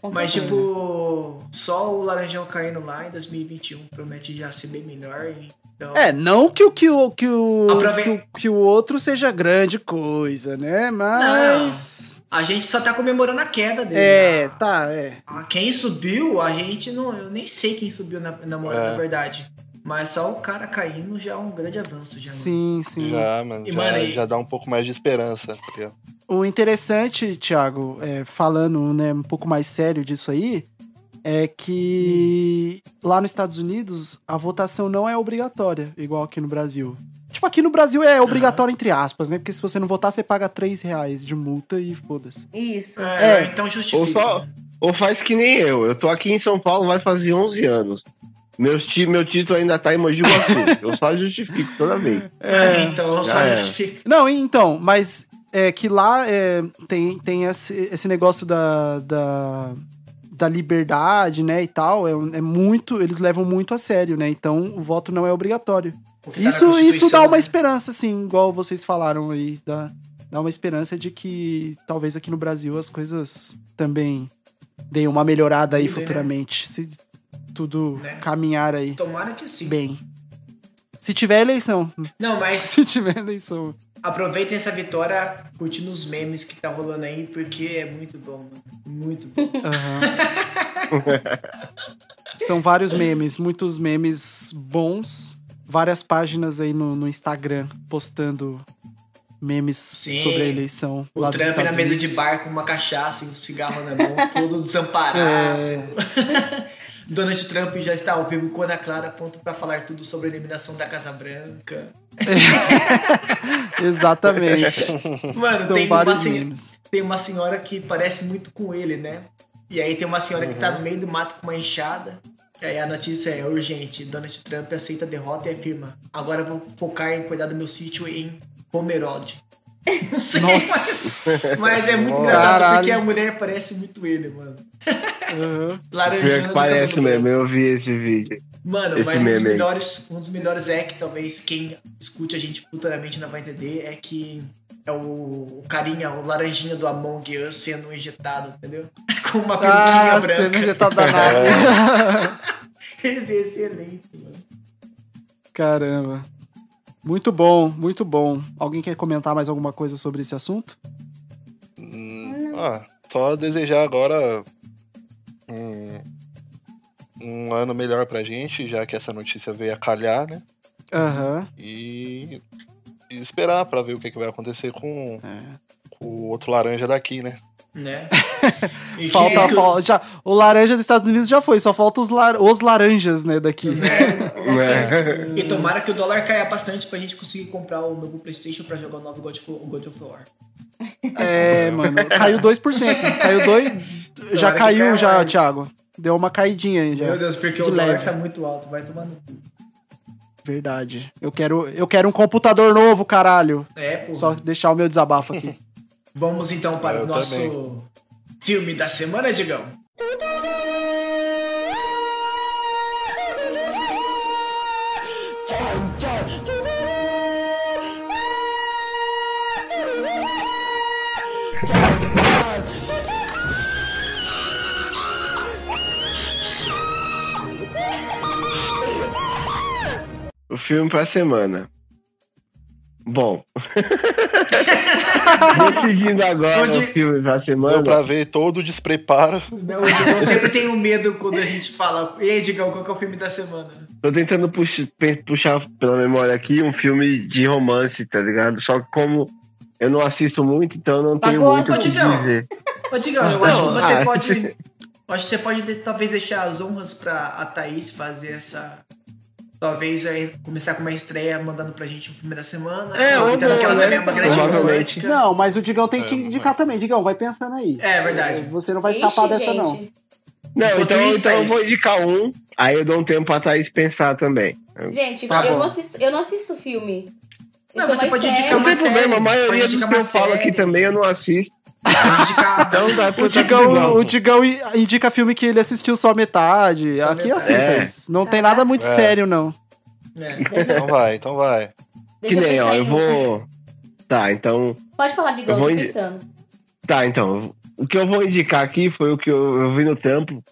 Com Mas, certeza. tipo, só o Laranjão caindo lá em 2021 promete já ser bem melhor. Então, É, não que o, que o, que o, Aprove- que o, que o outro seja grande coisa, né? Mas. a gente só tá comemorando a queda dele. É, A- tá, é. a- Quem subiu, a gente não. Eu nem sei quem subiu na, na, moral, É. na verdade. Mas só o cara caindo já é um grande avanço. Já, mano. Sim, sim. Já, mano. E, Já, mano, já dá um pouco mais de esperança, tá? O interessante, Thiago, é, falando né, um pouco mais sério disso aí, é que lá nos Estados Unidos a votação não é obrigatória, igual aqui no Brasil. Tipo, aqui no Brasil é obrigatório entre aspas, né? Porque se você não votar, você paga 3 reais de multa e foda-se. Isso. É, É. então Ou, justifica. só, ou faz que nem eu. Eu tô aqui em São Paulo, vai fazer 11 anos. Meu, meu título ainda tá em Mogi Guaçu. eu só justifico toda vez. É, então só Já era. justifica. Não, então, mas é que lá é, tem, tem esse, esse negócio da, da, da liberdade, né, e tal, é, é muito, eles levam muito a sério, né, então o voto não é obrigatório. Tá Isso, isso dá uma né? esperança, assim, igual vocês falaram aí, dá, dá uma esperança de que talvez aqui no Brasil as coisas também deem uma melhorada aí né? futuramente, se tudo Né? caminhar aí Tomara que sim. bem. Se tiver eleição, Não, mas se tiver eleição. aproveitem essa vitória curtindo os memes que tá rolando aí, porque é muito bom, mano. Muito bom. São vários memes, muitos memes bons. Várias páginas aí no, no Instagram postando memes Sim. sobre a eleição. O Trump na mesa de bar com uma cachaça e um cigarro na mão, todo desamparado. É. Donald Trump já está ao vivo com Ana Clara, pronto pra falar tudo sobre a eliminação da Casa Branca. Exatamente. Mano, São tem uma, vários sen- memes. tem uma senhora que parece muito com ele, né? E aí tem uma senhora que Uhum. tá no meio do mato com uma enxada. E aí a notícia é urgente. Donald Trump aceita a derrota e afirma: agora vou focar em cuidar do meu sítio em Pomerode. Não sei, Nossa. mas, mas é muito Nossa. engraçado Caralho. porque a mulher parece muito ele, mano. Uhum. Laranjando parece mesmo, eu vi esse vídeo. Mano, Esse mas um dos, melhores, um dos melhores é que talvez quem escute a gente futuramente não vai entender é que é o, o carinha, o laranjinha do Among Us sendo injetado, entendeu? Com uma peruquinha Ah, branca. já tá danado. Esse é excelente, mano. Caramba. Muito bom, muito bom. Alguém quer comentar mais alguma coisa sobre esse assunto? Hum, ah, só desejar agora um, um ano melhor pra gente, já que essa notícia veio a calhar, né? Aham. E, e esperar pra ver o que, que vai acontecer com, É. com o outro laranja daqui, né? Né? E que- Falta, que- fal- já, o laranja dos Estados Unidos já foi, só falta os, lar- os laranjas, né, daqui. É. E tomara que o dólar caia bastante pra gente conseguir comprar o novo Playstation pra jogar o novo God of, God of War. É, mano, caiu 2%. Caiu 2. Já caiu, já, mais. Thiago. Deu uma caidinha aí já. Meu Deus, porque de o dólar leve. tá muito alto, vai cu. Verdade. Eu quero, eu quero um computador novo, caralho. É, pô. Só deixar o meu desabafo aqui. Vamos então para Eu o nosso também. filme da semana, Digão. O filme pra semana. Bom. Decidindo agora Onde- o filme Deu semana. pra ver todo o despreparo. O Digão sempre tem um medo quando a gente fala. E aí, Digão, qual que é o filme da semana? Tô tentando pux- pe- puxar pela memória aqui um filme de romance, tá ligado? Só que como eu não assisto muito, então eu não tenho Pagou, muito o que Digão. dizer. Ô, Digão, eu acho que você ah, pode. eu Acho que você pode de- talvez deixar as honras pra a Thaís fazer essa. Talvez aí começar com uma estreia mandando pra gente um filme da semana. É, ou que ela não, também é né? uma grande romântica. Não, mas o Digão tem É, que indicar também. Digão, vai pensando aí. É verdade. Você não vai Ixi, escapar dessa, gente. não. Não, Enquanto então, isso, então eu vou indicar um, aí eu dou um tempo pra Thaís pensar também. Gente, Tá eu, não assisto, eu não assisto filme. Eu Não, você pode séria. indicar Não uma tem problema, a série, maioria dos que eu falo aqui série. também eu não assisto. Então O Digão, o Digão indica filme que ele assistiu só metade. Só Aqui é assim, metade. Thaís. Não tem nada muito É. sério, não. É. Então vai, então vai. Que Deixa eu nem, ó, eu vou. Tá, então. Pode falar, Digão, Eu vou tô indi- pensando. Tá, então. O que eu vou indicar aqui foi o que eu, eu vi no trampo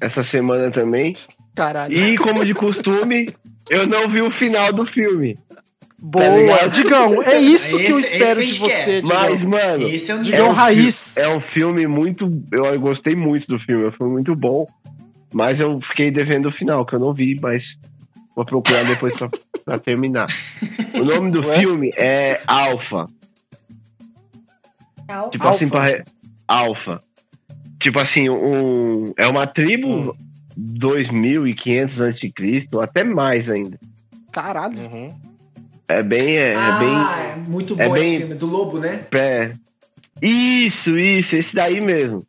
essa semana também. Caralho. E, como de costume, eu não vi o final do filme. Boa. ligado? Digão, é isso que eu Esse- espero esse de você, Mas, Digão. mano. Esse é um Digão é um Raiz. fi- É um filme muito. Eu gostei muito do filme, é filme muito bom. Mas eu fiquei devendo o final, que eu não vi, mas vou procurar depois pra, pra terminar. O nome do Ué? filme é Alpha. Tchau. Tipo Alpha. assim, pra. re- Alpha. Tipo assim, um. É uma tribo 2500 a.C., ou até mais ainda. Caralho. Uhum. É bem. É, é ah, bem. é muito é bom bem- esse filme, do Lobo, né? É. Isso, isso, esse daí mesmo.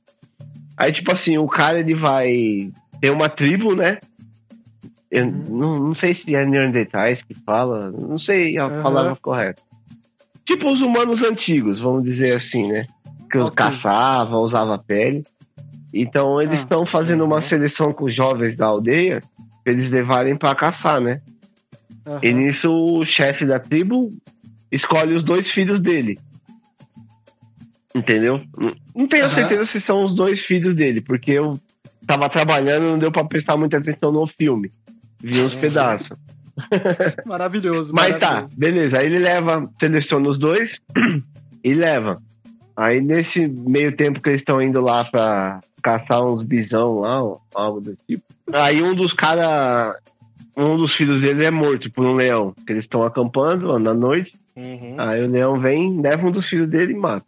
Aí, tipo assim, o cara ele vai ter uma tribo, né? Eu não, não sei se é Neandertais que fala, não sei a Aham. palavra correta. Tipo os humanos antigos, vamos dizer assim, né? Que os Ok. caçavam, usavam pele. Então eles Ah. estão fazendo uma seleção com os jovens da aldeia eles levarem pra caçar, né? Aham. E nisso o chefe da tribo escolhe os dois filhos dele. Entendeu? Não- tenho Aham. certeza se são os dois filhos dele, porque eu tava trabalhando e não deu pra prestar muita atenção no filme. Vi uns pedaços. Maravilhoso, Mas tá, maravilhoso. beleza. Aí ele leva, seleciona os dois e leva. Aí nesse meio tempo que eles estão indo lá pra caçar uns bisão lá, algo do tipo. Aí um dos caras, um dos filhos deles é morto por um leão. Que eles estão acampando na noite. Uhum. Aí o leão vem, leva um dos filhos dele e mata.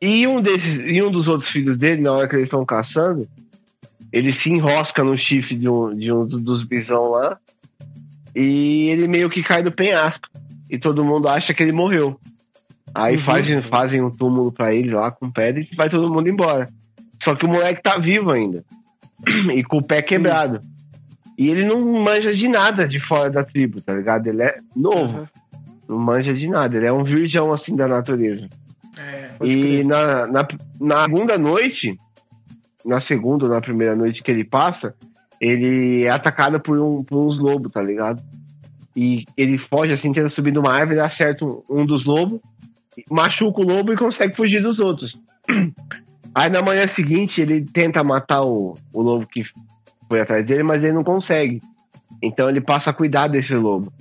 E um desses, e um dos outros filhos dele, na hora que eles estão caçando, ele se enrosca no chifre de um, de um dos bisão lá. E ele meio que cai do penhasco. E todo mundo acha que ele morreu. Aí Uhum. fazem, fazem um túmulo pra ele lá com pedra e vai todo mundo embora. Só que o moleque tá vivo ainda. E com o pé quebrado. E ele não manja de nada de fora da tribo, tá ligado? Ele é novo. Aham. Não manja de nada. Ele é um virgão assim da natureza. É. E na, na, na segunda noite, na segunda ou na primeira noite que ele passa, ele é atacado por, um, por uns lobos, tá ligado? E ele foge assim, tenta subir numa árvore, acerta um, um dos lobos, machuca o lobo e consegue fugir dos outros. Aí na manhã seguinte ele tenta matar o, o lobo que foi atrás dele, mas ele não consegue. Então ele passa a cuidar desse lobo.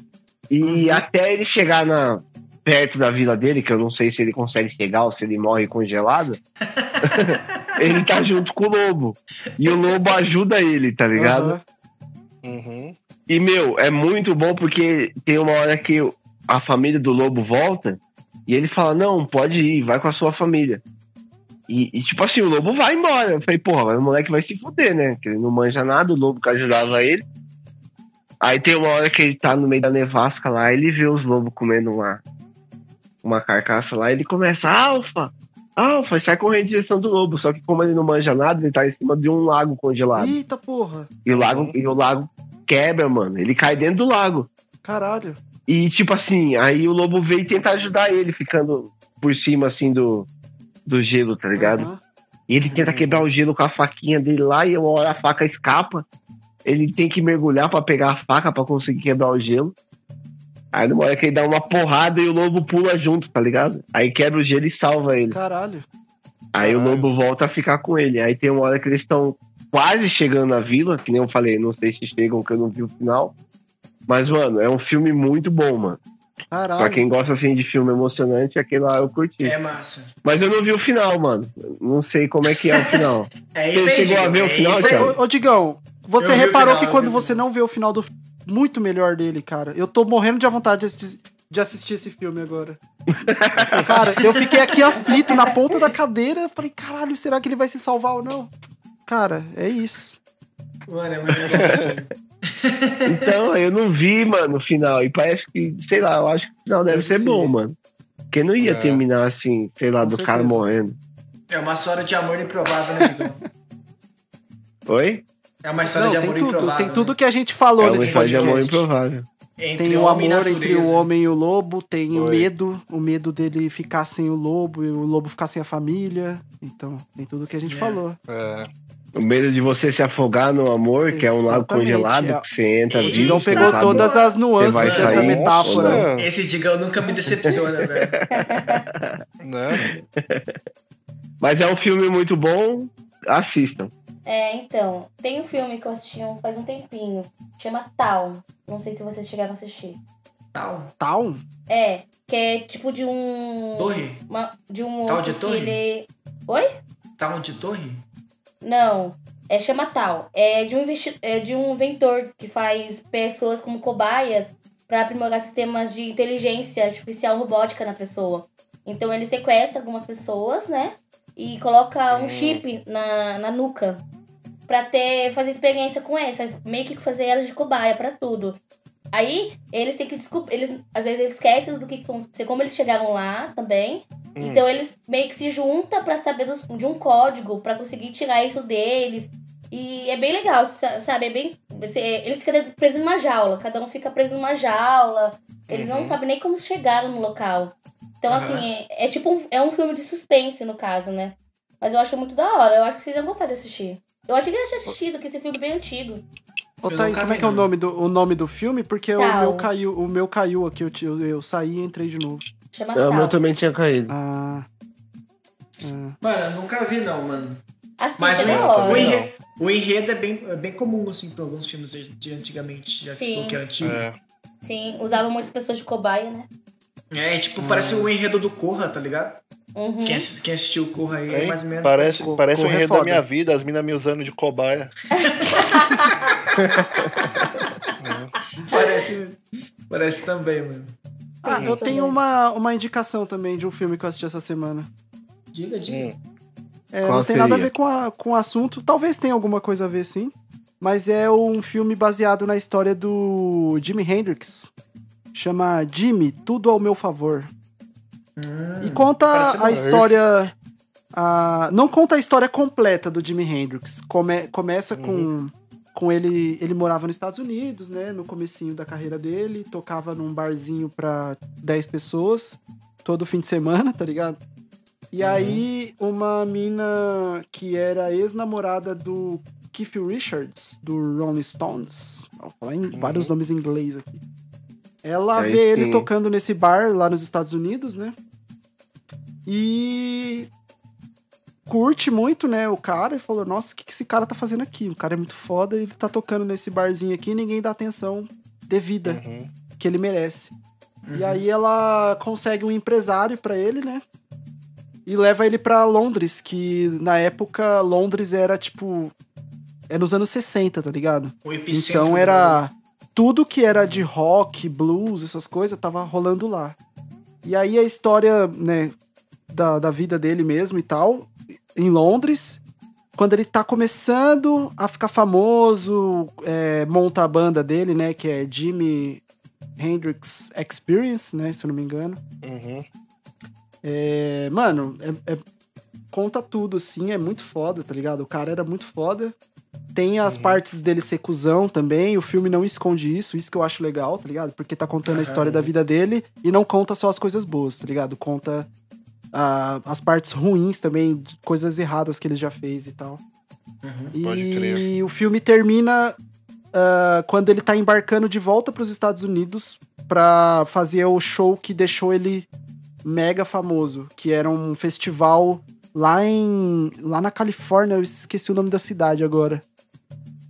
E até ele chegar na, perto da vila dele, que eu não sei se ele consegue chegar ou se ele morre congelado, ele tá junto com o lobo. E o lobo ajuda ele, tá ligado? Aham. Uhum. E, meu, é muito bom porque tem uma hora que a família do lobo volta e ele fala: Não, pode ir, vai com a sua família. E, e, tipo assim, o lobo vai embora. Eu falei, porra, o moleque vai se fuder, né? Que ele não manja nada, o lobo que ajudava ele. Aí tem uma hora que ele tá no meio da nevasca lá, ele vê os lobos comendo uma, uma carcaça lá, ele começa, Alfa! Alfa! E sai correndo em direção do lobo. Só que como ele não manja nada, ele tá em cima de um lago congelado. Eita porra. E o lago, e o lago quebra, mano. Ele cai dentro do lago. Caralho. E, tipo assim, aí o lobo veio tentar ajudar ele, ficando por cima, assim, do, do gelo, tá ligado? Aham. E ele tenta quebrar o gelo com a faquinha dele lá, e uma hora a faca escapa. Ele tem que mergulhar pra pegar a faca pra conseguir quebrar o gelo. Aí numa hora que ele dá uma porrada e o lobo pula junto, tá ligado? Aí quebra o gelo e salva ele. Caralho. Aí o lobo volta a ficar com ele. Aí tem uma hora que eles estão quase chegando na vila, que nem eu falei, não sei se chegam, que eu não vi o final. Mas, mano, é um filme muito bom, mano. Caralho. Pra quem gosta assim de filme emocionante, aquele lá eu curti. É massa. Mas eu não vi o final, mano. Não sei como é que é o final. É isso aí, Você chegou a ver o é final, isso aí. Thiago? Ô, ô, Digão, você Eu o reparou final, que quando o você não vê o final do muito melhor dele, cara. Eu tô morrendo de vontade de assistir, de assistir esse filme agora. cara, eu fiquei aqui aflito na ponta da cadeira. Falei, caralho, será que ele vai se salvar ou não? Cara, é isso. Mano, é muito legal. Então, eu não vi, mano, o final. E parece que, sei lá, eu acho que o final deve, Deve ser, ser. bom, mano. Porque não ia É. terminar assim, sei lá, Com do cara certeza. morrendo. É uma história de amor improvável, né, Digão? Oi? É uma história Não, de tem amor tudo. improvável. Tem né? tudo que a gente falou é uma nesse história de amor podcast. improvável. Entre Tem o e amor entre o homem e o lobo, tem o Foi. medo, o medo dele ficar sem o lobo e o lobo ficar sem a família. Então, tem tudo que a gente É. falou. É, O medo de você se afogar no amor, que é um lago Exatamente, congelado, é. que você entra Eita. não pegou sabe- todas as nuances vai dessa sair, metáfora. Esse Digão nunca me decepciona, velho. né? Mas é um filme muito bom, assistam. É, então, tem um filme que eu assisti um- faz um tempinho, chama Tal. Não sei se vocês chegaram a assistir. Tal. Tal? É, que é tipo de um. Torre? uma- de um Tal moço de torre? ele. Oi? Tal de torre? Não. É chama Tal. É de um investi... é de um inventor que faz pessoas como cobaias para aprimorar sistemas de inteligência artificial robótica na pessoa. Então ele sequestra algumas pessoas, né? E coloca um chip na, na nuca pra ter fazer experiência com elas, meio que fazer elas de cobaia pra tudo. Aí eles têm que descobrir, eles às vezes eles esquecem do que aconteceu, como eles chegaram lá também. Então eles meio que se juntam pra saber dos- de um código pra conseguir tirar isso deles. E é bem legal, sa- sabe? É bem eles ficam presos numa jaula, cada um fica preso numa jaula. Eles não sabem nem como chegaram no local. Então Aham. assim, é, é tipo um, é um filme de suspense no caso, né? Mas eu acho muito da hora, eu acho que vocês iam gostar de assistir. Eu achei que eu tinha assistido, que esse filme é bem antigo. Ô, Eu Thaís, como é que é o nome do, o nome do filme? Porque o meu caiu, o meu caiu aqui, eu, eu, eu saí e entrei de novo. Chama É, O meu também tinha caído. Ah, Mano, eu nunca vi, não, mano. Assiste, Mas é o, enredo, o enredo é bem, é bem comum, assim, pra alguns filmes de antigamente. Já Sim. que é antigo. É. Sim, usavam muitas pessoas de cobaia, né? É, tipo, parece o enredo do Corra, tá ligado? Uhum. Quem, quem assistiu o Corra aí é mais ou menos. Parece, Co- parece o corre é enredo da minha vida, as minas me usando de cobaia. Parece, parece também, mano. Ah, eu tenho uma, uma indicação também de um filme que eu assisti essa semana. Diga, diga. Hum. É, não tem nada a seria? ver com, a, com o assunto, talvez tenha alguma coisa a ver sim. Mas é um filme baseado na história do Jimi Hendrix. Chama Jimmy, Tudo ao Meu Favor. E conta a história. a- não conta a história completa do Jimi Hendrix. Come- começa com, com ele. Ele morava nos Estados Unidos, né? No comecinho da carreira dele. Tocava num barzinho pra 10 pessoas. Todo fim de semana, tá ligado? E aí, uma mina que era ex-namorada do Keith Richards, do Rolling Stones. Vou falar em vários nomes em inglês aqui. Ela Aí vê ele sim. tocando nesse bar lá nos Estados Unidos, né? E curte muito, né, o cara, e falou, nossa, o que, que esse cara tá fazendo aqui? O cara é muito foda, ele tá tocando nesse barzinho aqui e ninguém dá atenção devida Uhum. que ele merece. E aí ela consegue um empresário pra ele, né? E leva ele pra Londres, que na época Londres era tipo é nos anos 60, tá ligado? O epicentro Então do- era tudo que era de rock, blues, essas coisas, tava rolando lá. E aí a história, né, da, da vida dele mesmo e tal, em Londres, quando ele tá começando a ficar famoso, é, monta a banda dele, né, que é Jimi Hendrix Experience, né, se eu não me engano. Uhum. É, mano, é- é- conta tudo, assim, é muito foda, tá ligado? O cara era muito foda. Tem as partes dele ser cuzão também, o filme não esconde isso, isso que eu acho legal, tá ligado? Porque tá contando a história da vida dele e não conta só as coisas boas, tá ligado? Conta ah, as partes ruins também, coisas erradas que ele já fez e tal. Pode E crer. o filme termina ah, quando ele tá embarcando de volta pros Estados Unidos pra fazer o show que deixou ele mega famoso, que era um festival lá em lá na Califórnia, eu esqueci o nome da cidade agora.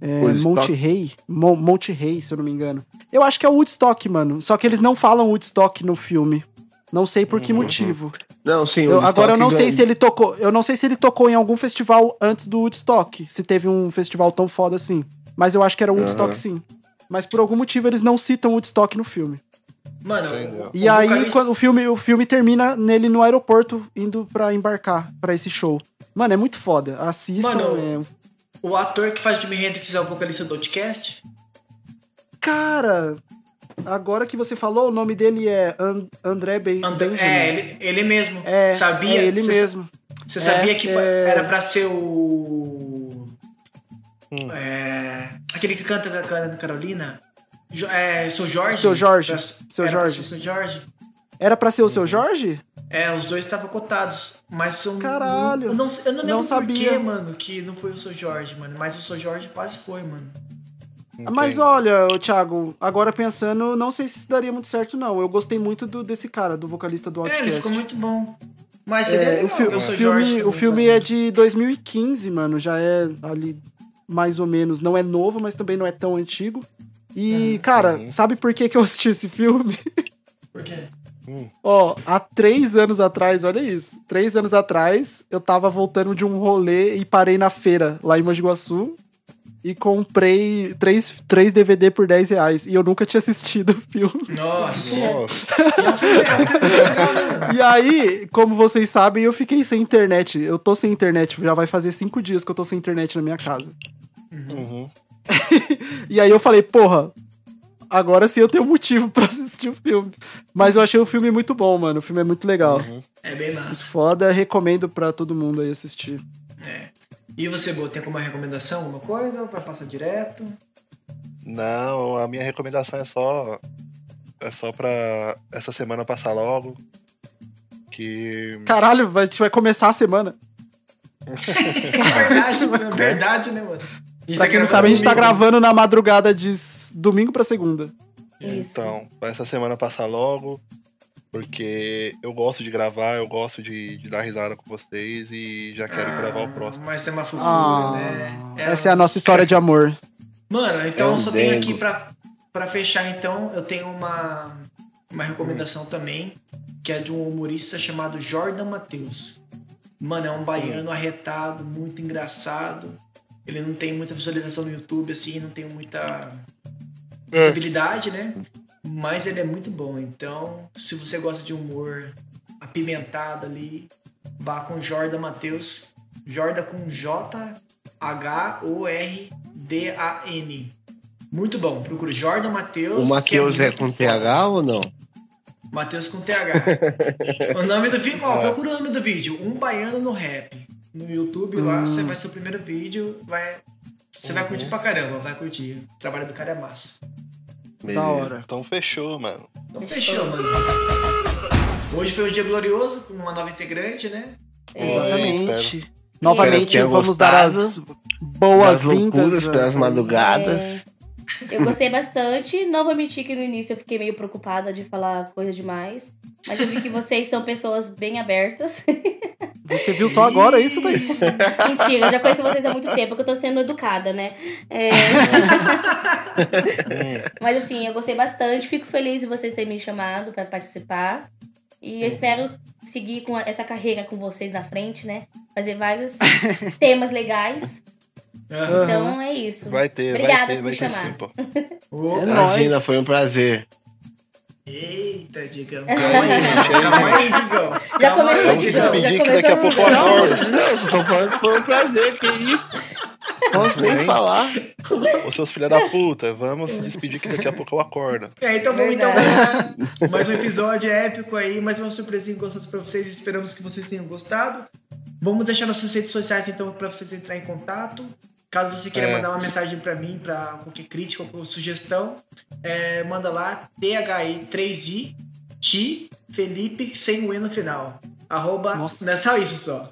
É? Monte Rey, Mo- Monte Rey, se eu não me engano. Eu acho que é o Woodstock, mano. Só que eles não falam Woodstock no filme. Não sei por que motivo. Não, sim. Eu- o agora eu não Woodstock sei se ele tocou. Eu não sei se ele tocou em algum festival antes do Woodstock. Se teve um festival tão foda assim. Mas eu acho que era o Woodstock Aham. sim. Mas por algum motivo eles não citam Woodstock no filme. Mano, Entendeu. E o aí vocalista- quando o filme, o filme termina nele no aeroporto indo pra embarcar pra esse show. Mano, é muito foda. Assistam. Mano, é- O ator que faz Jimi Hendrix é o vocalista do Outcast? Cara, agora que você falou, o nome dele é And- André ben André- Benjamin. é, ele, ele mesmo. É, sabia? é ele mesmo. Você É, sabia que é. era pra ser o. Hum. É, aquele que canta com a Ana Carolina? Jo- É, Seu Jorge? Seu Jorge. Pra- Seu Jorge. Seu Jorge? Era pra ser o seu Jorge? É, os dois estavam cotados. Mas são. Caralho. Eu não, eu não lembro Não por sabia. que, mano, que não foi o Seu Jorge, mano. Mas o Seu Jorge quase foi, mano. Mas Entendi. olha, Thiago, agora pensando, não sei se isso daria muito certo, não. Eu gostei muito do, desse cara, do vocalista do É, Outcast. ele ficou muito bom. Mas seria É, legal o, fi- ver o filme, o filme é de 2015, mano. Já é ali mais ou menos. Não é novo, mas também não é tão antigo. E, cara, sabe por que, que eu assisti esse filme? Por quê? Ó, há três anos atrás, olha isso. Três anos atrás, eu tava voltando de um rolê e parei na feira, lá em Mogi Guaçu. E comprei três, três DVD por 10 reais. E eu nunca tinha assistido o filme. Nossa. E aí, como vocês sabem, eu fiquei sem internet. Eu tô sem internet, já vai fazer cinco dias que eu tô sem internet na minha casa. uhum. E aí eu falei, porra, agora sim eu tenho motivo pra assistir o filme. Mas eu achei o filme muito bom, mano. O filme é muito legal. É bem massa. Foda, recomendo pra todo mundo aí assistir. É. E você, Bo, tem alguma recomendação, alguma coisa? Ou vai passar direto? Não, a minha recomendação é só. É só pra essa semana passar logo. Que. Caralho, vai- a gente vai começar a semana. Verdade, mano. Verdade, né, mano? Pra tá quem não sabe, a gente tá domingo. gravando na madrugada de domingo pra segunda. Isso. Então, essa semana passar logo. Porque eu gosto de gravar, eu gosto de, de dar risada com vocês e já quero gravar o próximo. Mas é uma fofura, Ah, né? essa é a nossa história de amor. Mano, então É eu um só tenho aqui pra, pra fechar, então, eu tenho uma, uma recomendação também, que é de um humorista chamado Jordan Matheus. Mano, é um baiano arretado, muito engraçado. Ele não tem muita visualização no YouTube, assim, não tem muita visibilidade, né? Mas ele é muito bom. Então, se você gosta de humor apimentado ali, vá com Jordan Matheus. Jordan com J-H-O-R-D-A-N. Muito bom. Procura Jordan Matheus. O Matheus é muito com foda. TH ou não? Matheus com TH. o nome do vídeo, ó, procura o nome do vídeo. Um baiano no rap. No YouTube lá, você vai ser o primeiro vídeo, vai. Você vai curtir pra caramba, vai curtir. O trabalho do cara é massa. Da hora. Então fechou, mano. Então fechou, mano. Hoje foi um dia glorioso com uma nova integrante, né? Exatamente. Novamente, tenha vamos dar gostado as boas-vindas. loucuras, pelas madrugadas. Eu gostei bastante. Não vou mentir que no início eu fiquei meio preocupada de falar coisa demais. Mas eu vi que vocês são pessoas bem abertas. Você viu só agora isso, Thaís? Mentira, eu já conheço vocês há muito tempo, que eu tô sendo educada, né? É... Mas assim, eu gostei bastante. Fico feliz de vocês terem me chamado pra participar. E eu espero seguir com essa carreira com vocês na frente, né? Fazer vários temas legais. Então é isso. Vai ter, Obrigada vai ter, por vai me ter chamar. sim, pô. É Imagina, nóis. foi um prazer. Eita, Digão. Calma aí, calma aí, Digão. Já Calma aí, começou, Vamos se Digão. despedir Já que daqui a pouco eu acordo. Não, foi um prazer, que isso? Bem. falar. Ô seus filha da puta, vamos se despedir que daqui a pouco eu acordo. É, então vamos então mais um episódio épico aí, mais uma surpresinha gostosa pra vocês. Esperamos que vocês tenham gostado. Vamos deixar nossas redes sociais então pra vocês entrarem em contato. Caso você queira É. mandar uma mensagem pra mim, pra qualquer crítica ou sugestão, é, manda lá THI3I Ti Felipe sem o E no final. Arroba. Nossa. Não é só isso só.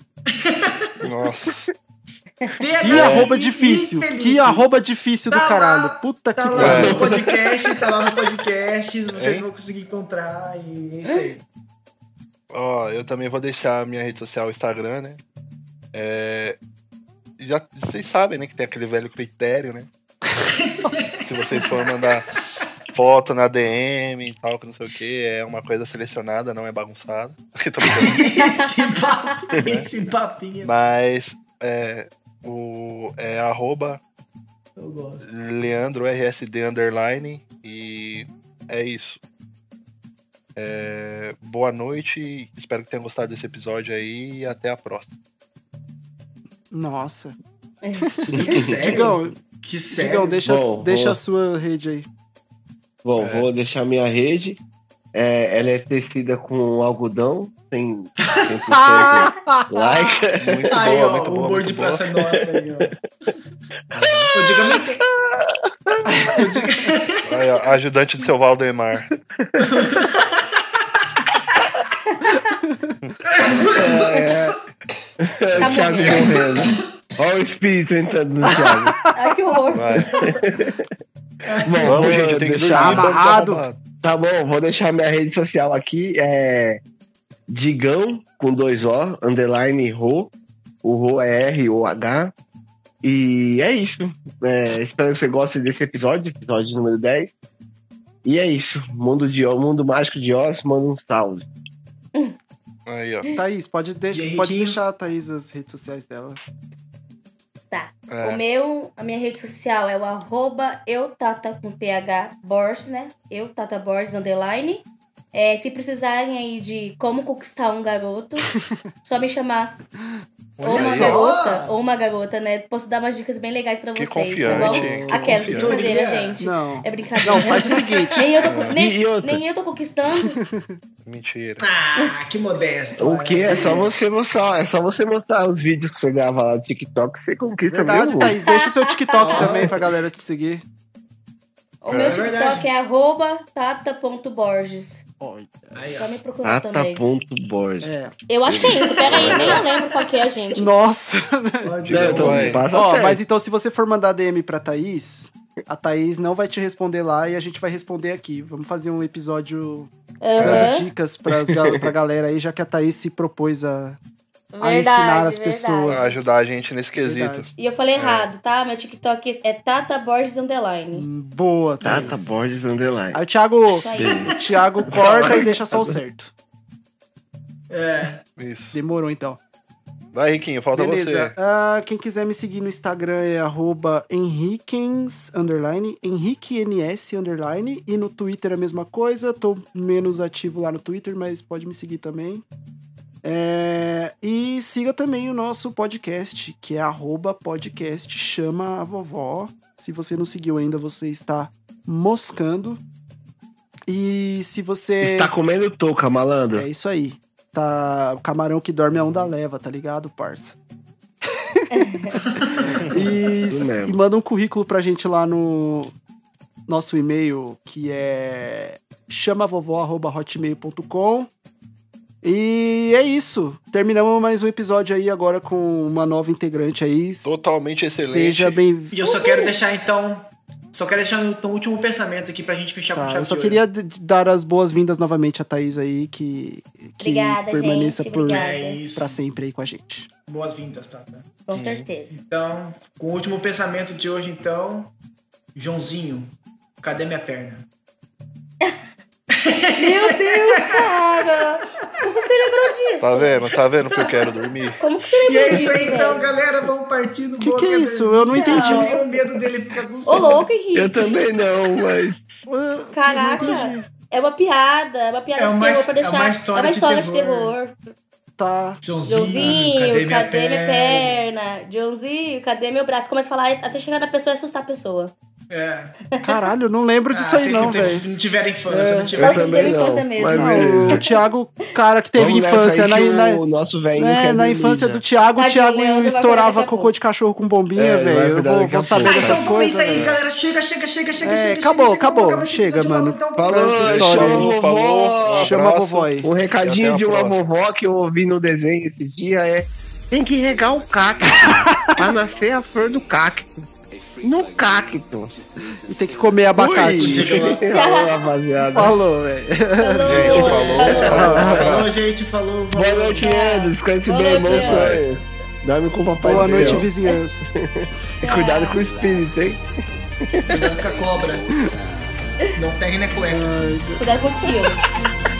Nossa. Que arroba difícil. Que arroba difícil do Tá lá, caralho. Puta Tá que lá pariu. no podcast, tá lá no podcast, vocês Hein? vão conseguir encontrar e é isso aí. Ó, eu também vou deixar a minha rede social, o Instagram, né? É, já vocês sabem, né, que tem aquele velho critério, né? Se vocês forem mandar foto na DM e tal, que não sei o que, é uma coisa selecionada, não é bagunçada. Esse papinho, esse papinho. Mas é, o, é arroba Eu gosto. Leandro RSD underline e é isso. É, boa noite, espero que tenham gostado desse episódio aí e até a próxima. Nossa. Que sério? Digão, Que sério? Digão, deixa, Bom, deixa a sua rede aí. Bom, É. vou deixar minha rede. É, ela é tecida com algodão, tem 100% like. Muito Aí, boa, ó, muito o boa. humor de boa. praça nossa aí, ó. O Digão nem tem... O Digão- Aí, ó, ajudante do seu Valdemar. Tá o Thiago morrendo. morrendo. Olha o espírito entrando no Thiago. Ai, que horror. Vai. Bom, Vamos, gente, eu tenho que deixar- de amarrado. Tá bom, vou deixar minha rede social aqui. É Digão com dois O, underline Ro. O Ro é R-O-H. E é isso. É, espero que você goste desse episódio, episódio número 10. E é isso. Mundo, de, Mundo Mágico de Oz, manda um salve. Aí, ó. Thaís, pode, deix- E aí, pode Riquinho? deixar a Thaís as redes sociais dela. Tá. É. O meu, a minha rede social é o arroba eutata com TH Borges, né? Eu, Tata Borges, underline. É, se precisarem aí de como conquistar um garoto, só me chamar. Ou uma garota, ou uma garota, né? Posso dar umas dicas bem legais pra Que vocês, confiante, tá bom? que Aquela confiante. brincadeira, gente. Não. É brincadeira. Não, faz o seguinte. Nem eu tô, co- nem, nem eu tô conquistando. Mentira. Ah, que modesto. O que é só você mostrar, é só você mostrar os vídeos que você grava lá no TikTok, você conquista Verdade, mesmo. Thaís. Deixa o seu TikTok também pra galera te seguir. O meu É TikTok verdade. é arroba tata.borges. Aí, ó. me procurar Tata também. ponto Borges. É. Eu acho que é isso. Pera aí, nem eu lembro qual que é, gente. Nossa. Pode Não, então, Vai. passa Ó, certo. mas então se você for mandar DM pra Thaís, a Thaís não vai te responder lá e a gente vai responder aqui. Vamos fazer um episódio Aham. dando dicas pras, gal- pra galera aí, já que a Thaís se propôs a, a ensinar as pessoas. Pra ajudar a gente nesse quesito. Verdade. E eu falei errado, tá? Meu TikTok é Tata Borges Underline. Hum, Boa, Thaís. Tata Borges Underline. Aí o Thiago, aí. Thiago corta e deixa só o certo. É. Isso. Demorou então. Vai, Riquinho, falta Beleza. você. Ah, quem quiser me seguir no Instagram é arroba Henriquens, underline, HenriqueNS, underline. E no Twitter é a mesma coisa. Tô menos ativo lá no Twitter, mas pode me seguir também. É, e siga também o nosso podcast, que é arroba podcast chama a vovó. Se você não seguiu ainda, você está moscando. E se você... Está comendo touca, malandro. É isso aí. Tá, o camarão que dorme a onda leva, tá ligado, parça? e, e manda um currículo pra gente lá no nosso e-mail, que é chamavovó.hotmail.com. E é isso. Terminamos mais um episódio aí agora com uma nova integrante aí. Totalmente excelente. Seja bem E eu só quero deixar então. Só quero deixar um último pensamento aqui pra gente fechar com Tá, chave eu só de queria dar as boas-vindas novamente a Thaís aí, que, que Obrigada, permaneça gente, por, obrigada. É pra sempre aí com a gente. Boas-vindas, tá? tá? Com certeza. Então, com o último pensamento de hoje, então. Joãozinho, cadê minha perna? Meu Deus, cara! Como você lembrou disso? Tá vendo? Tá vendo que eu quero dormir? Como que você E lembrou é disso, isso aí, então, galera. Vamos partir do Que que é isso? Eu não entendi. Eu tenho medo dele ficar com Ô, louco, Henrique. Eu também não, mas. Caraca. É uma piada, é uma piada É de uma- terror pra é deixar. uma história de de terror. terror. Tá. Joãozinho, Joãozinho, cadê, minha, perna? Joãozinho, cadê meu braço? Começa a falar até chegar na pessoa e assustar a pessoa. É. Caralho, eu não lembro disso Ah, aí não, velho. não tiveram infância, É. não tiveram Mas também teve não, infância mesmo. Não, o Thiago, cara que teve Vamos infância na, na, o nosso velho né, na infância já. do Thiago, o Thiago estourava cocô de cachorro com bombinha, É, vai velho. Eu vou, vou saber. Ah, dessas então vamos coisas. isso aí, galera. Chega, chega, chega, chega, É, chega. acabou, chega, acabou. Chega, mano. então, Falou, essa história chama aí. a Falou, vovó. Chama a vovó aí. Um E recadinho de uma vovó que eu ouvi no desenho esse dia é tem que regar o cacto pra nascer a flor do cacto. No cacto. E tem que comer abacate. Falou, rapaziada. Falou, velho. Gente, falou. Falou, gente, falou. Boa noite, Endo. Descanse bem, bom sonho. Dorme com o papai Boa noite, vizinhança. E cuidado com o espírito, hein? Cuidado com a cobra. Não pegue na cueca. Cuidado com os quilos.